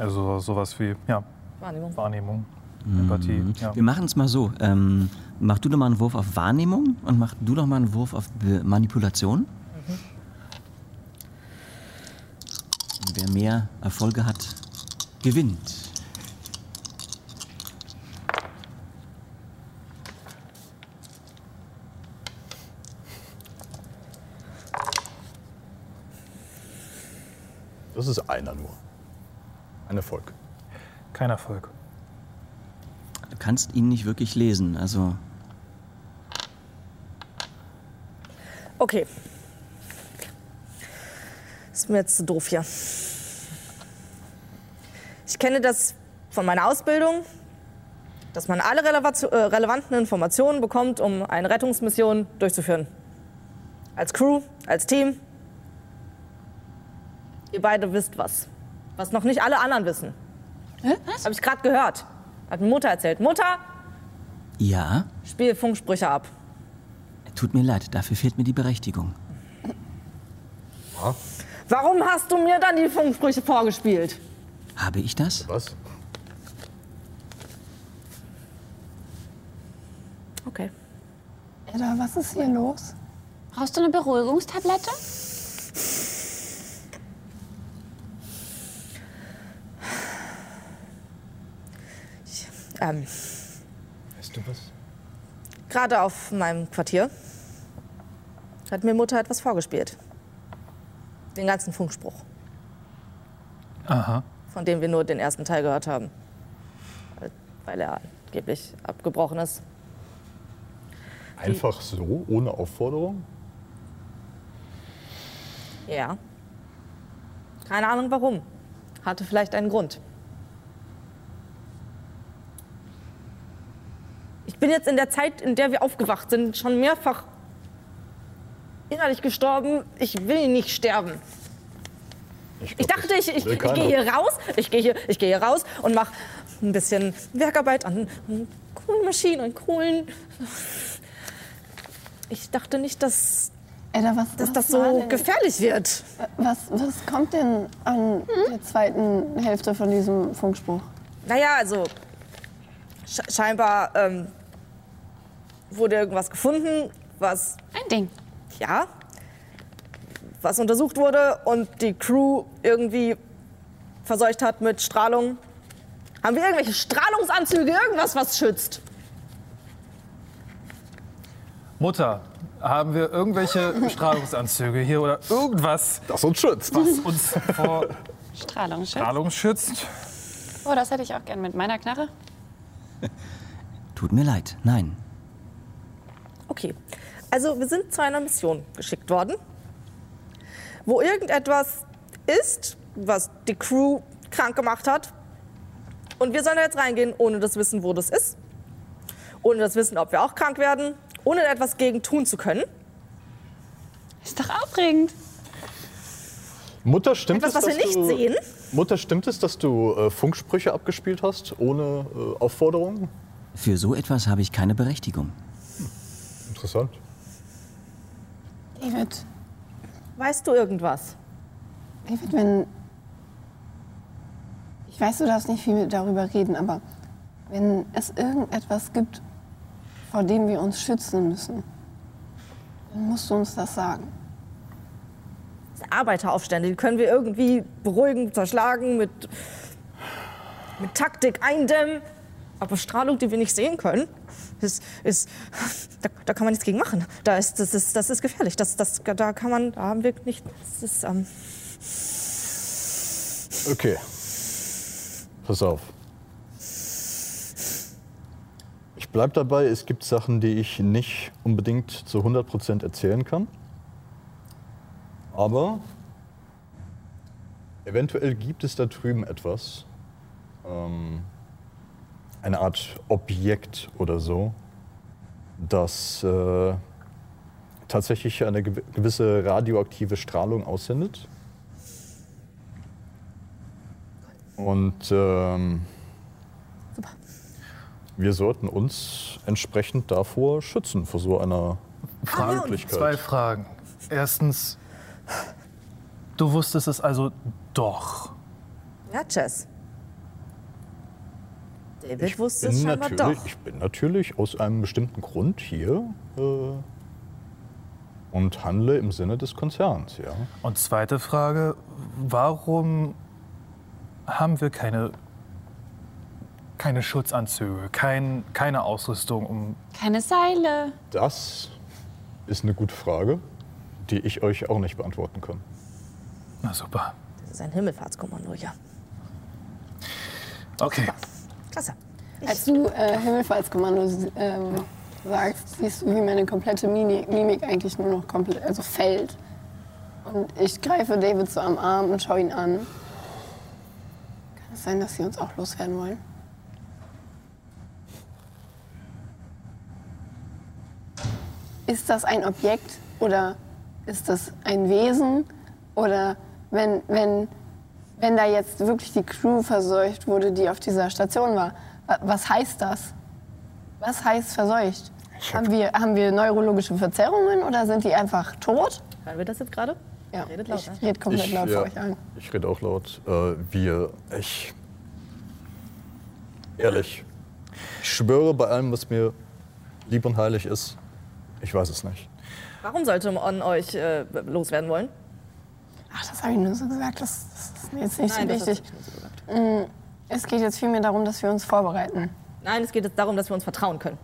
Also sowas wie, ja,
Wahrnehmung.
Wahrnehmung, Empathie. Ja.
Wir machen es mal so. Ähm, mach du doch mal einen Wurf auf Wahrnehmung und mach du doch mal einen Wurf auf Be Manipulation. Und wer mehr Erfolge hat, gewinnt.
Das ist einer. Ein Erfolg.
Kein Erfolg.
Du kannst ihn nicht wirklich lesen. Also
Okay. Ist mir jetzt zu doof hier. Ich kenne das von meiner Ausbildung, dass man alle äh, relevanten Informationen bekommt, um eine Rettungsmission durchzuführen. Als Crew, als Team. Ihr beide wisst was. Was noch nicht alle anderen wissen.
Was?
Habe ich gerade gehört. Hat mir Mutter erzählt. Mutter,
ja,
spiel Funksprüche ab.
tut mir leid, dafür fehlt mir die Berechtigung.
Warum hast du mir dann die Funksprüche vorgespielt?
Habe ich das?
Was?
Okay.
Edda, was ist hier los?
Brauchst du eine Beruhigungstablette?
Ähm,
Weißt du was?
Gerade auf meinem Quartier hat mir Mutter etwas vorgespielt. Den ganzen Funkspruch,
Aha.
von dem wir nur den ersten Teil gehört haben. Weil- Weil er angeblich abgebrochen ist.
Einfach so, ohne Aufforderung?
Ja. Keine Ahnung warum. Hatte vielleicht einen Grund. Bin jetzt in der Zeit, in der wir aufgewacht sind, schon mehrfach innerlich gestorben. Ich will nicht sterben. Ich
glaub,
dachte,
das
ich, ich, ich gehe hier raus, ich gehe hier, ich gehe hier raus und mache ein bisschen Werkarbeit an coolen Maschinen und coolen. Ich dachte nicht, dass,
Edda, was,
dass
was
das so
denn-
gefährlich wird.
Was, was kommt denn an der zweiten Hälfte von diesem Funkspruch?
Naja, also sch scheinbar ähm, wurde irgendwas gefunden, was
Ein Ding.
ja, was untersucht wurde und die Crew irgendwie verseucht hat mit Strahlung. Haben wir irgendwelche Strahlungsanzüge, irgendwas, was schützt?
Mutter, haben wir irgendwelche Strahlungsanzüge hier oder irgendwas,
Das uns schützt.
was uns vor. Strahlung schützt?
Oh, das hätte ich auch gern mit meiner Knarre.
Tut mir leid, nein.
Okay, also wir sind zu einer Mission geschickt worden, wo irgendetwas ist, was die Crew krank gemacht hat. Und wir sollen da jetzt reingehen, ohne das Wissen, wo das ist. Ohne das Wissen, ob wir auch krank werden. Ohne etwas gegen tun zu können.
Ist doch aufregend.
Mutter, stimmt
Etwas,
es,
was wir
dass
nicht
du,
sehen.
Mutter, stimmt es, dass du äh, Funksprüche abgespielt hast, ohne äh, Aufforderung?
Für so etwas habe ich keine Berechtigung.
Interessant.
David,
Weißt du irgendwas?
David, wenn. Ich weiß, du darfst nicht viel darüber reden, aber wenn es irgendetwas gibt, vor dem wir uns schützen müssen, dann musst du uns das sagen.
Arbeiteraufstände, die können wir irgendwie beruhigen, zerschlagen, mit, mit Taktik eindämmen. Aber Strahlung, die wir nicht sehen können, ist, ist, da, da kann man nichts gegen machen. Da ist, das, ist, das ist gefährlich. Das, das, da kann man, da haben wir nicht. Das ist, ähm,
Okay. Pass auf. Ich bleib dabei, es gibt Sachen, die ich nicht unbedingt zu 100% erzählen kann. Aber eventuell gibt es da drüben etwas. Ähm, eine Art Objekt oder so, das äh, tatsächlich eine gew- gewisse radioaktive Strahlung aussendet. Und ähm, wir sollten uns entsprechend davor schützen, vor so einer Möglichkeit.
Zwei Fragen. Erstens, du wusstest es also doch.
ja, Chess. David
Ich
wusste
bin,
es scheinbar
natürlich,
doch.
ich bin natürlich aus einem bestimmten Grund hier äh, und handle im Sinne des Konzerns, ja.
Und zweite Frage, warum haben wir keine, keine Schutzanzüge, kein, keine Ausrüstung, um
Keine Seile.
Das ist eine gute Frage, die ich euch auch nicht beantworten kann.
Na super.
Das ist ein Himmelfahrtskommando, ja.
Okay.
Klasse.
Als du äh, Himmelfahrtskommando ähm, sagst, siehst du, wie meine komplette Mimik, eigentlich nur noch komplett, also fällt. Und ich greife David so am Arm und schaue ihn an. Kann es sein, dass sie uns auch loswerden wollen? Ist das ein Objekt oder ist das ein Wesen? Oder wenn, wenn, wenn da jetzt wirklich die Crew verseucht wurde, die auf dieser Station war, wa- was heißt das? Was heißt verseucht? Haben wir, haben wir neurologische Verzerrungen oder sind die einfach tot?
Hören wir das jetzt gerade?
Ja,
Redet laut,
ich
ne?
rede komplett
Ich,
laut
ja,
vor euch allen.
ich rede auch laut. Äh, wir, ich. Ehrlich. Ich schwöre bei allem, was mir lieb und heilig ist, ich weiß es nicht.
Warum sollte man euch äh, loswerden wollen?
Ach, das habe ich nur so gesagt, das, das ist mir jetzt nicht
Nein,
so wichtig.
so gesagt.
Es geht jetzt vielmehr darum, dass wir uns vorbereiten.
Nein, es geht jetzt darum, dass wir uns vertrauen können.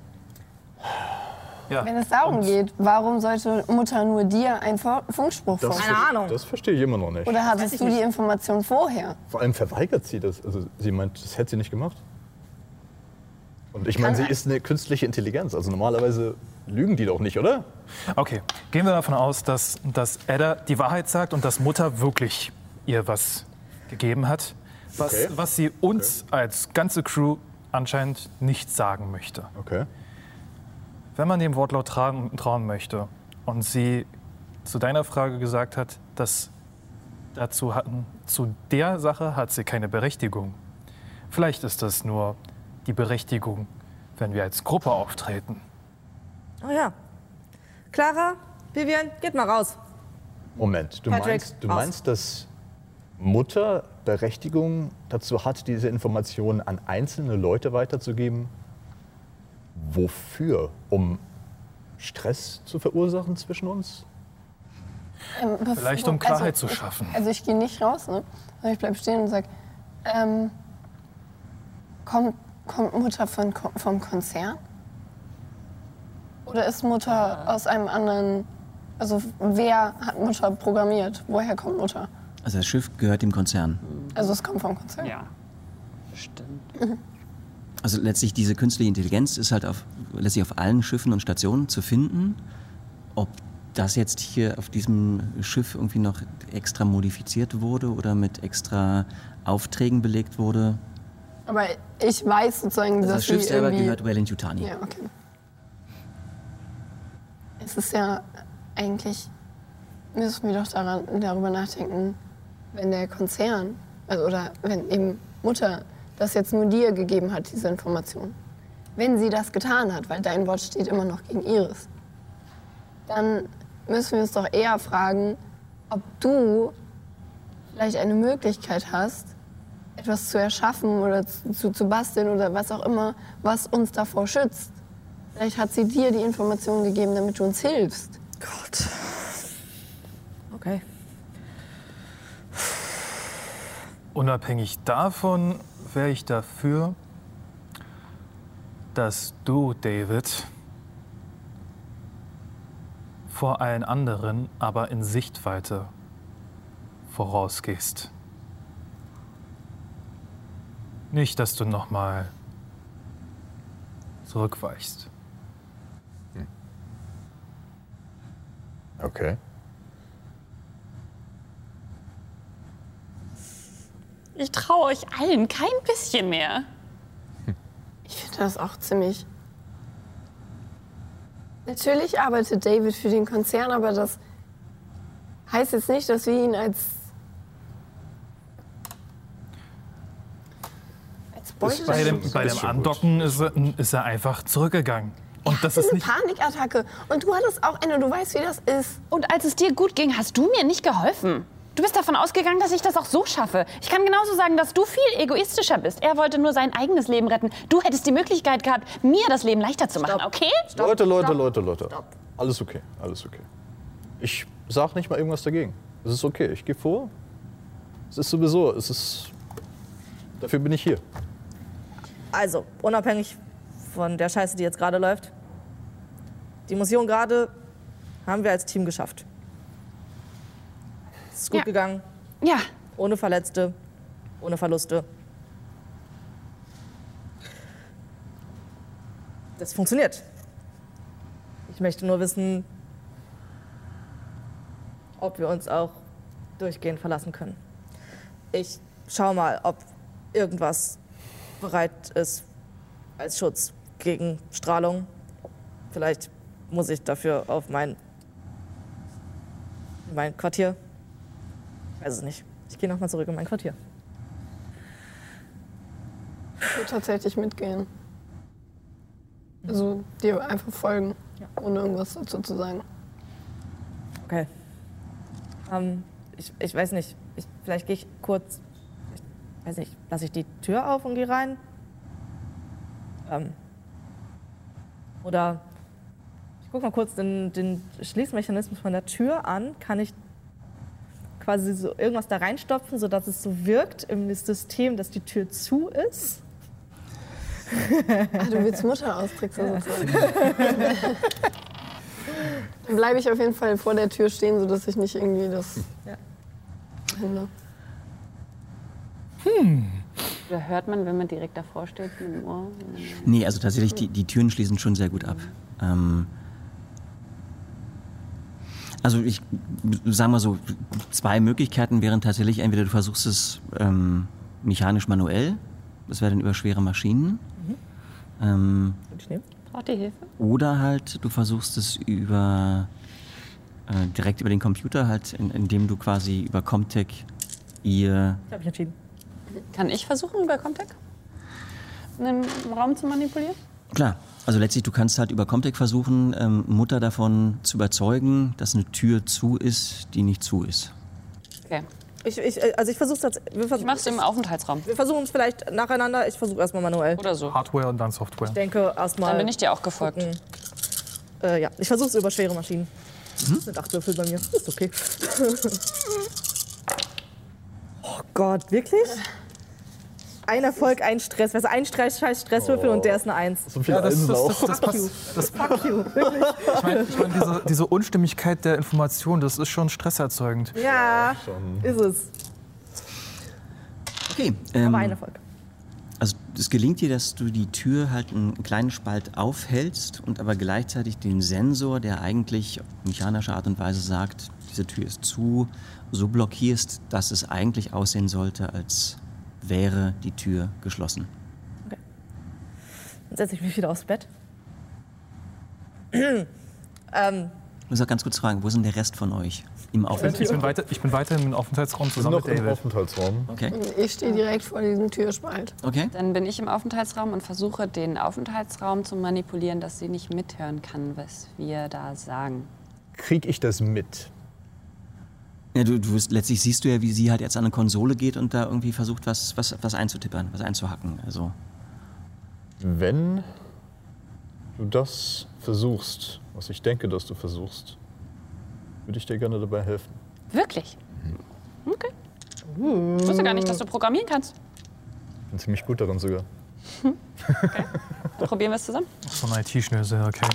Ja.
Wenn es darum geht, warum sollte Mutter nur dir einen Funkspruch
Das,
vorstellen?
Keine Ahnung.
das verstehe ich immer noch nicht.
Oder hattest du die. Information vorher?
Vor allem verweigert sie das. Also sie meint, das hätte sie nicht gemacht. Und ich meine, sie ist eine künstliche Intelligenz. Also normalerweise lügen die doch nicht, oder?
Okay, gehen wir davon aus, dass, dass Edda die Wahrheit sagt und dass Mutter wirklich ihr was gegeben hat, was,
Okay.
was sie uns als ganze Crew anscheinend nicht sagen möchte.
Okay.
Wenn man dem Wortlaut trauen, trauen möchte und sie zu deiner Frage gesagt hat, dass dazu hatten, zu der Sache hat sie keine Berechtigung. Vielleicht ist das nur die Berechtigung, wenn wir als Gruppe auftreten.
Oh ja. Clara, Vivian, geht mal raus.
Moment, du
Patrick,
meinst, du meinst, dass Mutter Berechtigung dazu hat, diese Informationen an einzelne Leute weiterzugeben? Wofür? Um Stress zu verursachen zwischen uns?
Ähm,
Vielleicht um Klarheit
also,
zu schaffen.
Also ich gehe nicht raus, ne? sondern ich bleibe stehen und sage, ähm, kommt, kommt Mutter von, vom Konzern? Oder ist Mutter aus einem anderen, also wer hat Mutter programmiert? Woher kommt Mutter?
Also das Schiff gehört dem Konzern.
Also es kommt vom Konzern.
Ja. Bestimmt.
Also letztlich diese künstliche Intelligenz ist halt auf, letztlich auf allen Schiffen und Stationen zu finden. Ob das jetzt hier auf diesem Schiff irgendwie noch extra modifiziert wurde oder mit extra Aufträgen belegt wurde.
Aber ich weiß sozusagen,
Also
dass
das Schiff selber
irgendwie...
gehört Wayland Yutani.
Ja, okay. Es ist ja eigentlich, müssen wir doch daran, darüber nachdenken, wenn der Konzern, also oder wenn eben Mutter das jetzt nur dir gegeben hat, diese Information. Wenn sie das getan hat, weil dein Wort steht immer noch gegen ihres, dann müssen wir uns doch eher fragen, ob du vielleicht eine Möglichkeit hast, etwas zu erschaffen oder zu, zu, zu basteln oder was auch immer, was uns davor schützt. Vielleicht hat sie dir die Information gegeben, damit du uns hilfst.
Gott. Okay.
Unabhängig davon wäre ich dafür, dass du, David, vor allen anderen, aber in Sichtweite vorausgehst. Nicht, dass du nochmal zurückweichst.
Okay.
Ich traue euch allen kein bisschen mehr.
Ich finde das auch ziemlich. Natürlich arbeitet David für den Konzern, aber das heißt jetzt nicht, dass wir ihn als. als Beute
Bei dem, bei dem. Andocken ist er, ist er einfach zurückgegangen. Und das ist
eine
nicht.
Panikattacke. Und du hattest auch eine, du weißt, wie das ist.
Und als es dir gut ging, hast du mir nicht geholfen. Du bist davon ausgegangen, dass ich das auch so schaffe. Ich kann genauso sagen, dass du viel egoistischer bist. Er wollte nur sein eigenes Leben retten. Du hättest die Möglichkeit gehabt, mir das Leben leichter zu machen, okay?
Leute, Leute, Leute, Leute. Alles okay, alles okay. Ich sag nicht mal irgendwas dagegen. Es ist okay, ich gehe vor. Es ist sowieso, es ist. Dafür bin ich hier.
Also, unabhängig von der Scheiße, die jetzt gerade läuft. Die Mission gerade haben wir als Team geschafft. Es ist gut
Ja.
gegangen,
Ja,
ohne Verletzte, ohne Verluste. Das funktioniert. Ich möchte nur wissen, ob wir uns auch durchgehend verlassen können. Ich schau mal, ob irgendwas bereit ist als Schutz gegen Strahlung. Vielleicht muss ich dafür auf mein, mein Quartier. Ich weiß es nicht. Ich gehe nochmal zurück in mein Quartier.
Ich würde tatsächlich mitgehen. Also dir einfach folgen, ohne irgendwas dazu zu sagen.
Okay. Ähm, ich, ich weiß nicht. Ich, vielleicht gehe ich kurz. Ich weiß nicht. Lasse ich die Tür auf und gehe rein? Ähm, oder ich gucke mal kurz den, den Schließmechanismus von der Tür an. Kann ich quasi so irgendwas da reinstopfen, sodass es so wirkt im System, dass die Tür zu ist?
Ah, du willst Mutter austricksen sozusagen. Dann bleibe ich auf jeden Fall vor der Tür stehen, sodass ich nicht irgendwie das
Ja.
hindere.
Da hört man, wenn man direkt davor steht, mit dem Ohr.
Nee, also tatsächlich, die, die Türen schließen schon sehr gut ab. Ähm, also ich sage mal so, zwei Möglichkeiten wären tatsächlich, entweder du versuchst es ähm, mechanisch manuell, das wäre dann über schwere Maschinen, ähm,
ich nehmen?
Braucht ihr Hilfe?
oder halt du versuchst es über äh, direkt über den Computer, halt, in, indem du quasi über Comtech ihr
Ich habe mich entschieden.
Kann ich versuchen, über Comtech einen Raum zu manipulieren?
Klar, also letztlich, du kannst halt über Comtech versuchen, ähm, Mutter davon zu überzeugen, dass eine Tür zu ist, die nicht zu ist.
Okay.
Ich, ich, also ich versuche es wir, vers
Ich mach's im Aufenthaltsraum.
wir versuchen es vielleicht nacheinander. Ich versuche erstmal manuell.
Oder so.
Hardware und dann Software.
Ich denke erstmal.
Dann bin ich dir auch gefolgt.
Äh, ja, ich versuche es über schwere Maschinen. Das sind acht Würfel bei mir. Ist okay. oh Gott, wirklich? Ein Erfolg, ein Stress. Weißt du, ein Stress, scheiß Stresswürfel und der ist eine Eins.
So viele
Ja, das, das, das, das,
Fuck you.
passt. Das,
Fuck you, wirklich.
ich meine, ich mein, diese, diese Unstimmigkeit der Information, das ist schon stresserzeugend.
Ja,
Schon.
ist es.
Okay. Ähm,
Aber ein Erfolg.
Also es gelingt dir, dass du die Tür halt einen kleinen Spalt aufhältst und aber gleichzeitig den Sensor, der eigentlich auf mechanische Art und Weise sagt, diese Tür ist zu, so blockierst, dass es eigentlich aussehen sollte, als wäre die Tür geschlossen.
Dann setze ich mich wieder aufs Bett. ähm,
Ich muss auch ganz kurz fragen, wo sind der Rest von euch im
Ich
Aufenthalt?
bin, weiter, ich bin weiter im Aufenthaltsraum zusammen
noch
mit
im
David.
Aufenthaltsraum.
Okay,
Ich stehe direkt vor diesem Türspalt.
okay.
Dann bin ich im Aufenthaltsraum und versuche, den Aufenthaltsraum zu manipulieren, dass sie nicht mithören kann, was wir da sagen.
Krieg ich das mit?
Ja, du, du wirst, letztlich siehst du ja, wie sie halt jetzt an eine Konsole geht und da irgendwie versucht, was, was, was einzutippern, was einzuhacken. Also,
Wenn du das versuchst, was ich denke, dass du versuchst, würde ich dir gerne dabei helfen.
Wirklich? Okay. Ich wusste gar nicht, dass du programmieren kannst.
Bin ziemlich gut darin sogar.
Probieren wir es zusammen?
So ein IT-Schnösel, okay.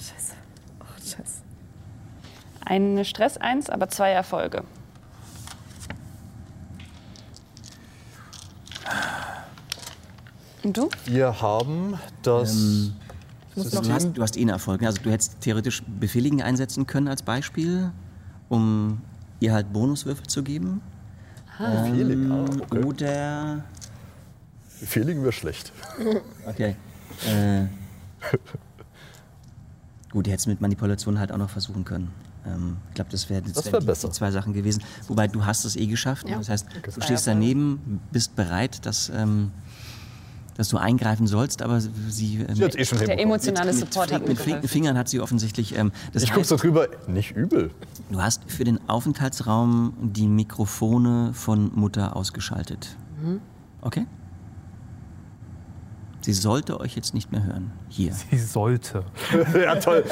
scheiße. Oh, scheiße.
Ein Stress 1, aber zwei Erfolge. Und du?
Wir haben das.
ähm, also du, hast, du hast eh einen Erfolg. ne? Also du hättest theoretisch Befehligen einsetzen können als Beispiel, um ihr halt Bonuswürfel zu geben.
Befehligen, ah, okay.
Oder
Befehligen wir schlecht.
Okay. Äh, gut, ihr hättest mit Manipulation halt auch noch versuchen können. Ähm, ich glaube, das wären
Das
wär
wär
die, die zwei Sachen gewesen. Wobei du hast es eh geschafft.
Ja.
Das heißt, du stehst daneben, bist bereit, dass, ähm, dass du eingreifen sollst, aber sie... Ähm,
Sie hat eh schon
Der emotionale Support hat
mit flinken
geholfen.
Fingern hat sie offensichtlich... Ähm, das
Ich guck
heißt,
so drüber. Nicht übel.
du hast für den Aufenthaltsraum die Mikrofone von Mutter ausgeschaltet. Okay? Sie sollte euch jetzt nicht mehr hören. Hier.
Sie sollte.
ja, toll.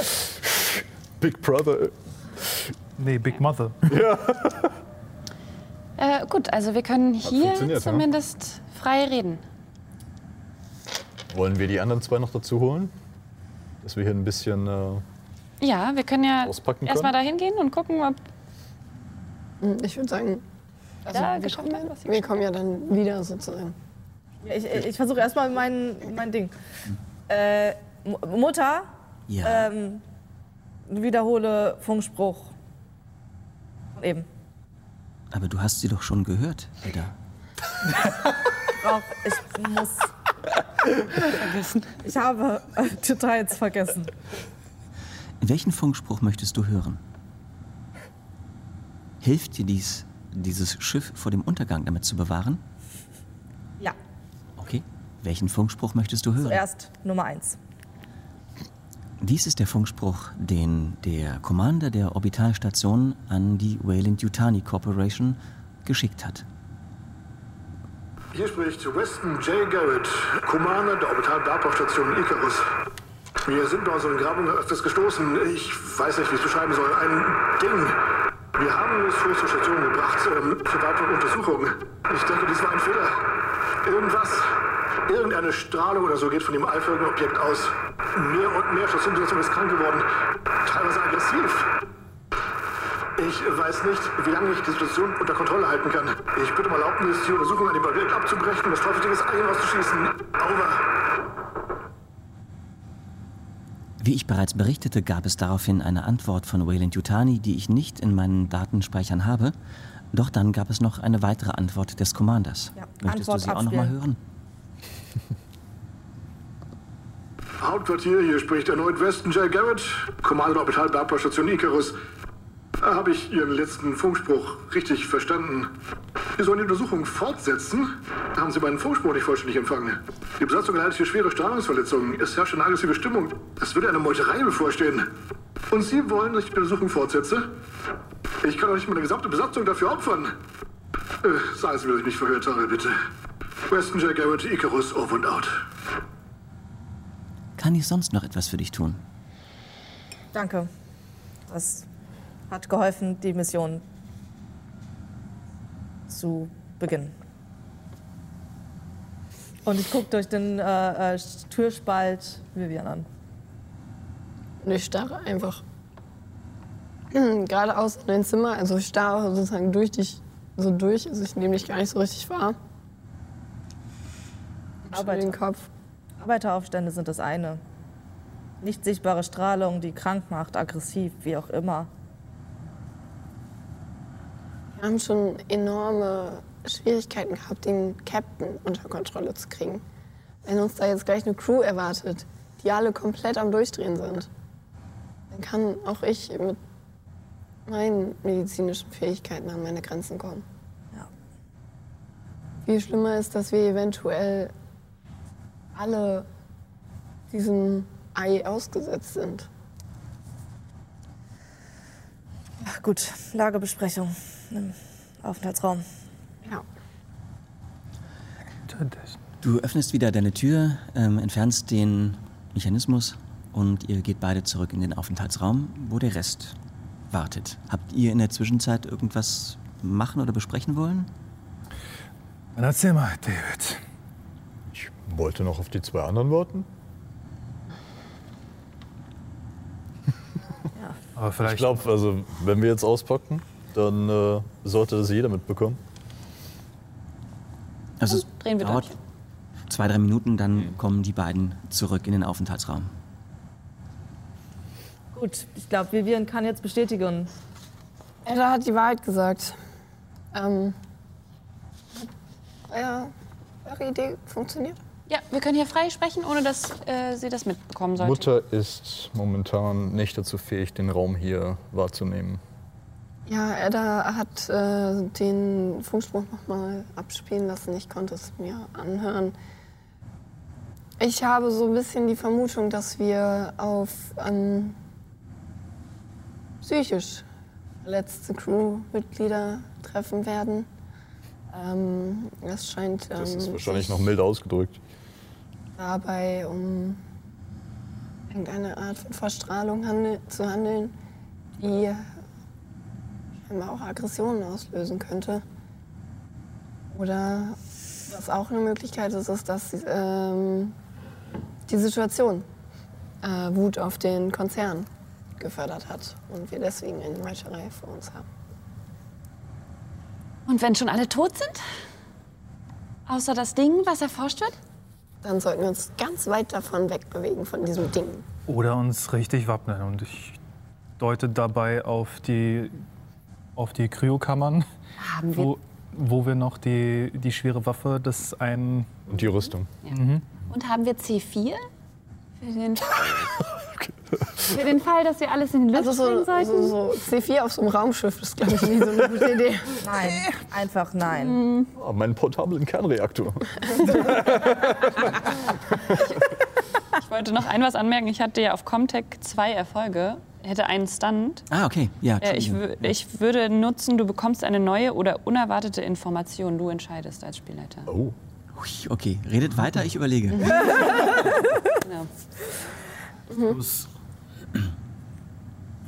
Big Brother.
Nee, Big Mother.
Äh, gut, also wir können hier
funktioniert, ja.
zumindest frei reden.
Wollen wir die anderen zwei noch dazu holen? Dass wir hier ein bisschen. Äh,
Ja, wir können ja
Auspacken
erstmal
können?
dahin gehen und gucken, ob
Hm, Ich würde sagen, also
Ja,
wir,
geschafft
kommen,
was
wir kommen ja dann wieder sozusagen.
Ja, ich ich versuche erstmal mein, mein Ding. Äh, Mu- Mutter,
Ja.
ähm, wiederhole Funkspruch. Von Eben.
Aber du hast sie doch schon gehört, Edda.
Auch ich muss. vergessen. Ich habe Details vergessen.
Welchen Funkspruch möchtest du hören? Hilft dir dies, dieses Schiff vor dem Untergang damit zu bewahren?
Ja,
Okay. Welchen Funkspruch möchtest du hören?
zuerst Nummer eins.
Dies ist der Funkspruch, den der Commander der Orbitalstation an die Wayland Yutani Corporation geschickt hat.
Hier spricht Weston J. Garrett, Commander der Orbital-Bergbau-Station Icarus. Wir sind bei unseren Grabungen öfters gestoßen. Ich weiß nicht, wie ich es beschreiben soll. Ein Ding. Wir haben es vor zur Station gebracht ähm, für weitere Untersuchungen. Ich denke, dies war ein Fehler. Irgendwas, irgendeine Strahlung oder so geht von dem eiförmigen Objekt aus. Mehr und mehr Stationbesetzung ist krank geworden. Teilweise aggressiv. Ich weiß nicht, wie lange ich die Situation unter Kontrolle halten kann. Ich bitte um Erlaubnis, die Untersuchung an dem Objekt abzubrechen und das ins Alien auszuschießen. Over.
Wie ich bereits berichtete, gab es daraufhin eine Antwort von Wayland Yutani, die ich nicht in meinen Datenspeichern habe. Doch dann gab es noch eine weitere Antwort des Commanders.
Ja,
Möchtest
Antwort
du sie auch noch mal
abspielen.
hören?
Hauptquartier, hier spricht erneut Weston J. Garrett, Commander der Orbital-Bergbau-Station Icarus. Habe ich Ihren letzten Funkspruch richtig verstanden? Wir sollen die Untersuchung fortsetzen? Haben Sie meinen Funkspruch nicht vollständig empfangen. Die Besatzung erleidet hier schwere Strahlungsverletzungen. Es herrscht eine aggressive Stimmung. Es würde eine Meuterei bevorstehen. Und Sie wollen, dass ich die Untersuchung fortsetze? Ich kann doch nicht meine gesamte Besatzung dafür opfern. Äh, sagen Sie mir, dass ich mich verhört habe, bitte. Weston J. Garrett, Icarus, over und out.
Kann ich sonst noch etwas für dich tun?
Danke. Das hat geholfen, die Mission zu beginnen. Und ich gucke durch den äh, äh, Türspalt Vivian an.
Und ich starre einfach geradeaus in dein Zimmer. Also ich starre sozusagen durch dich so durch. Also ich nehme dich gar nicht so richtig wahr. Aber den Kopf.
Arbeiteraufstände sind das eine. Nicht sichtbare Strahlung, die krank macht, aggressiv, wie auch immer.
Wir haben schon enorme Schwierigkeiten gehabt, den Captain unter Kontrolle zu kriegen. Wenn uns da jetzt gleich eine Crew erwartet, die alle komplett am Durchdrehen sind, dann kann auch ich mit meinen medizinischen Fähigkeiten an meine Grenzen kommen.
Ja.
Viel schlimmer ist, dass wir eventuell alle diesem Ei ausgesetzt sind.
Ja, gut, Lagebesprechung im Aufenthaltsraum.
Ja.
Du öffnest wieder deine Tür, ähm, entfernst den Mechanismus und ihr geht beide zurück in den Aufenthaltsraum, wo der Rest wartet. Habt ihr in der Zwischenzeit irgendwas machen oder besprechen wollen?
Dann erzähl mal, David.
Ich wollte noch auf die zwei anderen warten.
Aber vielleicht.
Ich glaube, also, wenn wir jetzt auspacken, dann äh, sollte das jeder mitbekommen.
Also es
drehen wir
dauert
durch.
zwei, drei Minuten, dann kommen die beiden zurück in den Aufenthaltsraum.
Gut, ich glaube, Vivian kann jetzt bestätigen.
Edda hat die Wahrheit gesagt. Ähm, ja, eure Idee funktioniert?
Ja, wir können hier frei sprechen, ohne dass äh, sie das mitbekommen sollte.
Mutter ist momentan nicht dazu fähig, den Raum hier wahrzunehmen.
Ja, Edda hat äh, den Funkspruch nochmal abspielen lassen. Ich konnte es mir anhören. Ich habe so ein bisschen die Vermutung, dass wir auf ähm, psychisch verletzte Crewmitglieder treffen werden. Ähm, es scheint
Das
ähm,
ist wahrscheinlich
sich
noch mild ausgedrückt.
Dabei um irgendeine Art von Verstrahlung handel zu handeln, die scheinbar auch Aggressionen auslösen könnte. Oder was auch eine Möglichkeit ist, ist, dass ähm, die Situation äh, Wut auf den Konzern gefördert hat und wir deswegen eine Meuterei vor uns haben.
Und wenn schon alle tot sind? Außer das Ding, was erforscht wird?
Dann sollten wir uns ganz weit davon wegbewegen, von diesem Ding.
Oder uns richtig wappnen. Und ich deute dabei auf die, auf die Kryokammern,
Haben wir.
wo, wo wir noch die, die schwere Waffe des einen.
Und die Rüstung.
Und haben wir C4? Für den, für den Fall, dass wir alles in die Luft
Also so,
sollten?
so, so C4 auf so einem Raumschiff ist, glaube ich, nie so eine gute Idee.
Nein, einfach nein.
Ah, meinen portablen Kernreaktor.
Ich wollte noch ein was anmerken. Ich hatte ja auf Comtech zwei Erfolge. Hätte einen Stunt.
Ah, okay. Ja,
Äh, ich, ich würde nutzen, du bekommst eine neue oder unerwartete Information. Du entscheidest als Spielleiter.
Oh.
Ui, Okay, redet weiter, ich überlege.
Genau.
Bloß,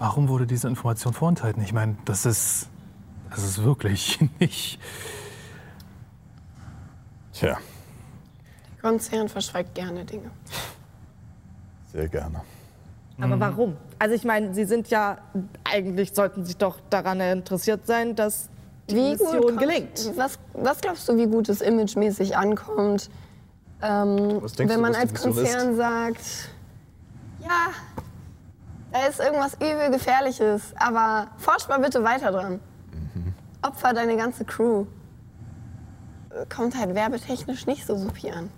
Warum wurde diese Information vorenthalten? Ich meine, das ist. Das ist wirklich nicht.
Tja,
Der Konzern verschweigt gerne Dinge.
sehr gerne.
Aber warum? Also ich meine, Sie sind ja, eigentlich sollten Sie doch daran interessiert sein, dass die Mission
kommt-
gelingt.
Was, was glaubst du, wie gut es imagemäßig ankommt? Ähm, wenn
du,
man
was
als
Mission ist?
Konzern sagt, ja, da ist irgendwas übel Gefährliches, aber forsch mal bitte weiter dran.
Mhm.
Opfer deine ganze Crew. Kommt halt werbetechnisch nicht so supi an.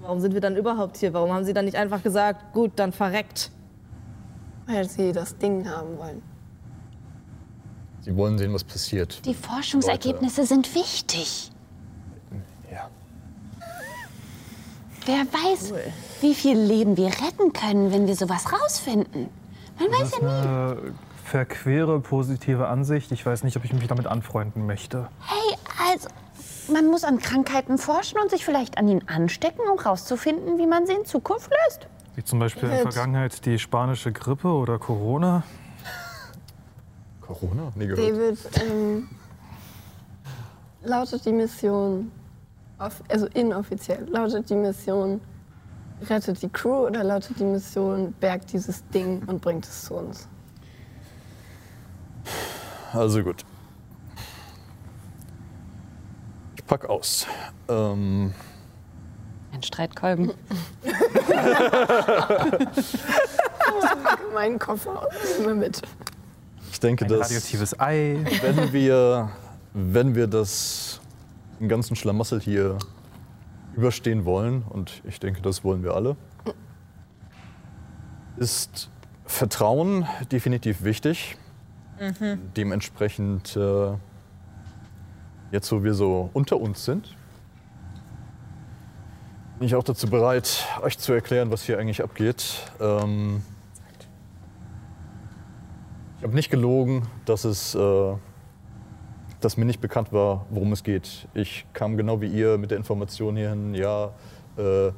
Warum sind wir dann überhaupt hier? Warum haben Sie dann nicht einfach gesagt, gut, dann verreckt?
Weil sie das Ding haben wollen.
Sie wollen sehen, was passiert.
Die Forschungsergebnisse sind wichtig.
Ja.
Wer weiß, wie viel Leben wir retten können, wenn wir sowas rausfinden. Man weiß
Das
ja
ist
nie.
eine verquere positive Ansicht. Ich weiß nicht, ob ich mich damit anfreunden möchte.
Hey, also, man muss an Krankheiten forschen und sich vielleicht an ihnen anstecken, um rauszufinden, wie man sie in Zukunft löst.
Wie zum Beispiel in der. Vergangenheit die spanische Grippe oder Corona.
Corona? Nee, gehört.
David, ähm, lautet die Mission, also inoffiziell, lautet die Mission, rettet die Crew oder lautet die Mission, bergt dieses Ding und bringt es zu uns?
Also gut. Ich pack aus. Ähm,
Ein Streitkolben.
Meinen Koffer immer mit.
ich denke,
Ein
dass
radioaktives Ei.
wenn wir, wenn wir das den ganzen Schlamassel hier überstehen wollen, und ich denke, das wollen wir alle, ist Vertrauen definitiv wichtig. Dementsprechend, äh, jetzt wo wir so unter uns sind, bin ich auch dazu bereit, euch zu erklären, was hier eigentlich abgeht. Ähm, ich habe nicht gelogen, dass es äh, dass mir nicht bekannt war, worum es geht. Ich kam genau wie ihr mit der Information hierhin, ja, äh,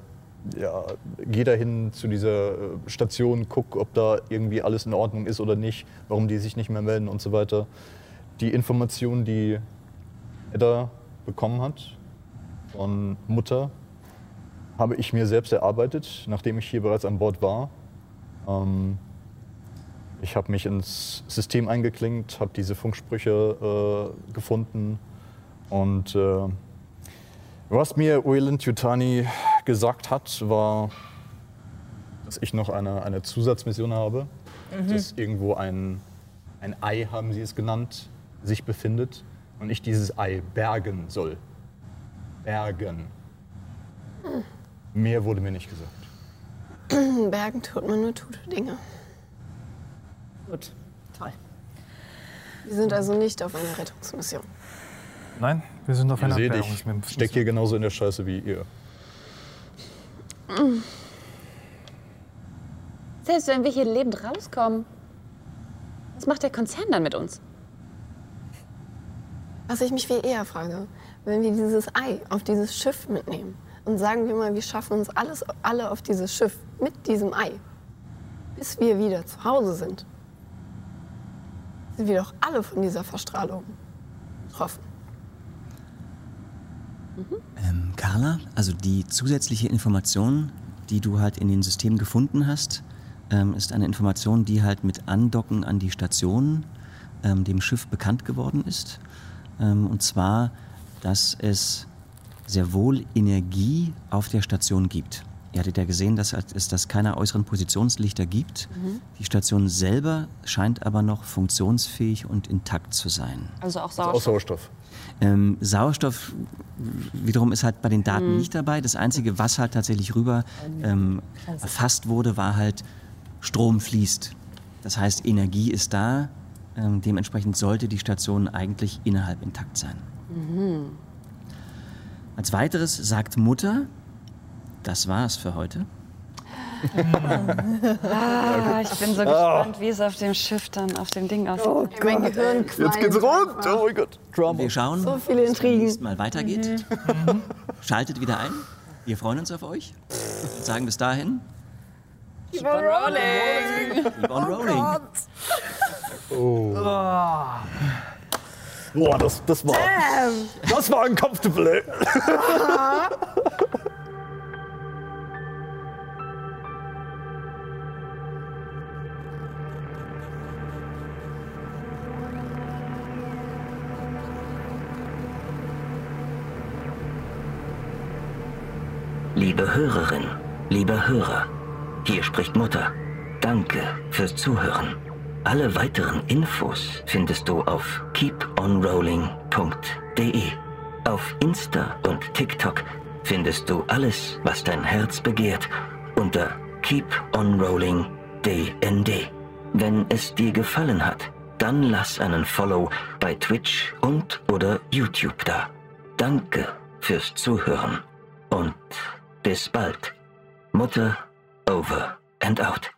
ja, geh dahin zu dieser äh, Station, guck, ob da irgendwie alles in Ordnung ist oder nicht, warum die sich nicht mehr melden und so weiter. Die Information, die Edda bekommen hat von Mutter, habe ich mir selbst erarbeitet, nachdem ich hier bereits an Bord war. Ähm, ich habe mich ins System eingeklinkt, habe diese Funksprüche äh, gefunden und äh, was mir Wayland Yutani gesagt hat, war, dass ich noch eine, eine Zusatzmission habe, dass irgendwo ein, ein Ei, haben sie es genannt, sich befindet und ich dieses Ei bergen soll. Bergen. Mehr wurde mir nicht gesagt.
Bergen tut man nur gute Dinge.
Gut, toll.
Wir sind also nicht auf einer Rettungsmission.
Nein, wir sind auf einer
seht, ich stecke hier genauso in der Scheiße wie ihr.
Selbst wenn wir hier lebend rauskommen, was macht der Konzern dann mit uns?
Was ich mich viel eher frage, wenn wir dieses Ei auf dieses Schiff mitnehmen und sagen wir mal, wir schaffen uns alles, alle auf dieses Schiff mit diesem Ei, bis wir wieder zu Hause sind, sind wir doch alle von dieser Verstrahlung betroffen.
Ähm, Carla, also die zusätzliche Information, die du halt in den Systemen gefunden hast, ähm, ist eine Information, die halt mit Andocken an die Station ähm, dem Schiff bekannt geworden ist. Ähm, und zwar, dass es sehr wohl Energie auf der Station gibt. Ihr hattet ja gesehen, dass es das keine äußeren Positionslichter gibt. Die Station selber scheint aber noch funktionsfähig und intakt zu sein.
Also auch
Also auch
Sauerstoff.
Sauerstoff.
Ähm, Sauerstoff wiederum ist halt bei den Daten nicht dabei. Das Einzige, was halt tatsächlich rüber ähm, erfasst wurde, war halt, Strom fließt. Das heißt, Energie ist da. Ähm, dementsprechend sollte die Station eigentlich innerhalb intakt sein. Als weiteres sagt Mutter, das war's für heute.
Ah, ich bin so gespannt, wie es auf dem Schiff dann, auf dem Ding aussieht.
mein Gehirn
Jetzt geht's rund! Oh mein Gott, Drama.
Wir schauen,
So viele
wie es
Intrigen.
Mal weitergeht. Schaltet wieder ein. Wir freuen uns auf euch. Und sagen bis dahin,
Keep on rolling!
keep on rolling.
Boah, das, das war. Das war uncomfortable,
Liebe Hörerin, lieber Hörer, hier spricht Mutter. Danke fürs Zuhören. Alle weiteren Infos findest du auf keeponrolling.de. Auf Insta und TikTok findest du alles, was dein Herz begehrt, unter keeponrollingdnd. Wenn es dir gefallen hat, dann lass einen Follow bei Twitch und oder YouTube da. Danke fürs Zuhören und bald. Mutter over and out.